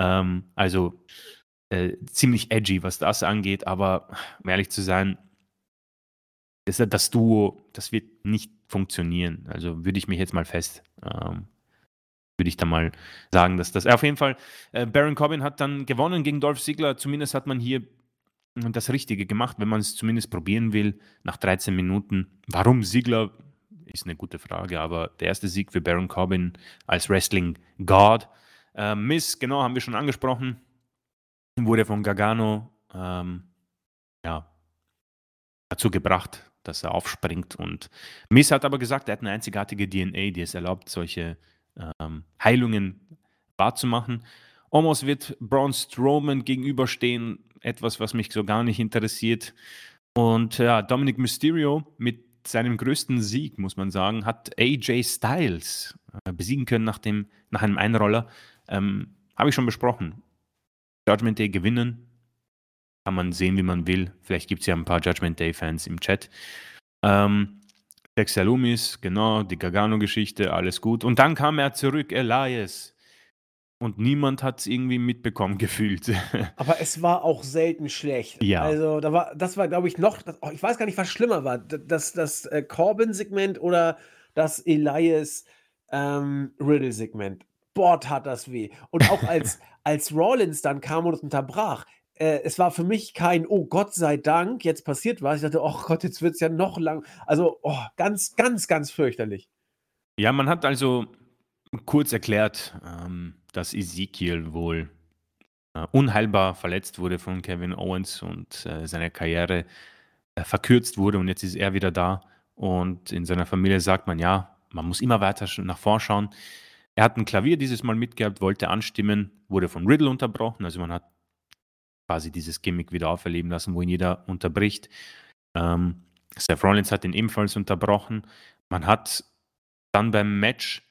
Ähm, also äh, ziemlich edgy, was das angeht. Aber um ehrlich zu sein, das, das Duo, das wird nicht funktionieren. Also würde ich mich jetzt mal fest, ähm, würde ich da mal sagen, dass das auf jeden Fall, äh, Baron Corbin hat dann gewonnen gegen Dolph Ziggler. Zumindest hat man hier das Richtige gemacht, wenn man es zumindest probieren will, nach 13 Minuten. Warum Ziegler? Ist eine gute Frage, aber der erste Sieg für Baron Corbin als Wrestling God. Äh, Miss, genau, haben wir schon angesprochen, wurde von Gargano ähm, ja, dazu gebracht, dass er aufspringt. Und Miss hat aber gesagt, er hat eine einzigartige DNA, die es erlaubt, solche ähm, Heilungen wahrzumachen. Omos wird Braun Strowman gegenüberstehen etwas, was mich so gar nicht interessiert. Und ja, Dominic Mysterio mit seinem größten Sieg, muss man sagen, hat AJ Styles äh, besiegen können nach, dem, nach einem Einroller. Ähm, Habe ich schon besprochen. Judgment Day gewinnen. Kann man sehen, wie man will. Vielleicht gibt es ja ein paar Judgment Day-Fans im Chat. Ähm, Dexter Loomis, genau, die Gargano-Geschichte, alles gut. Und dann kam er zurück, Elias. Und niemand hat es irgendwie mitbekommen gefühlt. Aber es war auch selten schlecht. Ja. Also, da war, das war, glaube ich, noch, das, oh, ich weiß gar nicht, was schlimmer war. Das, das äh, Corbin-Segment oder das Elias ähm, Riddle-Segment. Boah, tat das weh. Und auch als, als Rollins dann kam und unterbrach, äh, es war für mich kein, oh Gott sei Dank, jetzt passiert was. Ich dachte, oh Gott, jetzt wird es ja noch lang. Also, oh, ganz, ganz, ganz fürchterlich. Ja, man hat also kurz erklärt, ähm, dass Ezekiel wohl äh, unheilbar verletzt wurde von Kevin Owens und äh, seine Karriere äh, verkürzt wurde und jetzt ist er wieder da. Und in seiner Familie sagt man, ja, man muss immer weiter nach vorschauen. Er hat ein Klavier dieses Mal mitgehabt, wollte anstimmen, wurde von Riddle unterbrochen. Also man hat quasi dieses Gimmick wieder auferleben lassen, wo ihn jeder unterbricht. Ähm, Seth Rollins hat ihn ebenfalls unterbrochen. Man hat dann beim Match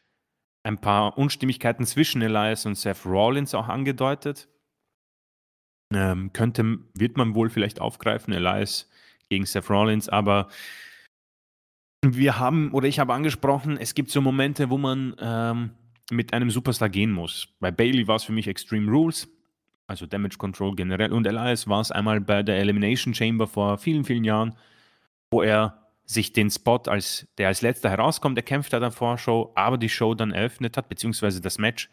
ein paar Unstimmigkeiten zwischen Elias und Seth Rollins auch angedeutet. Ähm, könnte, wird man wohl vielleicht aufgreifen, Elias gegen Seth Rollins, aber wir haben, oder ich habe angesprochen, es gibt so Momente, wo man ähm, mit einem Superstar gehen muss. Bei Bailey war es für mich Extreme Rules, also Damage Control generell, und Elias war es einmal bei der Elimination Chamber vor vielen, vielen Jahren, wo er sich den Spot, als der als letzter herauskommt, er kämpft hat an der Vorschau, aber die Show dann eröffnet hat, beziehungsweise das Match.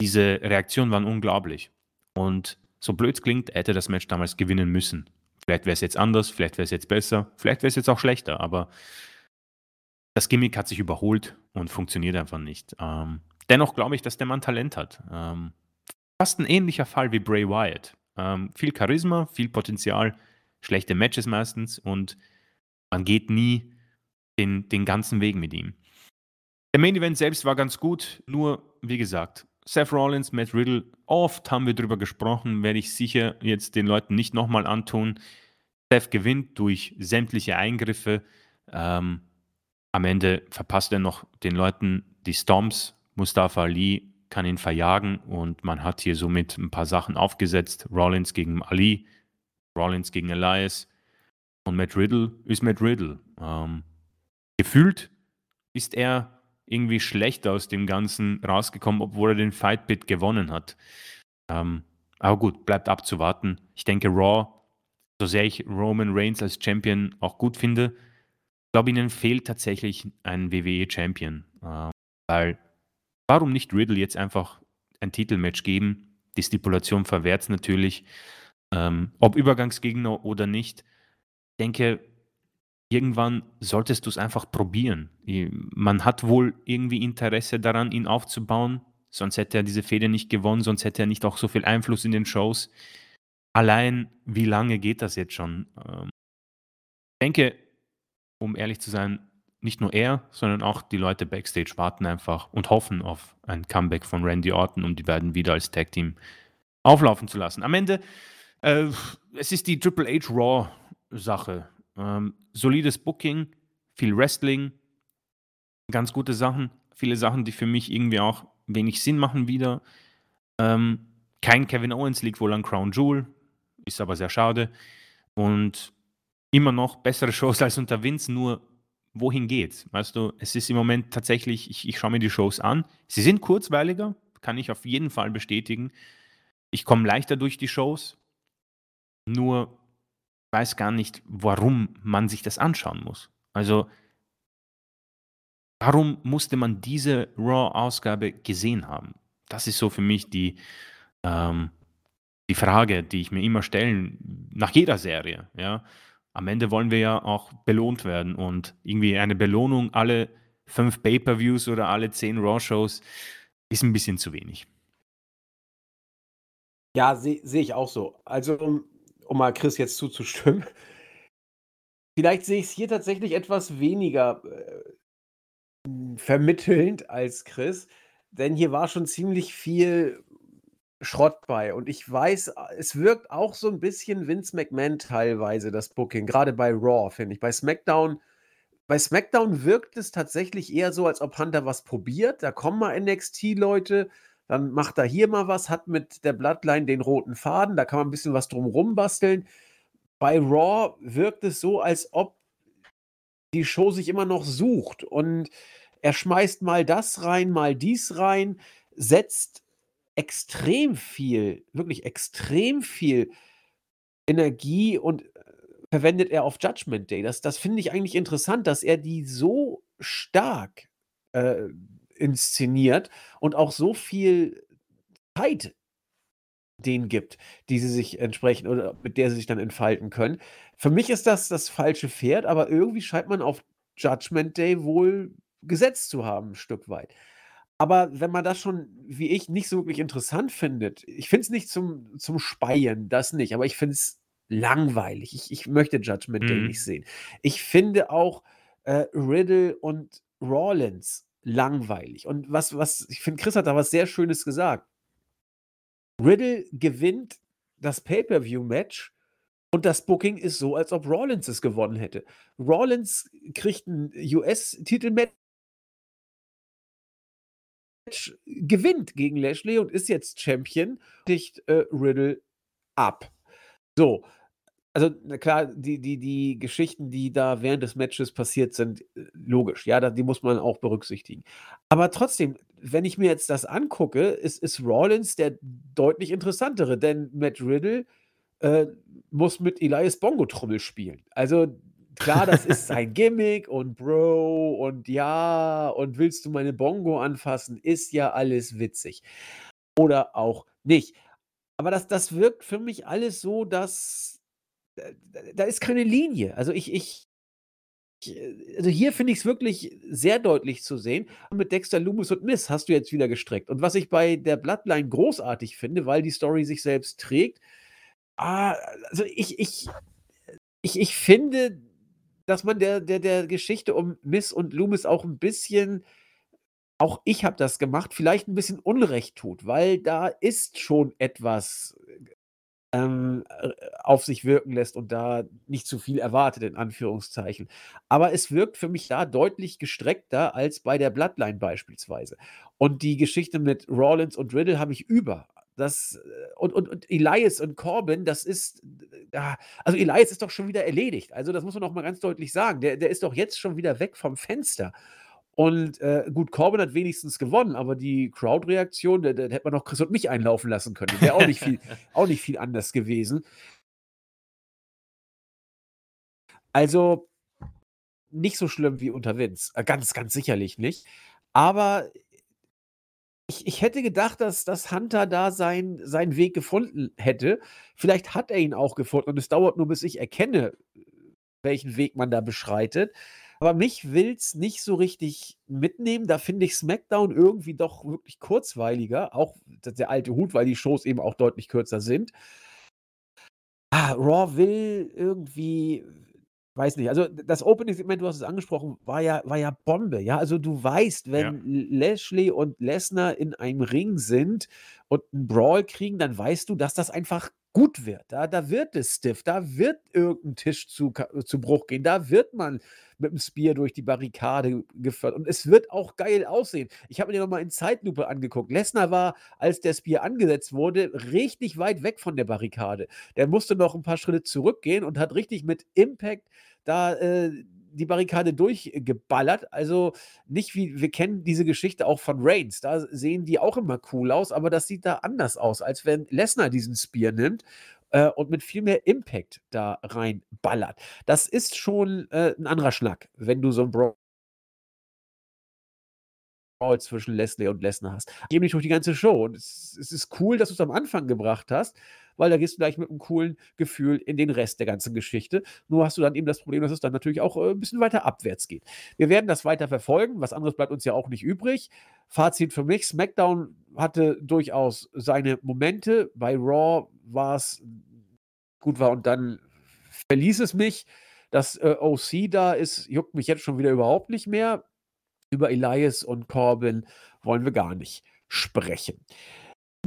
Diese Reaktionen waren unglaublich. Und so blöd es klingt, hätte das Match damals gewinnen müssen. Vielleicht wäre es jetzt anders, vielleicht wäre es jetzt besser, vielleicht wäre es jetzt auch schlechter, aber das Gimmick hat sich überholt und funktioniert einfach nicht. Ähm, dennoch glaube ich, dass der Mann Talent hat. Ähm, fast ein ähnlicher Fall wie Bray Wyatt. Ähm, viel Charisma, viel Potenzial, schlechte Matches meistens und man geht nie den, den ganzen Weg mit ihm. Der Main Event selbst war ganz gut, nur wie gesagt, Seth Rollins, Matt Riddle, oft haben wir drüber gesprochen, werde ich sicher jetzt den Leuten nicht nochmal antun. Seth gewinnt durch sämtliche Eingriffe. Ähm, am Ende verpasst er noch den Leuten die Stomps. Mustafa Ali kann ihn verjagen und man hat hier somit ein paar Sachen aufgesetzt. Rollins gegen Ali, Rollins gegen Elias und Matt Riddle ist Matt Riddle. Ähm, gefühlt ist er irgendwie schlechter aus dem Ganzen rausgekommen, obwohl er den Fightbit gewonnen hat. Ähm, aber gut, bleibt abzuwarten. Ich denke, Raw, so sehr ich Roman Reigns als Champion auch gut finde, glaube ihnen fehlt tatsächlich ein WWE-Champion. Äh, weil, warum nicht Riddle jetzt einfach ein Titelmatch geben? Die Stipulation verwehrt es natürlich. Ähm, ob Übergangsgegner oder nicht. Ich denke, irgendwann solltest du es einfach probieren. Man hat wohl irgendwie Interesse daran, ihn aufzubauen. Sonst hätte er diese Fehde nicht gewonnen, sonst hätte er nicht auch so viel Einfluss in den Shows. Allein, wie lange geht das jetzt schon? Ähm, ich denke, um ehrlich zu sein, nicht nur er, sondern auch die Leute backstage warten einfach und hoffen auf ein Comeback von Randy Orton, um die beiden wieder als Tag Team auflaufen zu lassen. Am Ende, äh, es ist die Triple H Raw Sache. Ähm, solides Booking, viel Wrestling, ganz gute Sachen, viele Sachen, die für mich irgendwie auch wenig Sinn machen wieder. Ähm, kein Kevin Owens liegt wohl an Crown Jewel, ist aber sehr schade. Und immer noch bessere Shows als unter Vince, nur wohin geht's? Weißt du, es ist im Moment tatsächlich, ich, ich schaue mir die Shows an. Sie sind kurzweiliger, kann ich auf jeden Fall bestätigen. Ich komme leichter durch die Shows, nur weiß gar nicht, warum man sich das anschauen muss. Also, warum musste man diese Raw-Ausgabe gesehen haben? Das ist so für mich die, ähm, die Frage, die ich mir immer stellen, nach jeder Serie. Ja? Am Ende wollen wir ja auch belohnt werden und irgendwie eine Belohnung alle fünf Pay-Per-Views oder alle zehn Raw-Shows ist ein bisschen zu wenig. Ja, sehe seh ich auch so. Also, um, um mal Chris jetzt zuzustimmen. Vielleicht sehe ich es hier tatsächlich etwas weniger äh, vermittelnd als Chris, denn hier war schon ziemlich viel Schrott bei. Und ich weiß, es wirkt auch so ein bisschen Vince McMahon teilweise, das Booking, gerade bei Raw, finde ich. Bei SmackDown bei SmackDown wirkt es tatsächlich eher so, als ob Hunter was probiert. Da kommen mal NXT-Leute, dann macht er hier mal was, hat mit der Bloodline den roten Faden, da kann man ein bisschen was drumrum basteln. Bei Raw wirkt es so, als ob die Show sich immer noch sucht und er schmeißt mal das rein, mal dies rein, setzt extrem viel, wirklich extrem viel Energie und äh, verwendet er auf Judgment Day. Das, das finde ich eigentlich interessant, dass er die so stark äh, inszeniert und auch so viel Zeit denen gibt, die sie sich entsprechend oder mit der sie sich dann entfalten können. Für mich ist das das falsche Pferd, aber irgendwie scheint man auf Judgment Day wohl gesetzt zu haben, ein Stück weit. Aber wenn man das schon, wie ich, nicht so wirklich interessant findet, ich finde es nicht zum, zum Speien, das nicht, aber ich finde es langweilig. Ich, ich möchte Judgment Day Mhm. nicht sehen. Ich finde auch äh, Riddle und Rawlins langweilig. Und was, was, ich finde, Chris hat da was sehr Schönes gesagt. Riddle gewinnt das Pay-Per-View-Match und das Booking ist so, als ob Rawlins es gewonnen hätte. Rawlins kriegt ein US-Titel-Match, gewinnt gegen Lashley und ist jetzt Champion, dicht äh, Riddle ab. So, also klar, die, die, die Geschichten, die da während des Matches passiert sind, äh, logisch, ja, die muss man auch berücksichtigen. Aber trotzdem, wenn ich mir jetzt das angucke, ist, ist Rollins der deutlich interessantere, denn Matt Riddle äh, muss mit Elias Bongo-Trommel spielen. Also klar, das ist sein Gimmick und Bro und ja und willst du meine Bongo anfassen, ist ja alles witzig. Oder auch nicht. Aber das, das wirkt für mich alles so, dass äh, da ist keine Linie. Also ich, ich, äh, also hier finde ich es wirklich sehr deutlich zu sehen. Und mit Dexter Loomis und Miss hast du jetzt wieder gestreckt. Und was ich bei der Bloodline großartig finde, weil die Story sich selbst trägt, ah, also ich, ich, ich, ich finde, dass man der, der, der Geschichte um Miss und Loomis auch ein bisschen, auch ich habe das gemacht, vielleicht ein bisschen Unrecht tut, weil da ist schon etwas ähm, äh, auf sich wirken lässt und da nicht zu viel erwartet, in Anführungszeichen. Aber es wirkt für mich da deutlich gestreckter als bei der Bloodline beispielsweise. Und die Geschichte mit Rollins und Riddle habe ich über. Das, äh, und, und, und Elias und Corbin, das ist, äh, also Elias ist doch schon wieder erledigt. Also das muss man auch mal ganz deutlich sagen. Der, der ist doch jetzt schon wieder weg vom Fenster. Und äh, gut, Corbin hat wenigstens gewonnen, aber die Crowd-Reaktion, da, da hätte man noch Chris und mich einlaufen lassen können. Wäre auch nicht viel, auch nicht viel anders gewesen. Also nicht so schlimm wie unter Vince. Äh, Ganz, ganz sicherlich nicht. Aber ich, ich hätte gedacht, dass, dass Hunter da sein, seinen Weg gefunden hätte. Vielleicht hat er ihn auch gefunden und es dauert nur, bis ich erkenne, welchen Weg man da beschreitet. Aber mich will es nicht so richtig mitnehmen. Da finde ich SmackDown irgendwie doch wirklich kurzweiliger. Auch der alte Hut, weil die Shows eben auch deutlich kürzer sind. Ah, Raw will irgendwie, weiß nicht, also das Opening-Segment, du hast es angesprochen, war ja, war ja Bombe. Ja, also du weißt, wenn Lashley und Lesnar in einem Ring sind und einen Brawl kriegen, dann weißt du, dass das einfach gut wird. Da, da wird es stiff, da wird irgendein Tisch zu, Ka- zu Bruch gehen, da wird man mit dem Spear durch die Barrikade geführt und es wird auch geil aussehen. Ich habe mir nochmal in Zeitlupe angeguckt. Lesnar war, als der Spear angesetzt wurde, richtig weit weg von der Barrikade. Der musste noch ein paar Schritte zurückgehen und hat richtig mit Impact da äh, die Barrikade durchgeballert. Also nicht wie, wir kennen diese Geschichte auch von Reigns. Da sehen die auch immer cool aus, aber das sieht da anders aus, als wenn Lesnar diesen Spear nimmt äh, und mit viel mehr Impact da reinballert. Das ist schon äh, ein anderer Schnack, wenn du so ein Brawl zwischen Leslie und Lesnar hast. Nicht durch die ganze Show. Und es, es ist cool, dass du es am Anfang gebracht hast, weil da gehst du gleich mit einem coolen Gefühl in den Rest der ganzen Geschichte. Nur hast du dann eben das Problem, dass es dann natürlich auch äh, ein bisschen weiter abwärts geht. Wir werden das weiter verfolgen. Was anderes bleibt uns ja auch nicht übrig. Fazit für mich: SmackDown hatte durchaus seine Momente. Bei Raw war es gut war und dann verließ es mich. Dass äh, OC da ist, juckt mich jetzt schon wieder überhaupt nicht mehr. Über Elias und Corbin wollen wir gar nicht sprechen.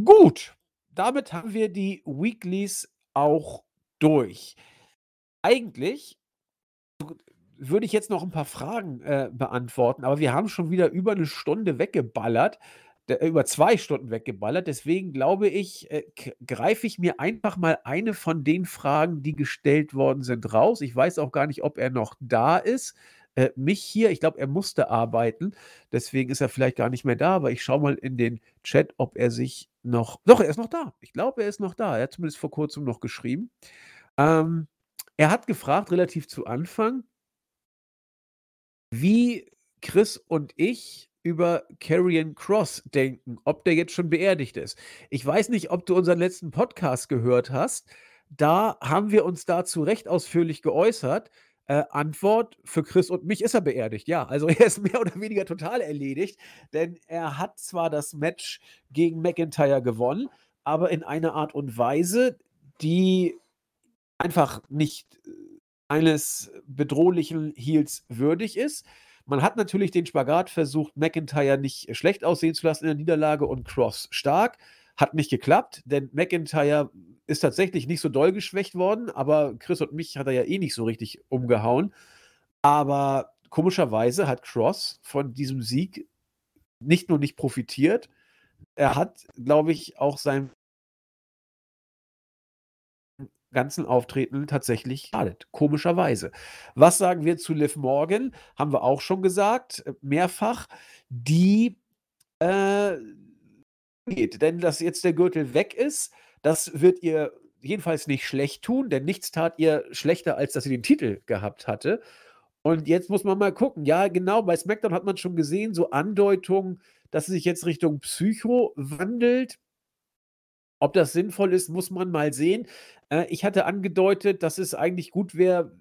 Gut, damit haben wir die Weeklies auch durch. Eigentlich würde ich jetzt noch ein paar Fragen, äh, beantworten, aber wir haben schon wieder über eine Stunde weggeballert d über 2 Stunden weggeballert. Deswegen glaube ich, äh, greife ich mir einfach mal eine von den Fragen, die gestellt worden sind, raus. Ich weiß auch gar nicht, ob er noch da ist. Äh, mich hier ich glaube, er musste arbeiten, deswegen ist er vielleicht gar nicht mehr da, aber ich schaue mal in den Chat, ob er sich noch doch, er ist noch da. Ich glaube, er ist noch da. Er hat zumindest vor Kurzem noch geschrieben. Ähm, er hat gefragt, relativ zu Anfang wie Chris und ich über Karrion Cross denken, ob der jetzt schon beerdigt ist. Ich weiß nicht, ob du unseren letzten Podcast gehört hast. Da haben wir uns dazu recht ausführlich geäußert. Äh, Antwort: Für Chris und mich ist er beerdigt. Ja, also er ist mehr oder weniger total erledigt, denn er hat zwar das Match gegen McIntyre gewonnen, aber in einer Art und Weise, die einfach nicht äh, eines bedrohlichen Heels würdig ist. Man hat natürlich den Spagat versucht, McIntyre nicht schlecht aussehen zu lassen in der Niederlage und Cross stark. Hat nicht geklappt, denn McIntyre ist tatsächlich nicht so doll geschwächt worden, aber Chris und mich hat er ja eh nicht so richtig umgehauen. Aber komischerweise hat Cross von diesem Sieg nicht nur nicht profitiert, er hat, glaube ich, auch sein ganzen Auftreten tatsächlich schadet, komischerweise. Was sagen wir zu Liv Morgan? Haben wir auch schon gesagt, mehrfach. Die äh, geht, denn dass jetzt der Gürtel weg ist, das wird ihr jedenfalls nicht schlecht tun, denn nichts tat ihr schlechter, als dass sie den Titel gehabt hatte. Und jetzt muss man mal gucken. Ja, genau, bei SmackDown hat man schon gesehen, so Andeutungen, dass sie sich jetzt Richtung Psycho wandelt. Ob das sinnvoll ist, muss man mal sehen. Äh, ich hatte angedeutet, dass es eigentlich gut wäre,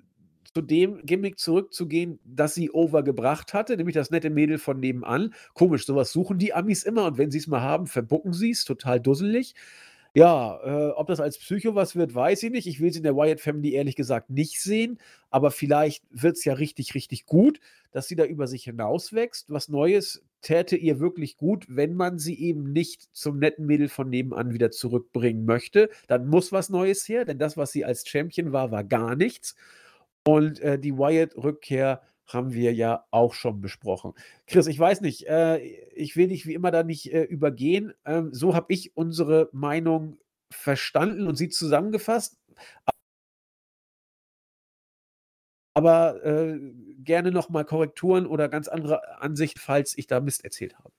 zu dem Gimmick zurückzugehen, das sie overgebracht hatte, nämlich das nette Mädel von nebenan. Komisch, sowas suchen die Amis immer und wenn sie es mal haben, verbucken sie es, total dusselig. Ja, äh, ob das als Psycho was wird, weiß ich nicht. Ich will es in der Wyatt Family ehrlich gesagt nicht sehen, aber vielleicht wird es ja richtig, richtig gut, dass sie da über sich hinauswächst. Was Neues täte ihr wirklich gut, wenn man sie eben nicht zum netten Mädel von nebenan wieder zurückbringen möchte. Dann muss was Neues her, denn das, was sie als Champion war, war gar nichts. Und äh, die Wyatt-Rückkehr haben wir ja auch schon besprochen. Chris, ich weiß nicht, äh, ich will dich wie immer da nicht äh, übergehen. Ähm, so habe ich unsere Meinung verstanden und sie zusammengefasst. Aber äh, gerne nochmal Korrekturen oder ganz andere Ansicht, falls ich da Mist erzählt habe.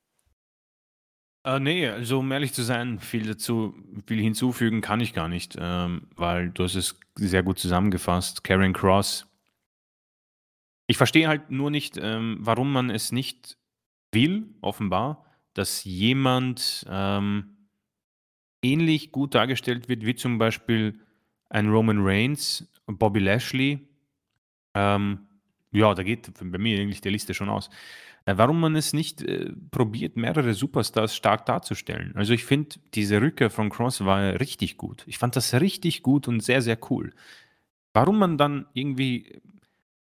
Äh, ne, also um ehrlich zu sein, viel dazu viel hinzufügen kann ich gar nicht, ähm, weil du hast es sehr gut zusammengefasst. Karen Cross ich verstehe halt nur nicht, ähm, warum man es nicht will, offenbar, dass jemand, ähm ähnlich gut dargestellt wird wie zum Beispiel ein Roman Reigns, Bobby Lashley. Ähm, ja, da geht bei mir eigentlich die Liste schon aus. Äh, warum man es nicht, äh, probiert, mehrere Superstars stark darzustellen. Also, ich finde, diese Rückkehr von Cross war richtig gut. Ich fand das richtig gut und sehr, sehr cool. Warum man dann irgendwie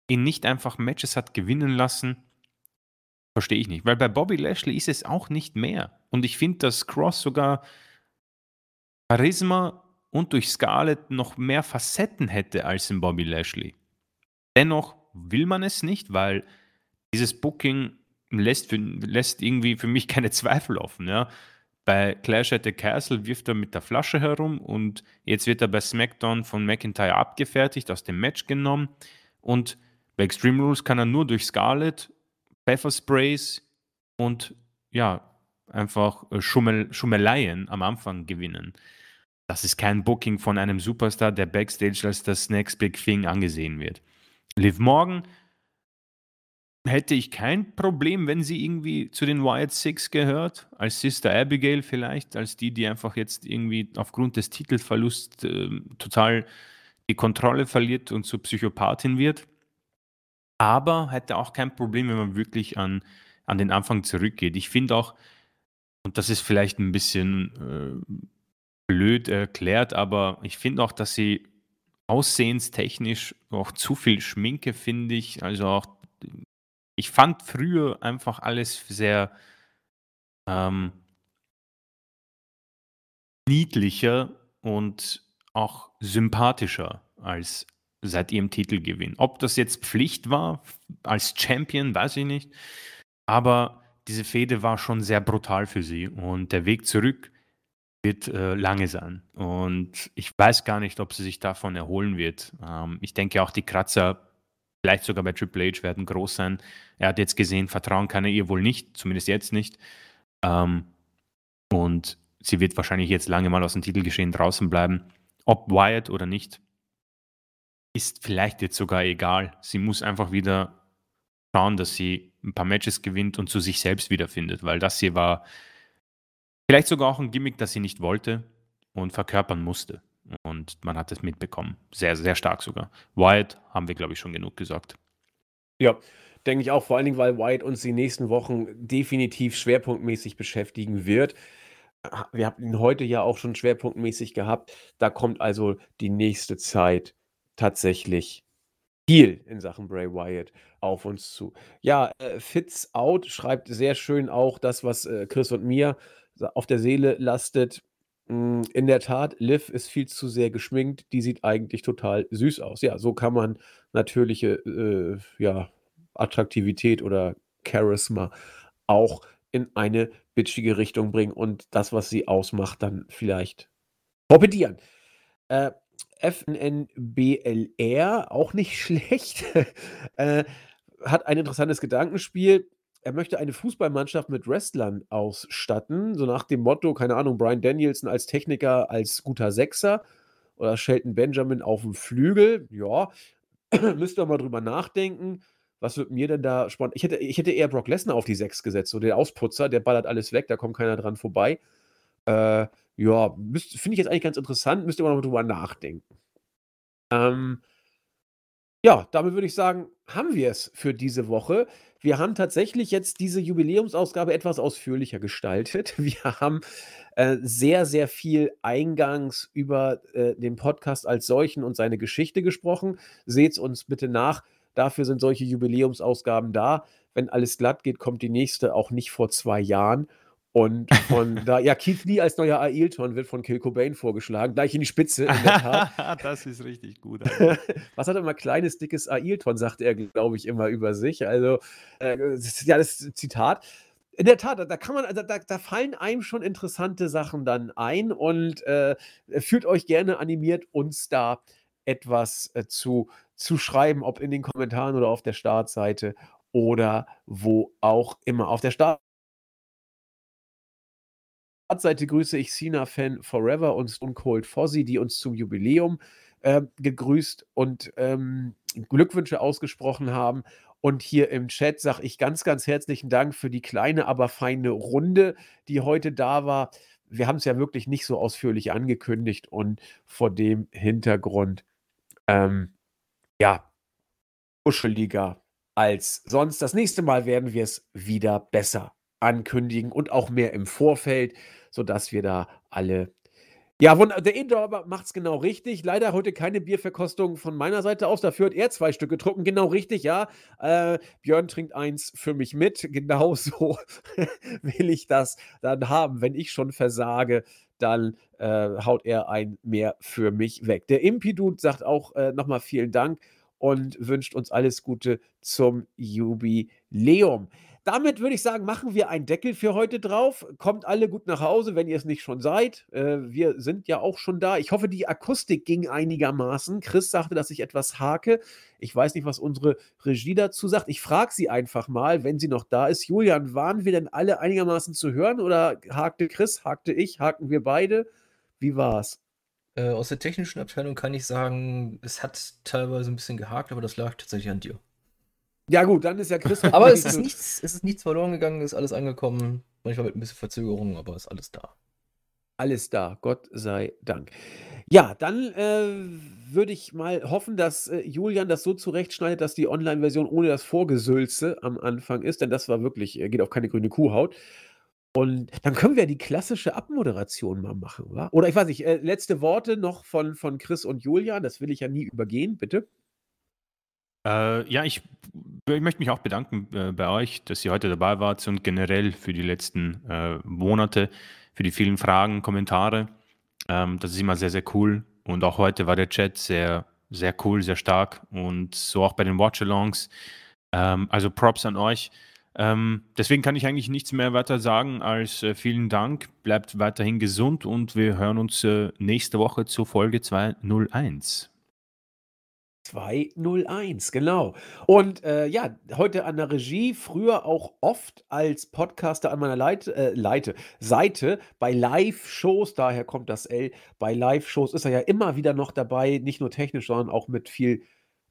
ihn nicht einfach Matches hat gewinnen lassen, verstehe ich nicht. Weil bei Bobby Lashley ist es auch nicht mehr. Und ich finde, dass Cross sogar Charisma und durch Scarlett noch mehr Facetten hätte als in Bobby Lashley. Dennoch will man es nicht, weil dieses Booking lässt, für, lässt irgendwie für mich keine Zweifel offen. Ja? Bei Clash at the Castle wirft er mit der Flasche herum und jetzt wird er bei SmackDown von McIntyre abgefertigt, aus dem Match genommen und bei Extreme Rules kann er nur durch Scarlet, Pfeffer Sprays und ja, einfach äh, Schummel, Schummeleien am Anfang gewinnen. Das ist kein Booking von einem Superstar, der Backstage als das Next Big Thing angesehen wird. Liv Morgan hätte ich kein Problem, wenn sie irgendwie zu den Wyatt Six gehört, als Sister Abigail vielleicht, als die, die einfach jetzt irgendwie aufgrund des Titelverlusts äh, total die Kontrolle verliert und zur Psychopathin wird. Aber hätte auch kein Problem, wenn man wirklich an an den Anfang zurückgeht. Ich finde auch und das ist vielleicht ein bisschen, äh, blöd erklärt, aber ich finde auch, dass sie aussehenstechnisch auch zu viel Schminke, finde ich. Also auch ich fand früher einfach alles sehr, ähm niedlicher und auch sympathischer als seit ihrem Titelgewinn. Ob das jetzt Pflicht war als Champion, weiß ich nicht. Aber diese Fehde war schon sehr brutal für sie und der Weg zurück wird äh, lange sein. Und ich weiß gar nicht, ob sie sich davon erholen wird. Ähm, ich denke auch, die Kratzer, vielleicht sogar bei Triple H, werden groß sein. Er hat jetzt gesehen, vertrauen kann er ihr wohl nicht, zumindest jetzt nicht. Ähm, und sie wird wahrscheinlich jetzt lange mal aus dem Titelgeschehen draußen bleiben. Ob Wyatt oder nicht, ist vielleicht jetzt sogar egal. Sie muss einfach wieder schauen, dass sie ein paar Matches gewinnt und zu sich selbst wiederfindet, weil das hier war vielleicht sogar auch ein Gimmick, das sie nicht wollte und verkörpern musste. Und man hat es mitbekommen. Sehr, sehr stark sogar. Wyatt haben wir, glaube ich, schon genug gesagt. Ja, denke ich auch. Vor allen Dingen, weil Wyatt uns die nächsten Wochen definitiv schwerpunktmäßig beschäftigen wird. Wir haben ihn heute ja auch schon schwerpunktmäßig gehabt. Da kommt also die nächste Zeit tatsächlich viel in Sachen Bray Wyatt auf uns zu. Ja, äh, Fitz Out schreibt sehr schön auch das, was äh, Chris und mir auf der Seele lastet. Mm, in der Tat, Liv ist viel zu sehr geschminkt. Die sieht eigentlich total süß aus. Ja, so kann man natürliche äh, ja, Attraktivität oder Charisma auch in eine bitchige Richtung bringen und das, was sie ausmacht, dann vielleicht torpedieren. Äh, FNNBLR, auch nicht schlecht, äh, hat ein interessantes Gedankenspiel. Er möchte eine Fußballmannschaft mit Wrestlern ausstatten, so nach dem Motto, keine Ahnung, Brian Danielson als Techniker, als guter Sechser oder Shelton Benjamin auf dem Flügel. Ja, müsst ihr mal drüber nachdenken. Was wird mir denn da spannend? Ich hätte, ich hätte eher Brock Lesnar auf die Sechs gesetzt, so der Ausputzer, der ballert alles weg, da kommt keiner dran vorbei. Äh, ja, finde ich jetzt eigentlich ganz interessant, müsst ihr mal drüber nachdenken. Ähm, ja, damit würde ich sagen, haben wir es für diese Woche. Wir haben tatsächlich jetzt diese Jubiläumsausgabe etwas ausführlicher gestaltet. Wir haben äh, sehr, sehr viel eingangs über äh, den Podcast als solchen und seine Geschichte gesprochen. Seht uns bitte nach. Dafür sind solche Jubiläumsausgaben da. Wenn alles glatt geht, kommt die nächste auch nicht vor zwei Jahren. Und von da, ja, Keith Lee als neuer Ailton wird von Kill Cobain vorgeschlagen, gleich in die Spitze, in der Tat. das ist richtig gut. Was hat er immer kleines, dickes Ailton, sagt er, glaube ich, immer über sich. Also, äh, ja, das Zitat. In der Tat, da kann man, da, da, fallen einem schon interessante Sachen dann ein und äh, fühlt euch gerne animiert, uns da etwas äh, zu, zu schreiben, ob in den Kommentaren oder auf der Startseite oder wo auch immer. Auf der Startseite Startseite grüße ich Cena Fan Forever und Stone Cold Fozzy, die uns zum Jubiläum äh, gegrüßt und ähm, Glückwünsche ausgesprochen haben. Und hier im Chat sage ich ganz, ganz herzlichen Dank für die kleine, aber feine Runde, die heute da war. Wir haben es ja wirklich nicht so ausführlich angekündigt und vor dem Hintergrund, ähm, ja, kuscheliger als sonst. Das nächste Mal werden wir es wieder besser ankündigen und auch mehr im Vorfeld, sodass wir da alle ja, der Indoor macht es genau richtig. Leider heute keine Bierverkostung von meiner Seite aus. Dafür hat er zwei Stück getrunken. Genau richtig, ja. Äh, Björn trinkt eins für mich mit. Genauso will ich das dann haben. Wenn ich schon versage, dann äh, haut er ein mehr für mich weg. Der Impidude sagt auch äh, nochmal vielen Dank und wünscht uns alles Gute zum Jubiläum. Damit würde ich sagen, machen wir einen Deckel für heute drauf. Kommt alle gut nach Hause, wenn ihr es nicht schon seid. Äh, wir sind ja auch schon da. Ich hoffe, die Akustik ging einigermaßen. Chris sagte, dass ich etwas hake. Ich weiß nicht, was unsere Regie dazu sagt. Ich frage sie einfach mal, wenn sie noch da ist. Julian, waren wir denn alle einigermaßen zu hören oder hakte Chris, hakte ich, hakten wir beide? Wie war's? Äh, aus der technischen Abteilung kann ich sagen, es hat teilweise ein bisschen gehakt, aber das lag tatsächlich an dir. Ja, gut, dann ist ja Christoph. aber es ist, nichts, es ist nichts verloren gegangen, ist alles angekommen. Manchmal mit ein bisschen Verzögerung, aber ist alles da. Alles da, Gott sei Dank. Ja, dann äh, würde ich mal hoffen, dass äh, Julian das so zurechtschneidet, dass die Online-Version ohne das Vorgesülze am Anfang ist, denn das war wirklich, äh, geht auf keine grüne Kuhhaut. Und dann können wir die klassische Abmoderation mal machen, wa? Oder ich weiß nicht, äh, letzte Worte noch von, von Chris und Julian, das will ich ja nie übergehen, bitte. Äh, ja, ich, ich möchte mich auch bedanken äh, bei euch, dass ihr heute dabei wart und generell für die letzten äh, Monate, für die vielen Fragen, Kommentare. Ähm, das ist immer sehr, sehr cool. Und auch heute war der Chat sehr, sehr cool, sehr stark. Und so auch bei den Watch-Alongs. Ähm, also Props an euch. Ähm, deswegen kann ich eigentlich nichts mehr weiter sagen als äh, vielen Dank. Bleibt weiterhin gesund und wir hören uns äh, nächste Woche zur Folge 201. 201, genau. Und äh, ja, heute an der Regie, früher auch oft als Podcaster an meiner Leit äh, Leite, Seite bei Live-Shows, daher kommt das L, bei Live-Shows ist er ja immer wieder noch dabei, nicht nur technisch, sondern auch mit viel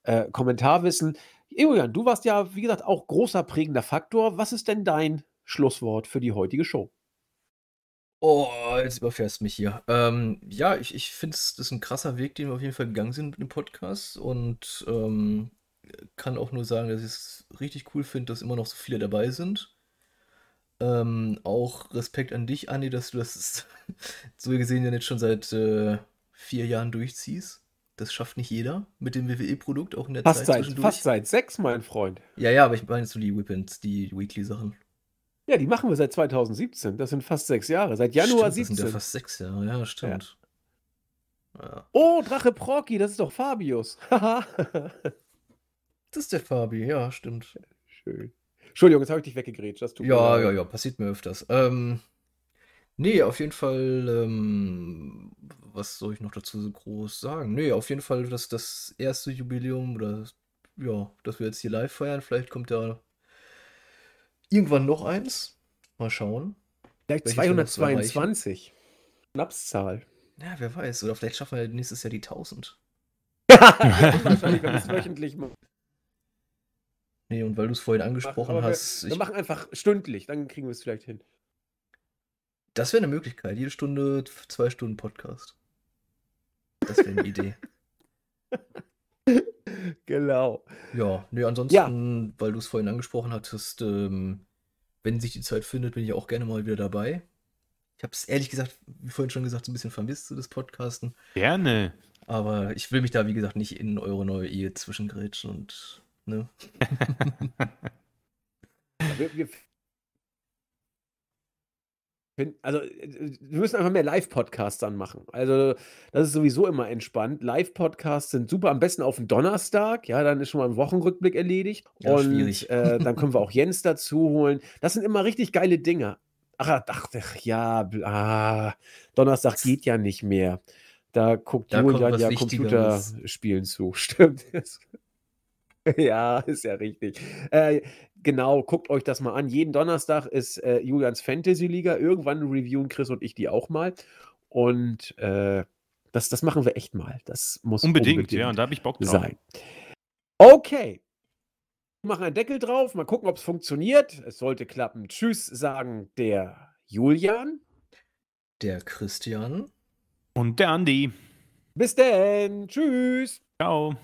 äh, Kommentarwissen. Julian, du warst ja, wie gesagt, auch großer prägender Faktor. Was ist denn dein Schlusswort für die heutige Show? Oh, jetzt überfährst du mich hier. Ähm, ja, ich, ich finde, das ist ein krasser Weg, den wir auf jeden Fall gegangen sind mit dem Podcast und ähm, kann auch nur sagen, dass ich es richtig cool finde, dass immer noch so viele dabei sind. Ähm, auch Respekt an dich, Andi, dass du das so gesehen ja jetzt schon seit äh, vier Jahren durchziehst. Das schafft nicht jeder mit dem WWE-Produkt, auch in der Fast Zeit seit, zwischendurch. fast seit sechs, mein Freund. Ja, ja, aber ich meine so die Whippins, die Weekly-Sachen. Ja, die machen wir seit 2017. Das sind fast sechs Jahre. Seit Januar Stimmt, das sind ja 17. fast sechs Jahre, ja, stimmt. Ja. Oh, Drache Proki, das ist doch Fabius. Haha. Das ist der Fabi, ja, stimmt. Schön. Entschuldigung, jetzt habe ich dich weggegrätscht. Das tut Ja, ja, ja, passiert mir öfters. Ähm, nee, auf jeden Fall, ähm, was soll ich noch dazu so groß sagen? Nee, auf jeden Fall das, das erste Jubiläum oder ja, dass wir jetzt hier live feiern. Vielleicht kommt ja irgendwann noch eins. Mal schauen. Vielleicht welches wir noch so erreichen. 222. Schnapszahl. Ja, wer weiß. Oder vielleicht schaffen wir nächstes Jahr die 1000. Wahrscheinlich, wenn wir es wöchentlich machen. Nee, und weil du es vorhin angesprochen Aber hast, wir, wir ich, machen einfach stündlich, dann kriegen wir es vielleicht hin. das wäre eine Möglichkeit. Jede Stunde, zwei Stunden Podcast. Das wäre eine Idee. Genau. Ja, nee, ansonsten, weil du es vorhin angesprochen hattest, ähm, wenn sich die Zeit findet, bin ich auch gerne mal wieder dabei. Ich habe es ehrlich gesagt, wie vorhin schon gesagt, so ein bisschen vermisst, so das Podcasten. Gerne. Aber ich will mich da, wie gesagt, nicht in eure neue Ehe zwischengrätschen und, ne? Ja, wir, wir also, äh, wir müssen einfach mehr Live-Podcasts dann machen. Also, das ist sowieso immer entspannt. Live-Podcasts sind super, am besten auf den Donnerstag. Ja, dann ist schon mal ein Wochenrückblick erledigt. Ja, Und äh, dann können wir auch Jens dazu holen. Das sind immer richtig geile Dinge. Ach, ach, ach ja, ah, Donnerstag geht ja nicht mehr. Da guckt Da Julian ja. Computerspielen zu. Stimmt. Ja, ist ja richtig. Äh, genau, guckt euch das mal an. Jeden Donnerstag ist äh, Julians Fantasy Liga. Irgendwann reviewen Chris und ich die auch mal. Und äh, das, das machen wir echt mal. Das muss Unbedingt, ja, und da habe ich Bock drauf. sein. Okay. Wir machen einen Deckel drauf. Mal gucken, ob es funktioniert. Es sollte klappen. Tschüss, sagen der Julian. Der Christian. Und der Andi. Bis denn. Tschüss. Ciao.